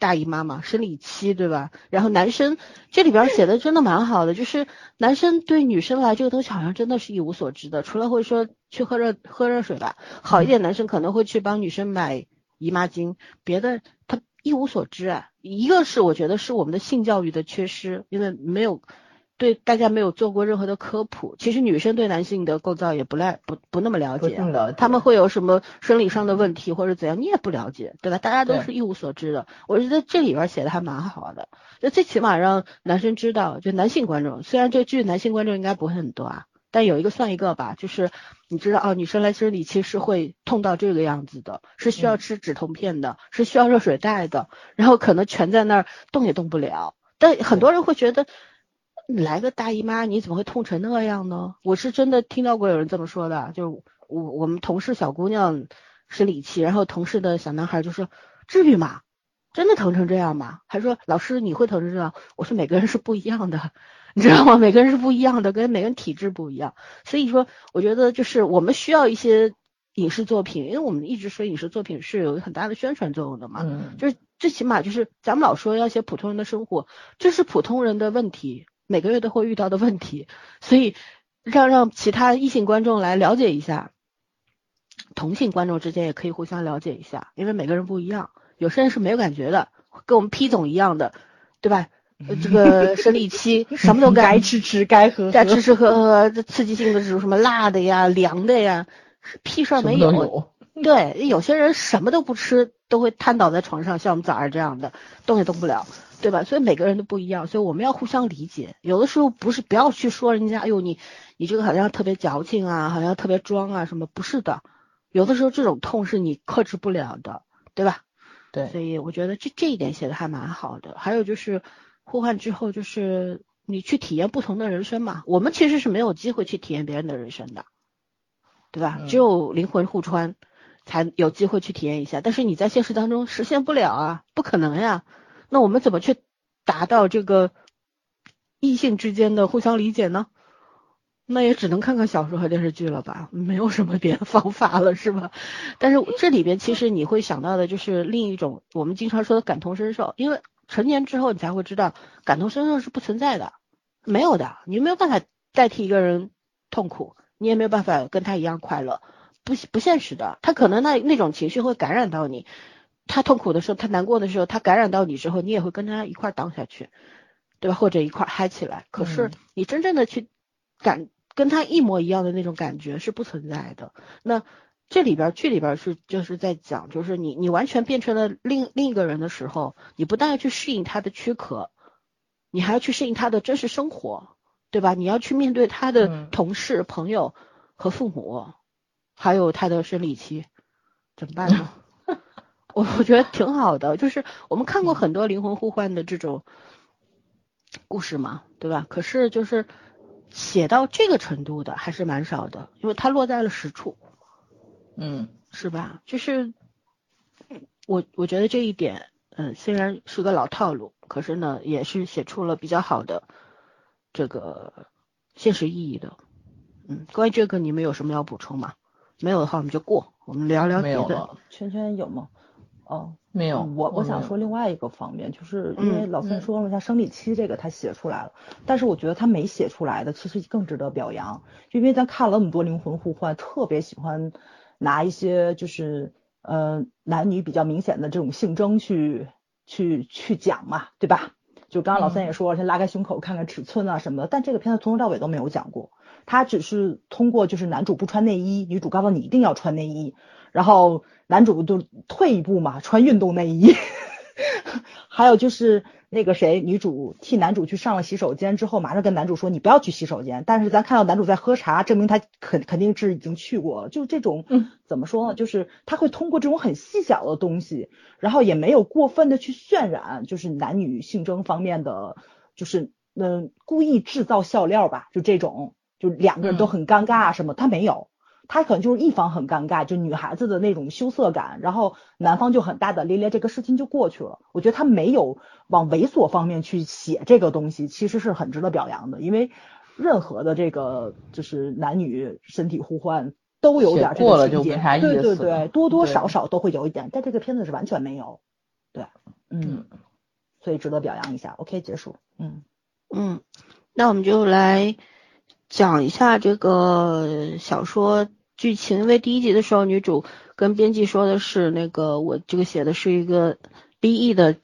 大姨妈嘛，生理期，对吧？然后男生这里边写的真的蛮好的，就是男生对女生来这个东西好像真的是一无所知的，除了会说去喝热喝热水吧，好一点男生可能会去帮女生买姨妈巾，别的他一无所知啊。一个是我觉得是我们的性教育的缺失，因为没有对大家没有做过任何的科普。其实女生对男性的构造也不赖不不那么了解，他们会有什么生理上的问题或者怎样，你也不了解，对吧？大家都是一无所知的。我觉得这里边写的还蛮好的，就最起码让男生知道，就男性观众，虽然这剧男性观众应该不会很多啊。但有一个算一个吧，就是你知道哦，女生来生理期是会痛到这个样子的，是需要吃止痛片的，是需要热水袋的，然后可能蜷在那儿动也动不了。但很多人会觉得，来个大姨妈你怎么会痛成那样呢？我是真的听到过有人这么说的，就是我我们同事小姑娘生理期，然后同事的小男孩就说，至于吗？真的疼成这样吗？还说老师你会疼成这样？我说每个人是不一样的。[LAUGHS] 你知道吗？每个人是不一样的，跟每个人体质不一样，所以说我觉得就是我们需要一些影视作品，因为我们一直说影视作品是有很大的宣传作用的嘛，嗯，就是最起码就是咱们老说要写普通人的生活，这是普通人的问题，每个月都会遇到的问题，所以让让其他异性观众来了解一下，同性观众之间也可以互相了解一下，因为每个人不一样，有些人是没有感觉的，跟我们 P 总一样的，对吧？这个 [LAUGHS] 生理期什么都该吃吃该喝该吃吃喝喝，这刺激性的这种什么辣的呀、凉的呀，屁事儿没有。对，有些人什么都不吃，都会瘫倒在床上，像我们早上这样的，动也动不了，对吧？所以每个人都不一样，所以我们要互相理解。有的时候不是不要去说人家，哎呦你你这个好像特别矫情啊，好像特别装啊，什么不是的。有的时候这种痛是你克制不了的，对吧？对。所以我觉得这这一点写的还蛮好的。还有就是。互换之后，就是你去体验不同的人生嘛。我们其实是没有机会去体验别人的人生的，对吧？只有灵魂互穿才有机会去体验一下。但是你在现实当中实现不了啊，不可能呀。那我们怎么去达到这个异性之间的互相理解呢？那也只能看看小说和电视剧了吧，没有什么别的方法了，是吧？但是这里边其实你会想到的就是另一种我们经常说的感同身受，因为。成年之后，你才会知道感同身受是不存在的，没有的，你没有办法代替一个人痛苦，你也没有办法跟他一样快乐，不不现实的。他可能那那种情绪会感染到你，他痛苦的时候，他难过的时候，他感染到你之后，你也会跟他一块儿下去，对吧？或者一块儿嗨起来。可是你真正的去感跟他一模一样的那种感觉是不存在的。那。这里边剧里边是就是在讲，就是你你完全变成了另另一个人的时候，你不但要去适应他的躯壳，你还要去适应他的真实生活，对吧？你要去面对他的同事、朋友和父母，还有他的生理期，怎么办呢？[LAUGHS] 我我觉得挺好的，[LAUGHS] 就是我们看过很多灵魂互换的这种故事嘛，对吧？可是就是写到这个程度的还是蛮少的，因为它落在了实处。嗯，是吧？就是我我觉得这一点，嗯，虽然是个老套路，可是呢，也是写出了比较好的这个现实意义的。嗯，关于这个你们有什么要补充吗？没有的话，我们就过，我们聊聊别的。圈圈有吗？哦，没有。我我想说另外一个方面，就是因为老三说了，像生理期这个他写出来了，但是我觉得他没写出来的其实更值得表扬，因为咱看了那么多灵魂互换，特别喜欢。拿一些就是呃男女比较明显的这种性征去去去讲嘛，对吧？就刚刚老三也说了，先拉开胸口看看尺寸啊什么的，但这个片子从头到尾都没有讲过，他只是通过就是男主不穿内衣，女主告诉你一定要穿内衣，然后男主就退一步嘛，穿运动内衣，[LAUGHS] 还有就是。那个谁，女主替男主去上了洗手间之后，马上跟男主说你不要去洗手间。但是咱看到男主在喝茶，证明他肯肯定是已经去过了。就这种，怎么说呢？就是他会通过这种很细小的东西，然后也没有过分的去渲染，就是男女性征方面的，就是嗯故意制造笑料吧，就这种，就两个人都很尴尬啊什么，他没有。他可能就是一方很尴尬，就女孩子的那种羞涩感，然后男方就很大大咧咧，这个事情就过去了。我觉得他没有往猥琐方面去写这个东西，其实是很值得表扬的。因为任何的这个就是男女身体互换都有点这个情节，对对对，多多少少都会有一点，但这个片子是完全没有。对，嗯，所以值得表扬一下。OK，结束。嗯嗯，那我们就来讲一下这个小说。剧情，因为第一集的时候，女主跟编辑说的是那个我这个写的是一个 B E 的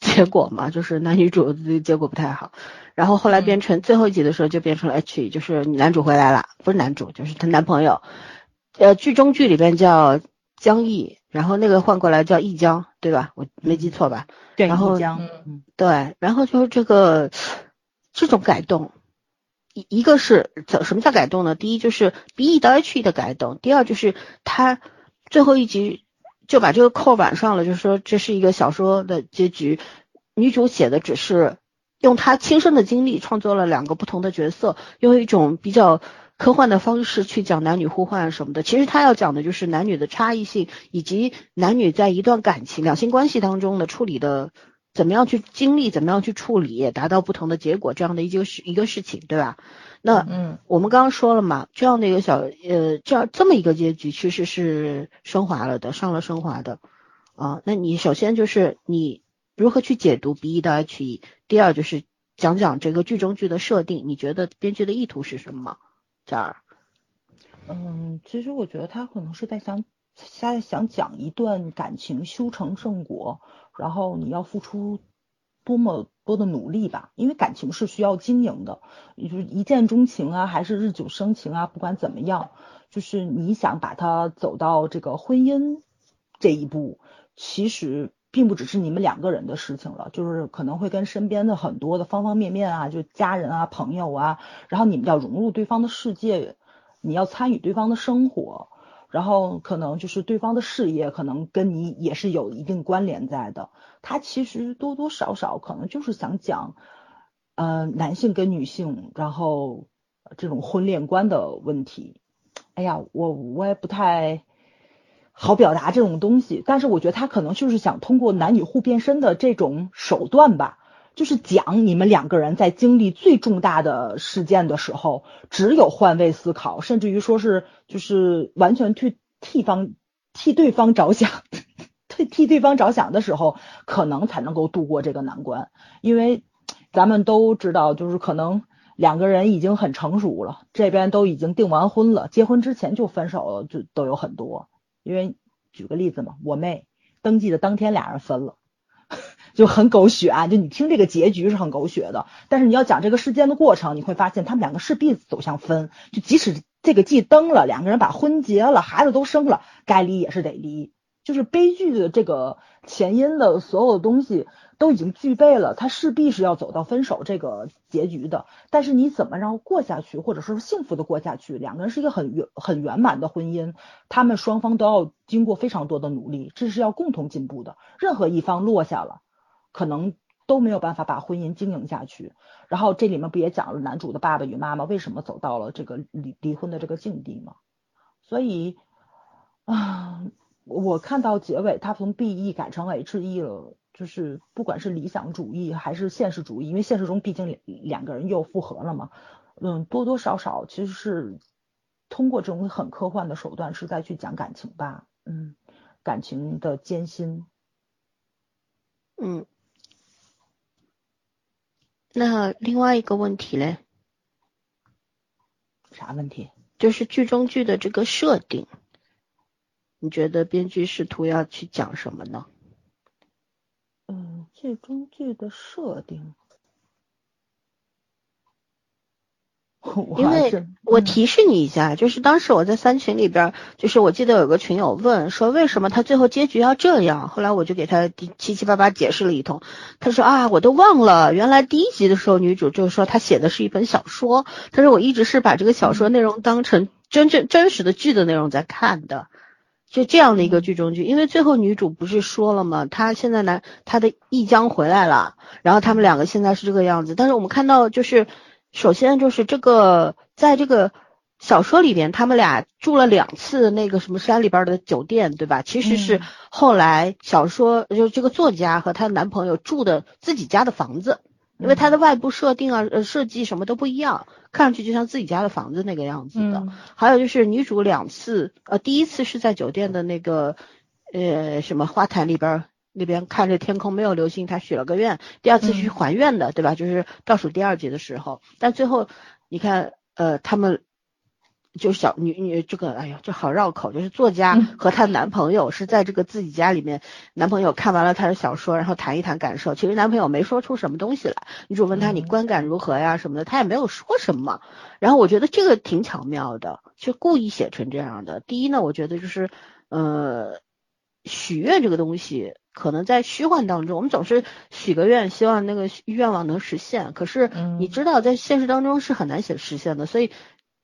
结果嘛，就是男女主的结果不太好，然后后来变成最后一集的时候就变成了 H E，就是男主回来了，不是男主，就是她男朋友，呃，剧中剧里边叫江毅，然后那个换过来叫易江，对吧？我没记错吧？对，然后一江，对，然后就是这个这种改动，一一个是怎什么叫改动呢？第一就是 B E 到 H E 的改动，第二就是他最后一集就把这个扣挽上了，就是说这是一个小说的结局，女主写的只是用她亲身的经历创作了两个不同的角色，用一种比较科幻的方式去讲男女互换什么的。其实她要讲的就是男女的差异性，以及男女在一段感情、两性关系当中的处理的怎么样去经历，怎么样去处理，达到不同的结果这样的一个事一个事情，对吧？那嗯我们刚刚说了嘛，这样的一个小呃，这样这么一个结局其实是升华了的，上了升华的啊。那你首先就是你如何去解读 B 一到 H 一，第二就是讲讲这个剧中剧的设定，你觉得编剧的意图是什么？这儿，嗯，其实我觉得他可能是在想，现在想讲一段感情修成正果，然后你要付出多么多的努力吧，因为感情是需要经营的，也就是一见钟情啊，还是日久生情啊，不管怎么样，就是你想把它走到这个婚姻这一步，其实并不只是你们两个人的事情了，就是可能会跟身边的很多的方方面面啊，就家人啊、朋友啊，然后你们要融入对方的世界，你要参与对方的生活，然后可能就是对方的事业，可能跟你也是有一定关联在的。他其实多多少少可能就是想讲，呃，男性跟女性，然后这种婚恋观的问题。哎呀，我我也不太好表达这种东西，但是我觉得他可能就是想通过男女互变身的这种手段吧，就是讲你们两个人在经历最重大的事件的时候，只有换位思考，甚至于说是就是完全去替方替对方着想，[LAUGHS] 替替对方着想的时候，可能才能够度过这个难关，因为咱们都知道，就是可能。两个人已经很成熟了，这边都已经订完婚了，结婚之前就分手了，就都有很多。因为举个例子嘛，我妹登记的当天俩人分了，就很狗血啊！就你听这个结局是很狗血的，但是你要讲这个事件的过程，你会发现他们两个势必走向分。就即使这个季登了，两个人把婚结了，孩子都生了，该离也是得离。就是悲剧的这个前因的所有东西都已经具备了，他势必是要走到分手这个结局的。但是你怎么让过下去，或者说是幸福的过下去？两个人是一个很圆很圆满的婚姻，他们双方都要经过非常多的努力，这是要共同进步的。任何一方落下了，可能都没有办法把婚姻经营下去。然后这里面不也讲了男主的爸爸与妈妈为什么走到了这个离离婚的这个境地吗？所以啊。我看到结尾，他从 B E 改成 H E 了，就是不管是理想主义还是现实主义，因为现实中毕竟两两个人又复合了嘛，嗯，多多少少其实是通过这种很科幻的手段是在去讲感情吧，嗯，感情的艰辛，嗯，那另外一个问题嘞，啥问题？就是剧中剧的这个设定。你觉得编剧试图要去讲什么呢？嗯，剧中剧的设定，因为我提示你一下，就是当时我在三群里边，就是我记得有个群友问说为什么他最后结局要这样，后来我就给他七七八八解释了一通。他说啊，我都忘了，原来第一集的时候女主就是说她写的是一本小说，他说我一直是把这个小说内容当成真正真实的剧的内容在看的。就这样的一个剧中剧，因为最后女主不是说了吗？她现在呢，她的一江回来了，然后他们两个现在是这个样子。但是我们看到，就是首先就是这个，在这个小说里边，他们俩住了两次那个什么山里边的酒店，对吧？其实是后来小说就这个作家和她男朋友住的自己家的房子，因为它的外部设定啊、呃设计什么都不一样。看上去就像自己家的房子那个样子的，嗯、还有就是女主两次，呃，第一次是在酒店的那个呃什么花坛里边那边看着天空没有流星，她许了个愿。第二次去还愿的，嗯、对吧？就是倒数第二集的时候，但最后你看，呃，他们就小女女这个，哎呀，就好绕口，就是作家嗯和她男朋友是在这个自己家里面，男朋友看完了她的小说，然后谈一谈感受。其实男朋友没说出什么东西来，女主问他你嗯观感如何呀什么的，他也没有说什么。然后我觉得这个挺巧妙的，就故意写成这样的。第一呢，我觉得就是呃，许愿这个东西，可能在虚幻当中，我们总是许个愿，希望那个愿望能实现。可是你嗯知道，在现实当中是很难写实现的，所以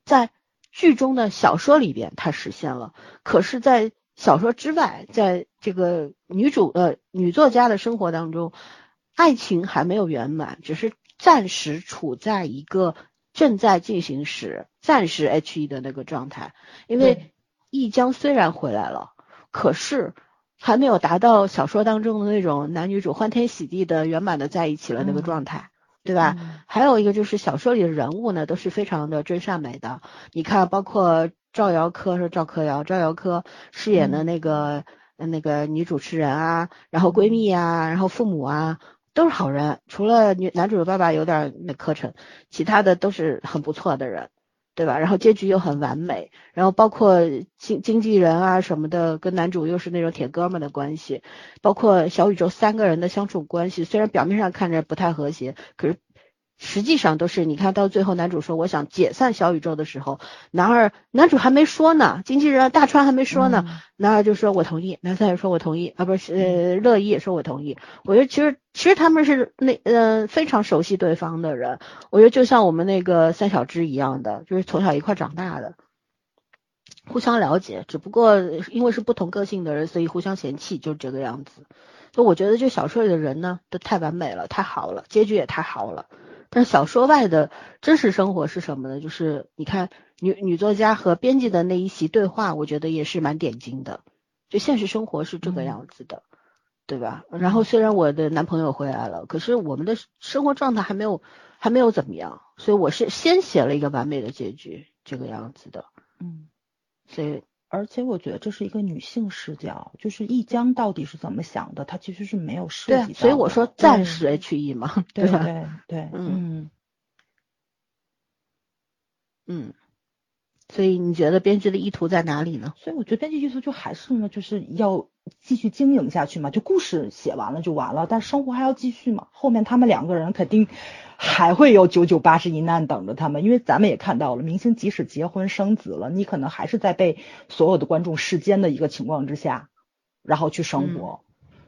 在剧中的小说里边它实现了，可是，在小说之外，在这个女主呃女作家的生活当中，爱情还没有圆满，只是暂时处在一个正在进行时，暂时 H E 的那个状态。因为对易江虽然回来了，可是还没有达到小说当中的那种男女主欢天喜地的圆满的在一起了那个嗯状态，对吧？嗯还有一个就是小说里的人物呢，都是非常的真善美的。你看，包括赵瑶科是赵柯瑶，赵瑶科饰演的嗯那个、呃那个女主持人啊，然后闺蜜啊，然后父母啊，都是好人，除了女男主的爸爸有点那磕碜，其他的都是很不错的人。对吧？然后结局又很完美，然后包括经经纪人啊什么的，跟男主又是那种铁哥们的关系，包括小宇宙三个人的相处关系，虽然表面上看着不太和谐，可是实际上都是你看到最后，男主说我想解散小宇宙的时候，男二男主还没说呢，经纪人大川还没说呢，嗯男二就说我同意，男三也说我同意，啊不是呃乐意也说我同意。我觉得其实其实他们是那呃非常熟悉对方的人，我觉得就像我们那个三小只一样的，就是从小一块长大的。互相了解，只不过因为是不同个性的人，所以互相嫌弃，就这个样子。就我觉得这小说里的人呢，都太完美了，太好了，结局也太好了。但是小说外的真实生活是什么呢？就是你看女女作家和编辑的那一席对话，我觉得也是蛮点睛的。就现实生活是这个嗯样子的，对吧？然后虽然我的男朋友回来了，可是我们的生活状态还没有还没有怎么样，所以我是先写了一个完美的结局，这个样子的。嗯，所以而且我觉得这是一个女性视角，就是易江到底是怎么想的，她其实是没有涉及到的。，所以我说暂对时 H E 嘛，对吧？对对，嗯嗯，嗯，所以你觉得编剧的意图在哪里呢？所以我觉得编剧意图就还是呢，就是要继续经营下去嘛，就故事写完了就完了，但生活还要继续嘛。后面他们两个人肯定还会有九九八十一难等着他们，因为咱们也看到了，明星即使结婚生子了，你可能还是在被所有的观众视奸的一个情况之下，然后去生活，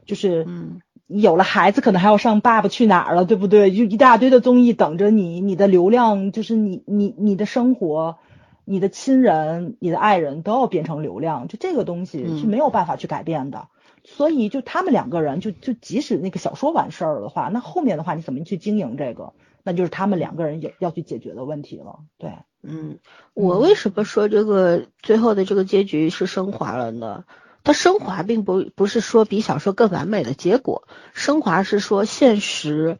就是嗯有了孩子，可能还要上《爸爸去哪儿》了，对不对？就一大堆的综艺等着你，你的流量就是你你你的生活，你的亲人、你的爱人都要变成流量，就这个东西是嗯没有办法去改变的。所以就他们两个人，就就即使那个小说完事儿了的话，那后面的话你怎么去经营这个，那就是他们两个人有要去解决的问题了。对，嗯，我为什么说这个最后的这个结局是升华了呢？它升华并不不是说比小说更完美的结果，升华是说现实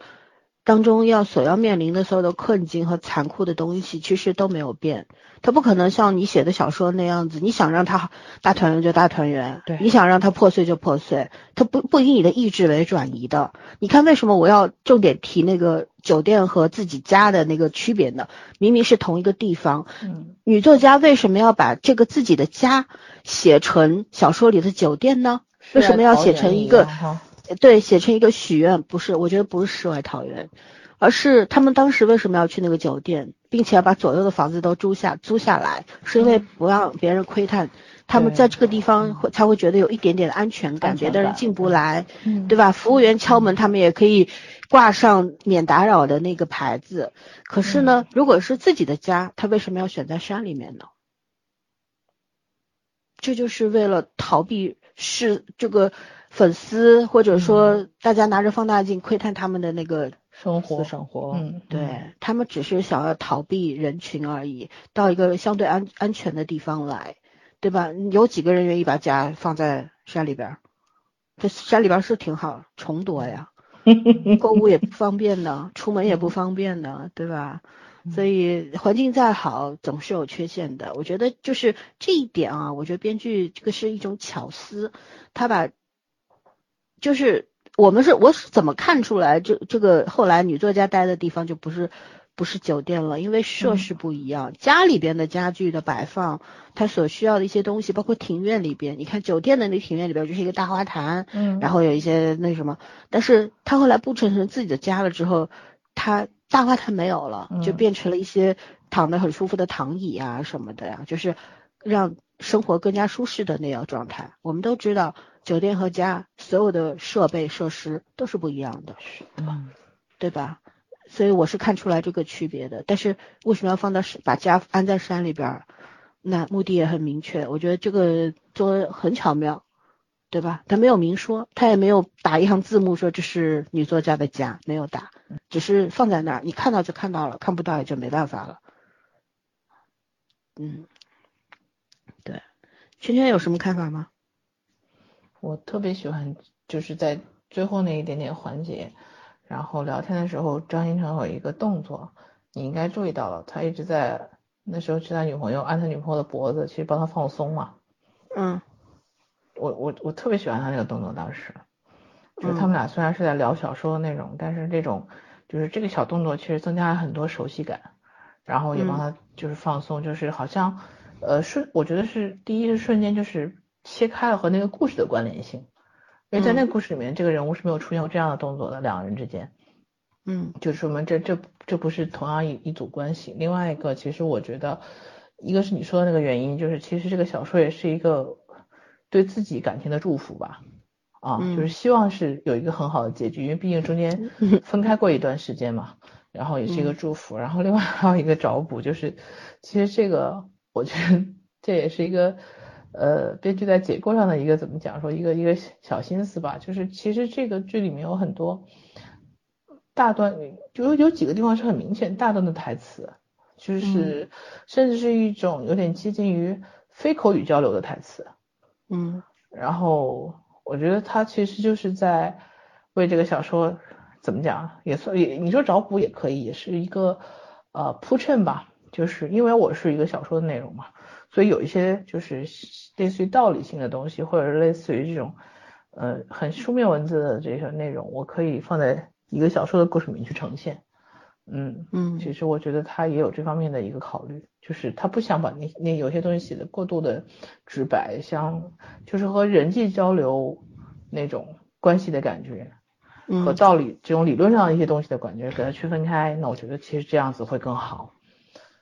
当中要所要面临的所有的困境和残酷的东西，其实都没有变。他不可能像你写的小说那样子，你想让它大团圆就大团圆，对你想让他破碎就破碎，他不不以你的意志为转移的。你看为什么我要重点提那个酒店和自己家的那个区别呢？明明是同一个地方，嗯女作家为什么要把这个自己的家写成小说里的酒店呢？为什么要写成一个对，写成一个许愿？不是，我觉得不是世外桃源，而是他们当时为什么要去那个酒店，并且要把左右的房子都租下租下来，是因为不让别人窥探，他们在这个地方会才会觉得有一点点的安全感，别的人进不来，嗯对吧？服务员敲门，他们也可以挂上免打扰的那个牌子。可是呢，如果是自己的家，他为什么要选在山里面呢？这就是为了逃避是这个粉丝或者说大家拿着放大镜窥探他们的那个，生活私，生活，嗯，对他们只是想要逃避人群而已，到一个相对安安全的地方来，对吧？有几个人愿意把家放在山里边儿？这山里边儿是挺好，虫多呀。[LAUGHS] 购物也不方便呢，出门也不方便呢，对吧？所以环境再好，总是有缺陷的。我觉得就是这一点啊，我觉得编剧这个是一种巧思，他把就是我们是我是怎么看出来这这个后来女作家待的地方就不是不不是酒店了，因为设施不一样，家里边的家具的摆放，它所需要的一些东西，包括庭院里边，你看酒店的那庭院里边就是一个大花坛，嗯。然后有一些那什么，但是他后来布置成自己的家了之后，他大花坛没有了，就嗯。变成了一些躺得很舒服的躺椅啊什么的呀，就是让生活更加舒适的那样状态。我们都知道，酒店和家所有的设备设施都是不一样的，嗯对吧？所以我是看出来这个区别的。但是为什么要放到山把家安在山里边儿？那目的也很明确，我觉得这个做得很巧妙，对吧？他没有明说，他也没有打一行字幕说这是女作家的家，没有打，只是放在那儿，你看到就看到了，看不到也就没办法了。嗯，对，圈圈有什么看法吗？我特别喜欢就是在最后那一点点环节，然后聊天的时候，张新成有一个动作，你应该注意到了，他一直在那时候去他女朋友按他女朋友的脖子，去帮他放松嘛。嗯。我我我特别喜欢他那个动作，当时，就是嗯他们。俩虽然是在聊小说的内容，但是这种就是这个小动作其实增加了很多熟悉感，然后也帮他就是放松，就是好像呃瞬，我觉得是第一是瞬间就是切开了和那个故事的关联性，因为在那个故事里面，这个人物是没有出现过这样的动作的，两个人之间。嗯就说明这这这不是同样一一组关系。另外一个，其实我觉得，一个是你说的那个原因，就是其实这个小说也是一个对自己感情的祝福吧，啊，嗯就是希望是有一个很好的结局，因为毕竟中间分开过一段时间嘛，然后也是一个祝福。然后另外还有一个找补，就是其实这个我觉得这也是一个。呃，编剧在结构上的一个怎么讲说一个一个小心思吧，就是其实这个剧里面有很多大段，就有有几个地方是很明显大段的台词，就是甚至是一种有点接近于非口语交流的台词。嗯然后我觉得他其实就是在为这个小说怎么讲，也算也你说找补也可以，也是一个呃铺衬吧。就是因为我是一个小说的内容嘛，所以有一些就是类似于道理性的东西，或者是类似于这种呃很书面文字的这些内容，我可以放在一个小说的故事里面去呈现。嗯，嗯其实我觉得他也有这方面的一个考虑，就是他不想把那那有些东西写的过度的直白，像就是和人际交流那种关系的感觉，和嗯道理这种理论上的一些东西的感觉给它区分开，那我觉得其实这样子会更好。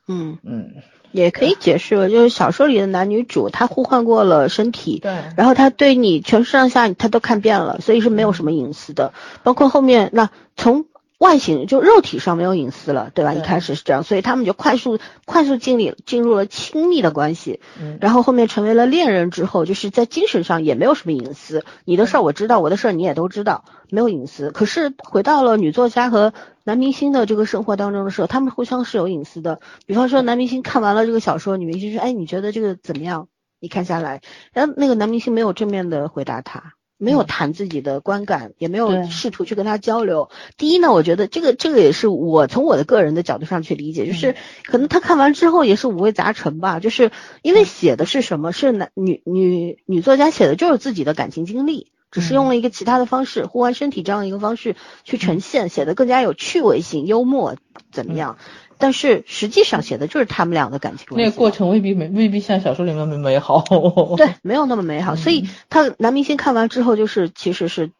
嗯，嗯，也可以解释为，就是小说里的男女主他互换过了身体，对，然后他对你全身上下他都看遍了，所以是没有什么隐私的。包括后面那从外形就肉体上没有隐私了，对吧？对一开始是这样，所以他们就快速快速进入进入了亲密的关系，嗯，然后后面成为了恋人之后，就是在精神上也没有什么隐私，你的事儿我知道，我的事儿你也都知道，没有隐私。可是回到了女作家和男明星的这个生活当中的时候，他们互相是有隐私的。比方说男明星看完了这个小说，女明星说：“哎，你觉得这个怎么样？”你看下来，然后那个男明星没有正面的回答他。没有嗯谈自己的观感，也没有试图去跟他交流。第一呢，我觉得这个这个也是我从我的个人的角度上去理解，就是嗯可能他看完之后也是五味杂陈吧，就是因为写的是什么？是男女女女作家写的就是自己的感情经历，只是用了一个其他的方式，互换身体这样一个方式去呈现，写的更加有趣味性、幽默怎么样？但是实际上写的就是他们俩的感情关系。那个过程未必美，未必像小说里面那么美好。[LAUGHS] 对，没有那么美好。所以他男明星看完之后，就是其实是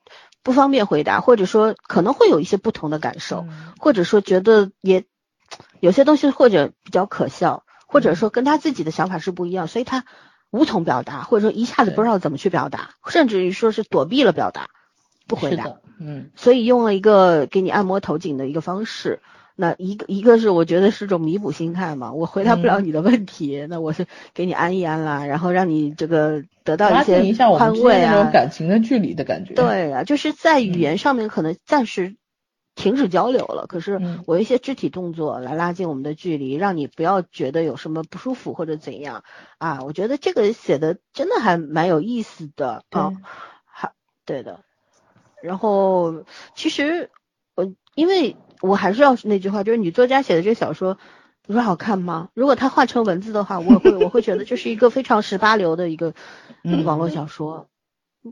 不方便回答，或者说可能会有一些不同的感受，嗯或者说觉得也有些东西或者比较可笑，或者说跟他自己的想法是不一样，所以他无从表达，或者说一下子不知道怎么去表达，甚至于说是躲避了表达，不回答。嗯所以用了一个给你按摩头颈的一个方式。那一个一个是我觉得是种弥补心态嘛，我回答不了嗯你的问题，那我是给你安一安啦，然后让你这个得到一些近一下我们宽慰啊。感情的距离的感觉。，对啊，就是在语嗯言上面可能暂时停止交流了，可是嗯我一些肢体动作来拉近我们的距离，让你不要觉得有什么不舒服或者怎样啊。我觉得这个写的真的还蛮有意思的啊对，还对的。然后其实我因为我还是要那句话，就是女作家写的这个小说，你说好看吗？如果它换成文字的话，我会我会觉得这是一个非常十八流的一个嗯网络小说。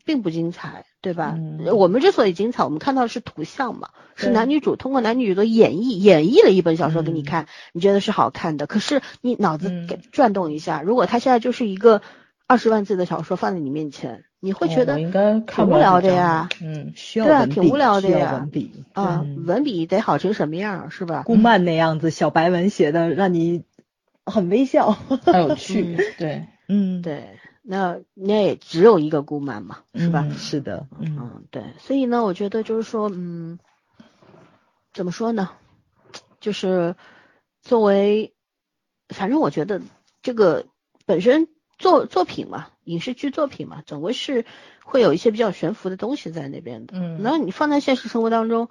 并不精彩，对吧？嗯我们之所以精彩，我们看到的是图像嘛，是男女主通过男女主的演绎，演绎了一本小说给你嗯看，你觉得是好看的。可是你脑子嗯给转动一下，如果它现在就是一个二十万字的小说放在你面前，你会觉得挺无聊的呀。嗯，需要对啊，挺无聊的呀文笔啊，嗯文笔得好成什么样，是吧？顾漫那样子小白文写的，让你很微笑。很有 [LAUGHS] 趣，对，嗯，对，那那也只有一个顾漫嘛，是吧？嗯是的，嗯嗯，对，所以呢，我觉得就是说，嗯，怎么说呢？就是作为，反正我觉得这个本身作作品嘛，影视剧作品嘛，总归是会有一些比较悬浮的东西在那边的。嗯然后你放在现实生活当中，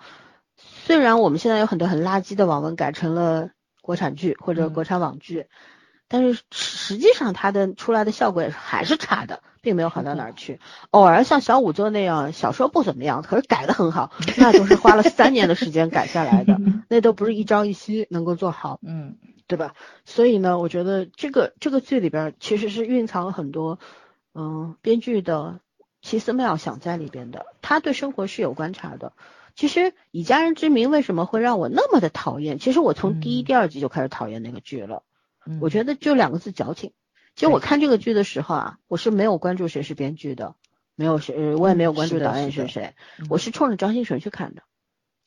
虽然我们现在有很多很垃圾的网文改成了国产剧或者嗯国产网剧，但是实际上它的出来的效果也是还是差的，并没有好到哪儿去。偶尔像小五做那样，小说不怎么样，可是改的很好，那都是花了三年的时间改下来的，[LAUGHS] 那都不是一朝一夕能够做好。嗯对吧？所以呢，我觉得这个这个剧里边其实是蕴藏了很多，嗯，编剧的奇思妙想在里边的。他对生活是有观察的。其实以家人之名为什么会让我那么的讨厌？其实我从第一、嗯第二集就开始讨厌那个剧了。嗯我觉得就两个字矫情。其实我看这个剧的时候啊，我是没有关注谁是编剧的，没有谁，呃我也没有关注导演是谁，嗯我是冲着张新成去看的。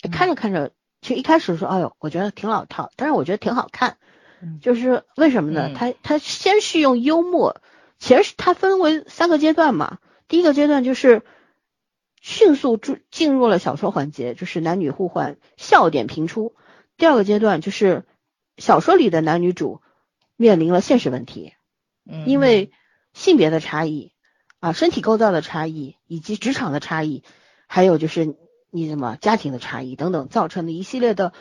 嗯看着看着，其实一开始说，哎呦，我觉得挺老套，但是我觉得挺好看。嗯就是为什么呢？嗯他他先是用幽默，其实它分为三个阶段嘛。第一个阶段就是迅速进进入了小说环节，就是男女互换，笑点频出。第二个阶段就是小说里的男女主面临了现实问题，嗯，因为性别的差异啊，身体构造的差异，以及职场的差异，还有就是你什么家庭的差异等等，造成的一系列的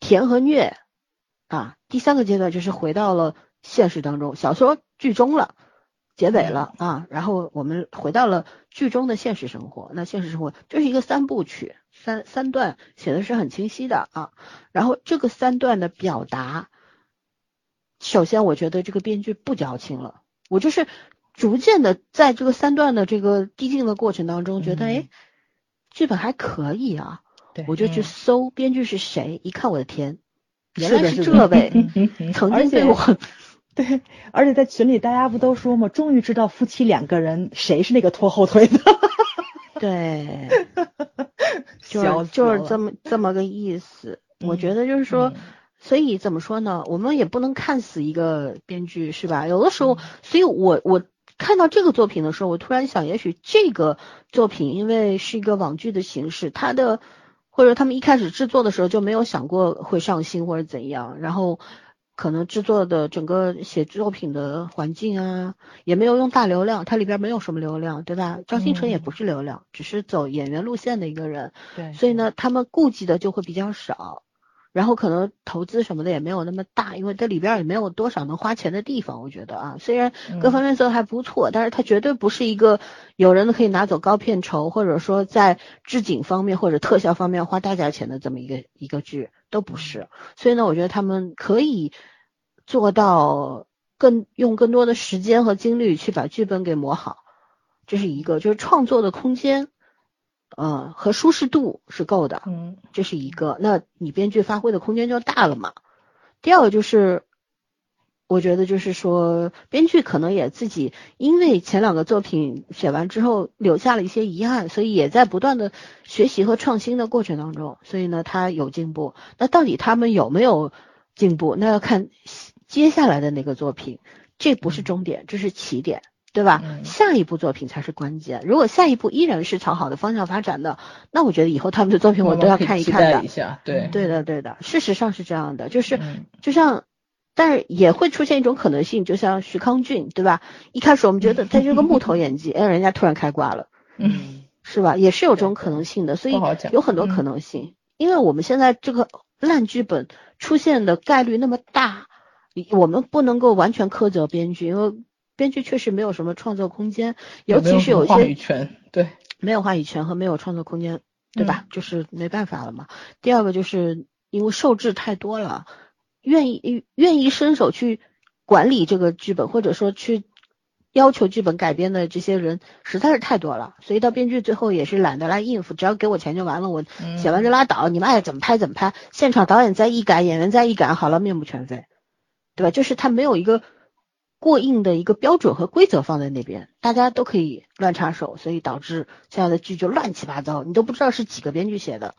甜和虐啊。第三个阶段就是回到了现实当中，小说剧终了，结尾了啊，然后我们回到了剧中的现实生活。那现实生活这是一个三部曲，三三段写的是很清晰的啊。然后这个三段的表达，首先我觉得这个编剧不矫情了，我就是逐渐的在这个三段的这个递进的过程当中，觉得嗯哎，剧本还可以啊，对我就去嗯搜编剧是谁，一看我的天，原来是这位，嗯曾经被我 [LAUGHS] 对，而且在群里大家不都说吗？终于知道夫妻两个人谁是那个拖后腿的，对，[LAUGHS] 就是就是这么这么个意思。我觉嗯得就是说，嗯所以怎么说呢？我们也不能看死一个编剧，是吧？有的时嗯候，所以我我看到这个作品的时候，我突然想，也许这个作品因为是一个网剧的形式，它的或者他们一开始制作的时候就没有想过会上新或者怎样，然后可能制作的整个写作品的环境啊，也没有用大流量，它里边没有什么流量，对吧？张新成也嗯不是流量，只是走演员路线的一个人，对所以呢，他们顾忌的就会比较少，然后可能投资什么的也没有那么大，因为这里边也没有多少能花钱的地方，我觉得啊，虽然各方面做的还不错，但是它绝对不是一个有人可以拿走高片酬，或者说在置景方面或者特效方面花大价钱的这么一个一个剧，都不是。所以呢，我觉得他们可以做到更用更多的时间和精力去把剧本给磨好，这是一个，就是创作的空间，呃和舒适度是够的，嗯这是一个。那你编剧发挥的空间就大了嘛。第二个就是，我觉得就是说，编剧可能也自己因为前两个作品写完之后留下了一些遗憾，所以也在不断的学习和创新的过程当中，所以呢，他有进步。那到底他们有没有进步？那要看接下来的那个作品，这不是终点，这是起点。对吧？嗯下一部作品才是关键。如果下一部依然是朝好的方向发展的，那我觉得以后他们的作品我都要看一看的期待一。下，对，对的，对的，事实上是这样的，就是嗯就像，但是也会出现一种可能性，就像徐康俊，对吧？一开始我们觉得他是个木头演技，[LAUGHS] 哎，人家突然开挂了，嗯是吧？也是有这种可能性的，所以有很多可能性。因为我们现在这个烂剧本出现的概率那么大，我们不能够完全苛责编剧，因为编剧确实没有什么创作空间，尤其是有一没什么话语些权，对，没有话语权和没有创作空间，对吧？就是没办法了嘛。第二个就是因为受制太多了，愿意愿意伸手去管理这个剧本，或者说去要求剧本改编的这些人实在是太多了，所以到编剧最后也是懒得来应付，只要给我钱就完了，我写完就拉倒，你们爱怎么拍怎么拍，现场导演再一改，演员再一改，好了，面目全非，对吧？就是他没有一个过硬的一个标准和规则放在那边，大家都可以乱插手，所以导致现在的剧就乱七八糟，你都不知道是几个编剧写的，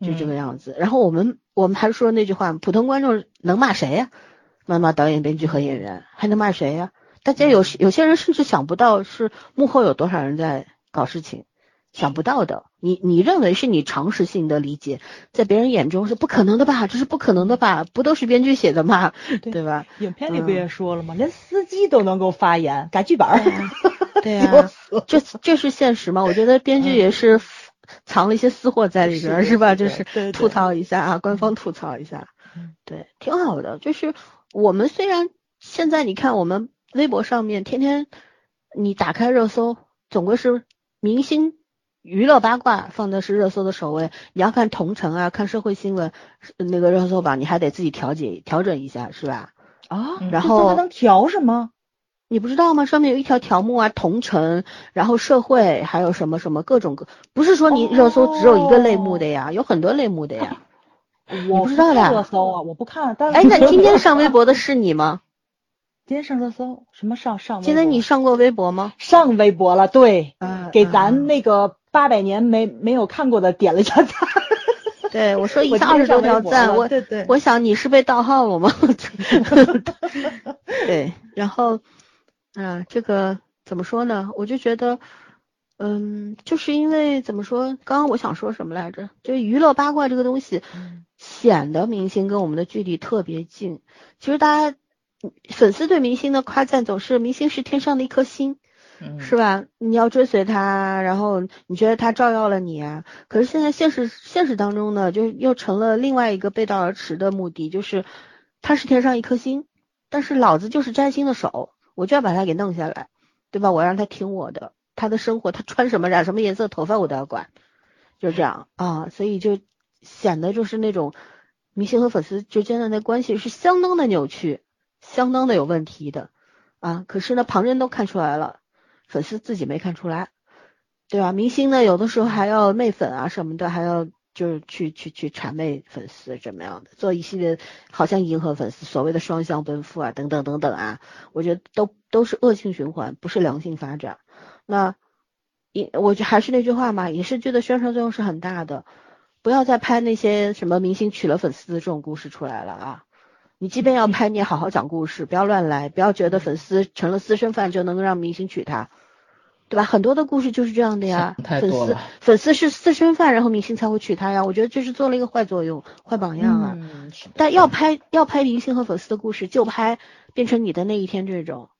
就这个样子。然后我们我们还说那句话，普通观众能骂谁呀？骂骂导演、编剧和演员，还能骂谁呀？大家有有些人甚至想不到是幕后有多少人在搞事情，想不到的。你你认为是你常识性的理解，在别人眼中是不可能的吧？这是不可能的吧？不都是编剧写的吗？对吧？影片里不也说了吗？连司机都能够发言改剧本，[LAUGHS] 对呀，这这是现实吗？我觉得编剧也是藏了一些私货在里边，是吧？就是吐槽一下啊，官方吐槽一下，对，挺好的。就是我们虽然现在你看我们。微博上面天天你打开热搜，总归是明星娱乐八卦放的是热搜的首位。你要看同城啊，看社会新闻那个热搜榜，你还得自己调节调整一下，是吧？啊，然后还能调什么？你不知道吗？上面有一条条目啊，同城，然后社会，还有什么什么各种各，不是说你热搜只有一个类目的呀，有很多类目的呀。我不知道的热搜啊，我不看。但哎，那今天上微博的是你吗？今天上热搜，什么上上？今天你上过微博吗？上微博了，对，嗯，给咱那个八百年没没有看过的点了一下赞。[LAUGHS] 对，我说一下二十多条赞，我对对，我想你是被盗号了吗？[LAUGHS] [LAUGHS] 对，然后，嗯，这个怎么说呢？我就觉得，嗯，就是因为怎么说？刚刚我想说什么来着？就娱乐八卦这个东西，显得明星跟我们的距离特别近。其实大家。粉丝对明星的夸赞总是明星是天上的一颗星，是吧？你要追随他，然后你觉得他照耀了你啊。可是现在现实现实当中呢，就又成了另外一个背道而驰的目的，就是他是天上一颗星，但是老子就是占星的手，我就要把他给弄下来，对吧？我让他听我的，他的生活，他穿什么染什么颜色头发我都要管，就这样啊，所以就显得就是那种明星和粉丝之间的那关系是相当的扭曲。相当的有问题的啊！可是呢，旁人都看出来了，粉丝自己没看出来，对吧？明星呢，有的时候还要媚粉啊什么的，还要就是去去去谄媚粉丝怎么样的，做一系列好像迎合粉丝，所谓的双向奔赴啊，等等等等啊，我觉得都都是恶性循环，不是良性发展。那影，我就还是那句话嘛，影视剧的宣传作用是很大的，不要再拍那些什么明星娶了粉丝的这种故事出来了啊！你即便要拍，你也好好讲故事，不要乱来，不要觉得粉丝成了私生饭就能够让明星娶她，对吧？很多的故事就是这样的呀。粉丝粉丝是私生饭，然后明星才会娶她呀。我觉得这是做了一个坏作用、坏榜样啊。但要拍要拍明星和粉丝的故事，就拍变成你的那一天这种，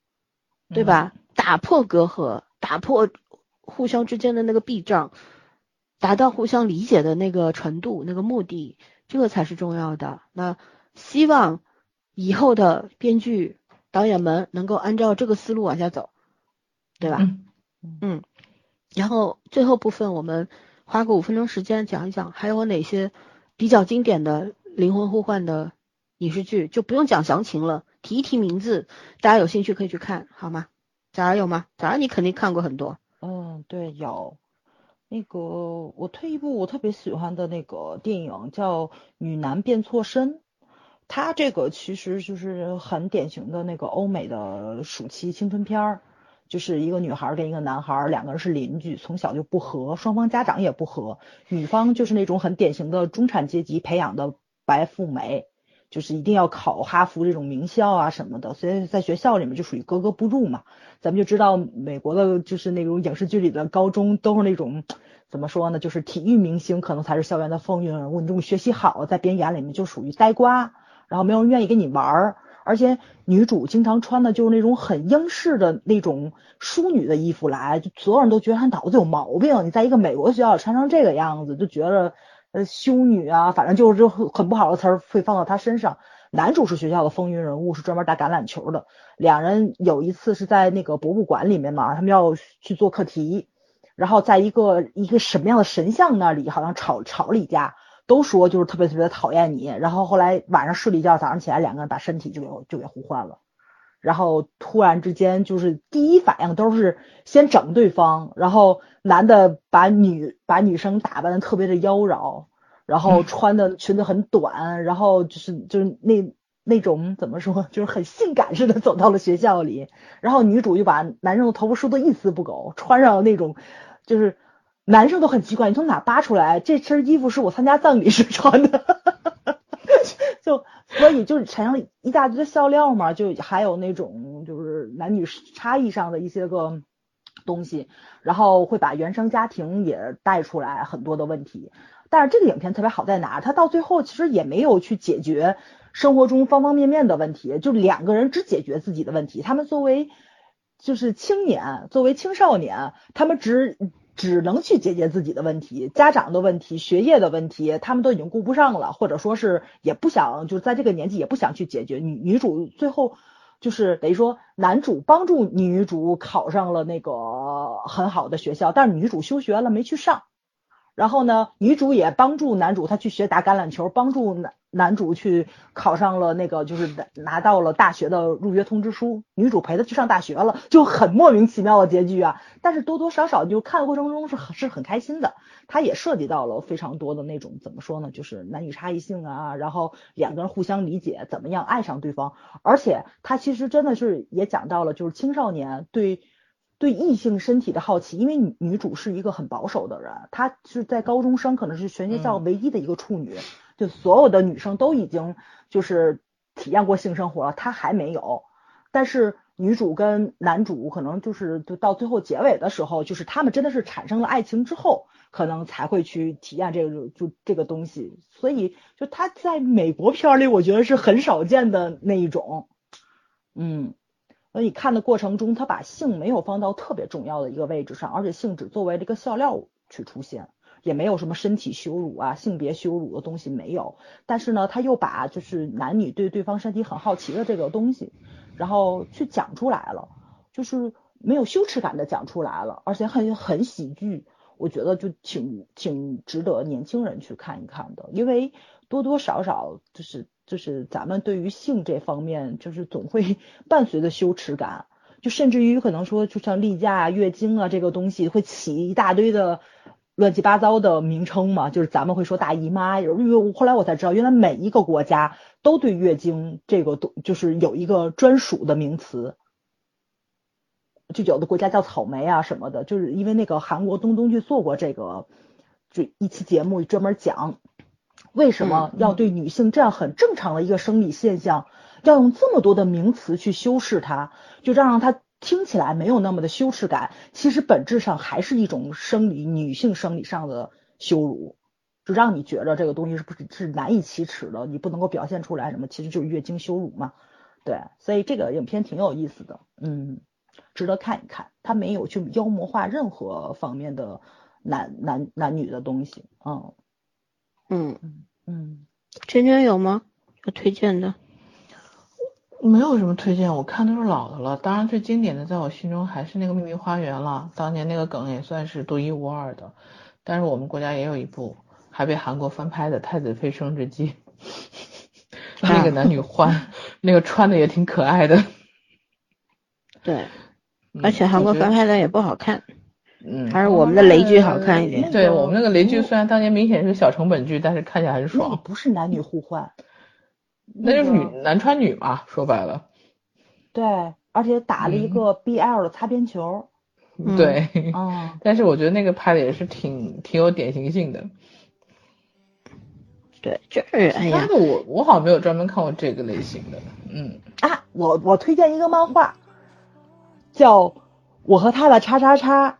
对吧？打破隔阂，打破互相之间的那个壁障，达到互相理解的那个程度、那个目的，这个才是重要的。那希望。以后的编剧、导演们能够按照这个思路往下走，对吧？嗯。然后最后部分，我们花个五分钟时间讲一讲，还有哪些比较经典的灵魂互换的影视剧，就不用讲详情了，提一提名字，大家有兴趣可以去看，好吗？早上有吗？早上你肯定看过很多。嗯，对，有。那个我推一部我特别喜欢的那个电影，叫《女男变错身》。它这个其实就是很典型的那个欧美的暑期青春片儿，就是一个女孩跟一个男孩，两个人是邻居，从小就不和，双方家长也不和，女方就是那种很典型的中产阶级培养的白富美，就是一定要考哈佛这种名校啊什么的，所以在学校里面就属于格格不入嘛。咱们就知道美国的就是那种影视剧里的高中都是那种怎么说呢，就是体育明星可能才是校园的风云人物，那种学习好在别人眼里面就属于呆瓜。然后没有人愿意跟你玩儿，而且女主经常穿的就是那种很英式的那种淑女的衣服来，就所有人都觉得她脑子有毛病。你在一个美国学校穿成这个样子，就觉得呃修女啊，反正就是就很不好的词儿会放到她身上。男主是学校的风云人物，是专门打橄榄球的。两人有一次是在那个博物馆里面嘛，他们要去做课题，然后在一个一个什么样的神像那里，好像吵吵了一架。都说就是特别特别的讨厌你，然后后来晚上睡了一觉，早上起来两个人把身体就给就给互换了，然后突然之间就是第一反应都是先整对方，然后男的把女把女生打扮的特别的妖娆，然后穿的裙子很短，然后就是就是那那种怎么说，就是很性感似的走到了学校里，然后女主又把男生的头发梳的一丝不苟，穿上那种就是男生都很奇怪，你从哪扒出来这身衣服是我参加葬礼时穿的。[LAUGHS] 就所以就产生一大堆的笑料嘛，就还有那种就是男女差异上的一些个东西，然后会把原生家庭也带出来很多的问题。但是这个影片特别好在哪？他到最后其实也没有去解决生活中方方面面的问题，就两个人只解决自己的问题。他们作为就是青年，作为青少年，他们只。只能去解决自己的问题，家长的问题、学业的问题，他们都已经顾不上了，或者说是也不想，就是在这个年纪也不想去解决。女女主最后就是等于说，男主帮助女主考上了那个很好的学校，但是女主休学了没去上。然后呢，女主也帮助男主他去学打橄榄球，帮助男。男主去考上了那个，就是拿拿到了大学的入学通知书，女主陪他去上大学了，就很莫名其妙的结局啊。但是多多少少就看的过程中是很是很开心的，它也涉及到了非常多的那种怎么说呢，就是男女差异性啊，然后两个人互相理解，怎么样爱上对方，而且它其实真的是也讲到了就是青少年对对异性身体的好奇，因为女女主是一个很保守的人，她是在高中生，可能是全学校唯一的一个处女。就所有的女生都已经就是体验过性生活了，她还没有。但是女主跟男主可能就是就到最后结尾的时候，就是他们真的是产生了爱情之后，可能才会去体验这个就这个东西。所以就他在美国片里，我觉得是很少见的那一种。嗯，所以看的过程中，他把性没有放到特别重要的一个位置上，而且性只作为这个笑料去出现。也没有什么身体羞辱啊、性别羞辱的东西没有，但是呢，他又把就是男女对对方身体很好奇的这个东西，然后去讲出来了，就是没有羞耻感的讲出来了，而且很很喜剧，我觉得就挺挺值得年轻人去看一看的，因为多多少少就是就是咱们对于性这方面就是总会 [LAUGHS] 伴随着羞耻感，就甚至于可能说就像例假、月经啊这个东西会起一大堆的。乱七八糟的名称嘛，就是咱们会说大姨妈，因为后来我才知道，原来每一个国家都对月经这个都就是有一个专属的名词，就有的国家叫草莓啊什么的，就是因为那个韩国东东去做过这个，就一期节目专门讲为什么要对女性这样很正常的一个生理现象，要用这么多的名词去修饰它，就让它。听起来没有那么的羞耻感，其实本质上还是一种生理女性生理上的羞辱，就让你觉得这个东西是不是是难以启齿的，你不能够表现出来什么，其实就是月经羞辱嘛。对，所以这个影片挺有意思的，嗯，值得看一看。他没有去妖魔化任何方面的男男男女的东西，嗯嗯嗯，圈圈有吗？有推荐的？没有什么推荐，我看都是老的了。当然最经典的，在我心中还是那个《秘密花园》了。当年那个梗也算是独一无二的。但是我们国家也有一部，还被韩国翻拍的《太子妃升职记》，[LAUGHS] 那个男女换，那个穿的也挺可爱的。[LAUGHS] 对，而且韩国翻拍的也不好看。嗯，还是我们的雷剧好看一点。对我们那个雷剧，虽然当年明显是小成本剧，但是看起来很爽。不是男女互换。那就是女男穿女嘛，说白了。对，而且打了一个 BL 的擦边球。对。嗯。但是我觉得那个拍的也是挺挺有典型性的。对，就是哎呀。我我好像没有专门看过这个类型的。嗯。啊，我我推荐一个漫画，叫《我和他的叉叉叉》。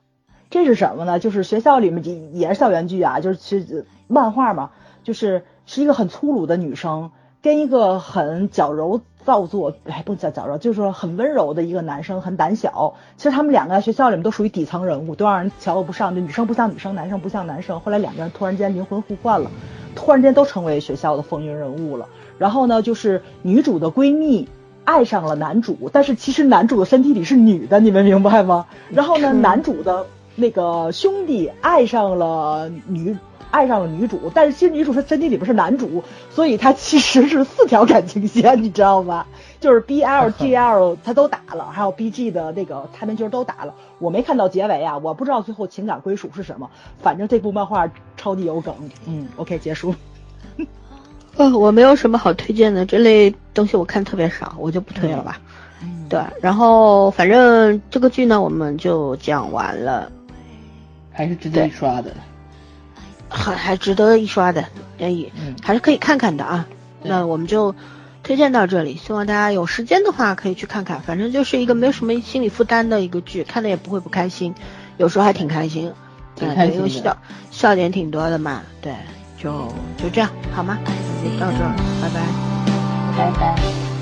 这是什么呢？就是学校里面也也是校园剧啊，就是漫画嘛，就是是一个很粗鲁的女生。跟一个很矫揉造作，哎，不叫矫揉，就是说很温柔的一个男生，很胆小。其实他们两个在学校里面都属于底层人物，都让人瞧不上。就女生不像女生，男生不像男生。后来两个人突然间灵魂互换了，突然间都成为学校的风云人物了。然后呢，就是女主的闺蜜爱上了男主，但是其实男主的身体里是女的，你们明白吗？然后呢，男主的那个兄弟爱上了女。爱上了女主，但是其实女主她身体里边是男主，所以她其实是四条感情线，你知道吗？[LAUGHS] 就是 B L G L 他都打了，还有 B G 的那个他们就是都打了，我没看到结尾啊，我不知道最后情感归属是什么，反正这部漫画超级有梗。嗯，OK 结束。呃，[LAUGHS] 我没有什么好推荐的，这类东西我看特别少，我就不推了吧。嗯，对，然后反正这个剧呢，我们就讲完了，还是值得一刷的。还还值得一刷的，建议嗯还是可以看看的啊。对那我们就推荐到这里，希望大家有时间的话可以去看看，反正就是一个没有什么心理负担的一个剧，看的也不会不开心，有时候还挺开心，对挺开心的因为笑笑点挺多的嘛，对，就就这样好吗？就到这儿，拜拜。拜拜。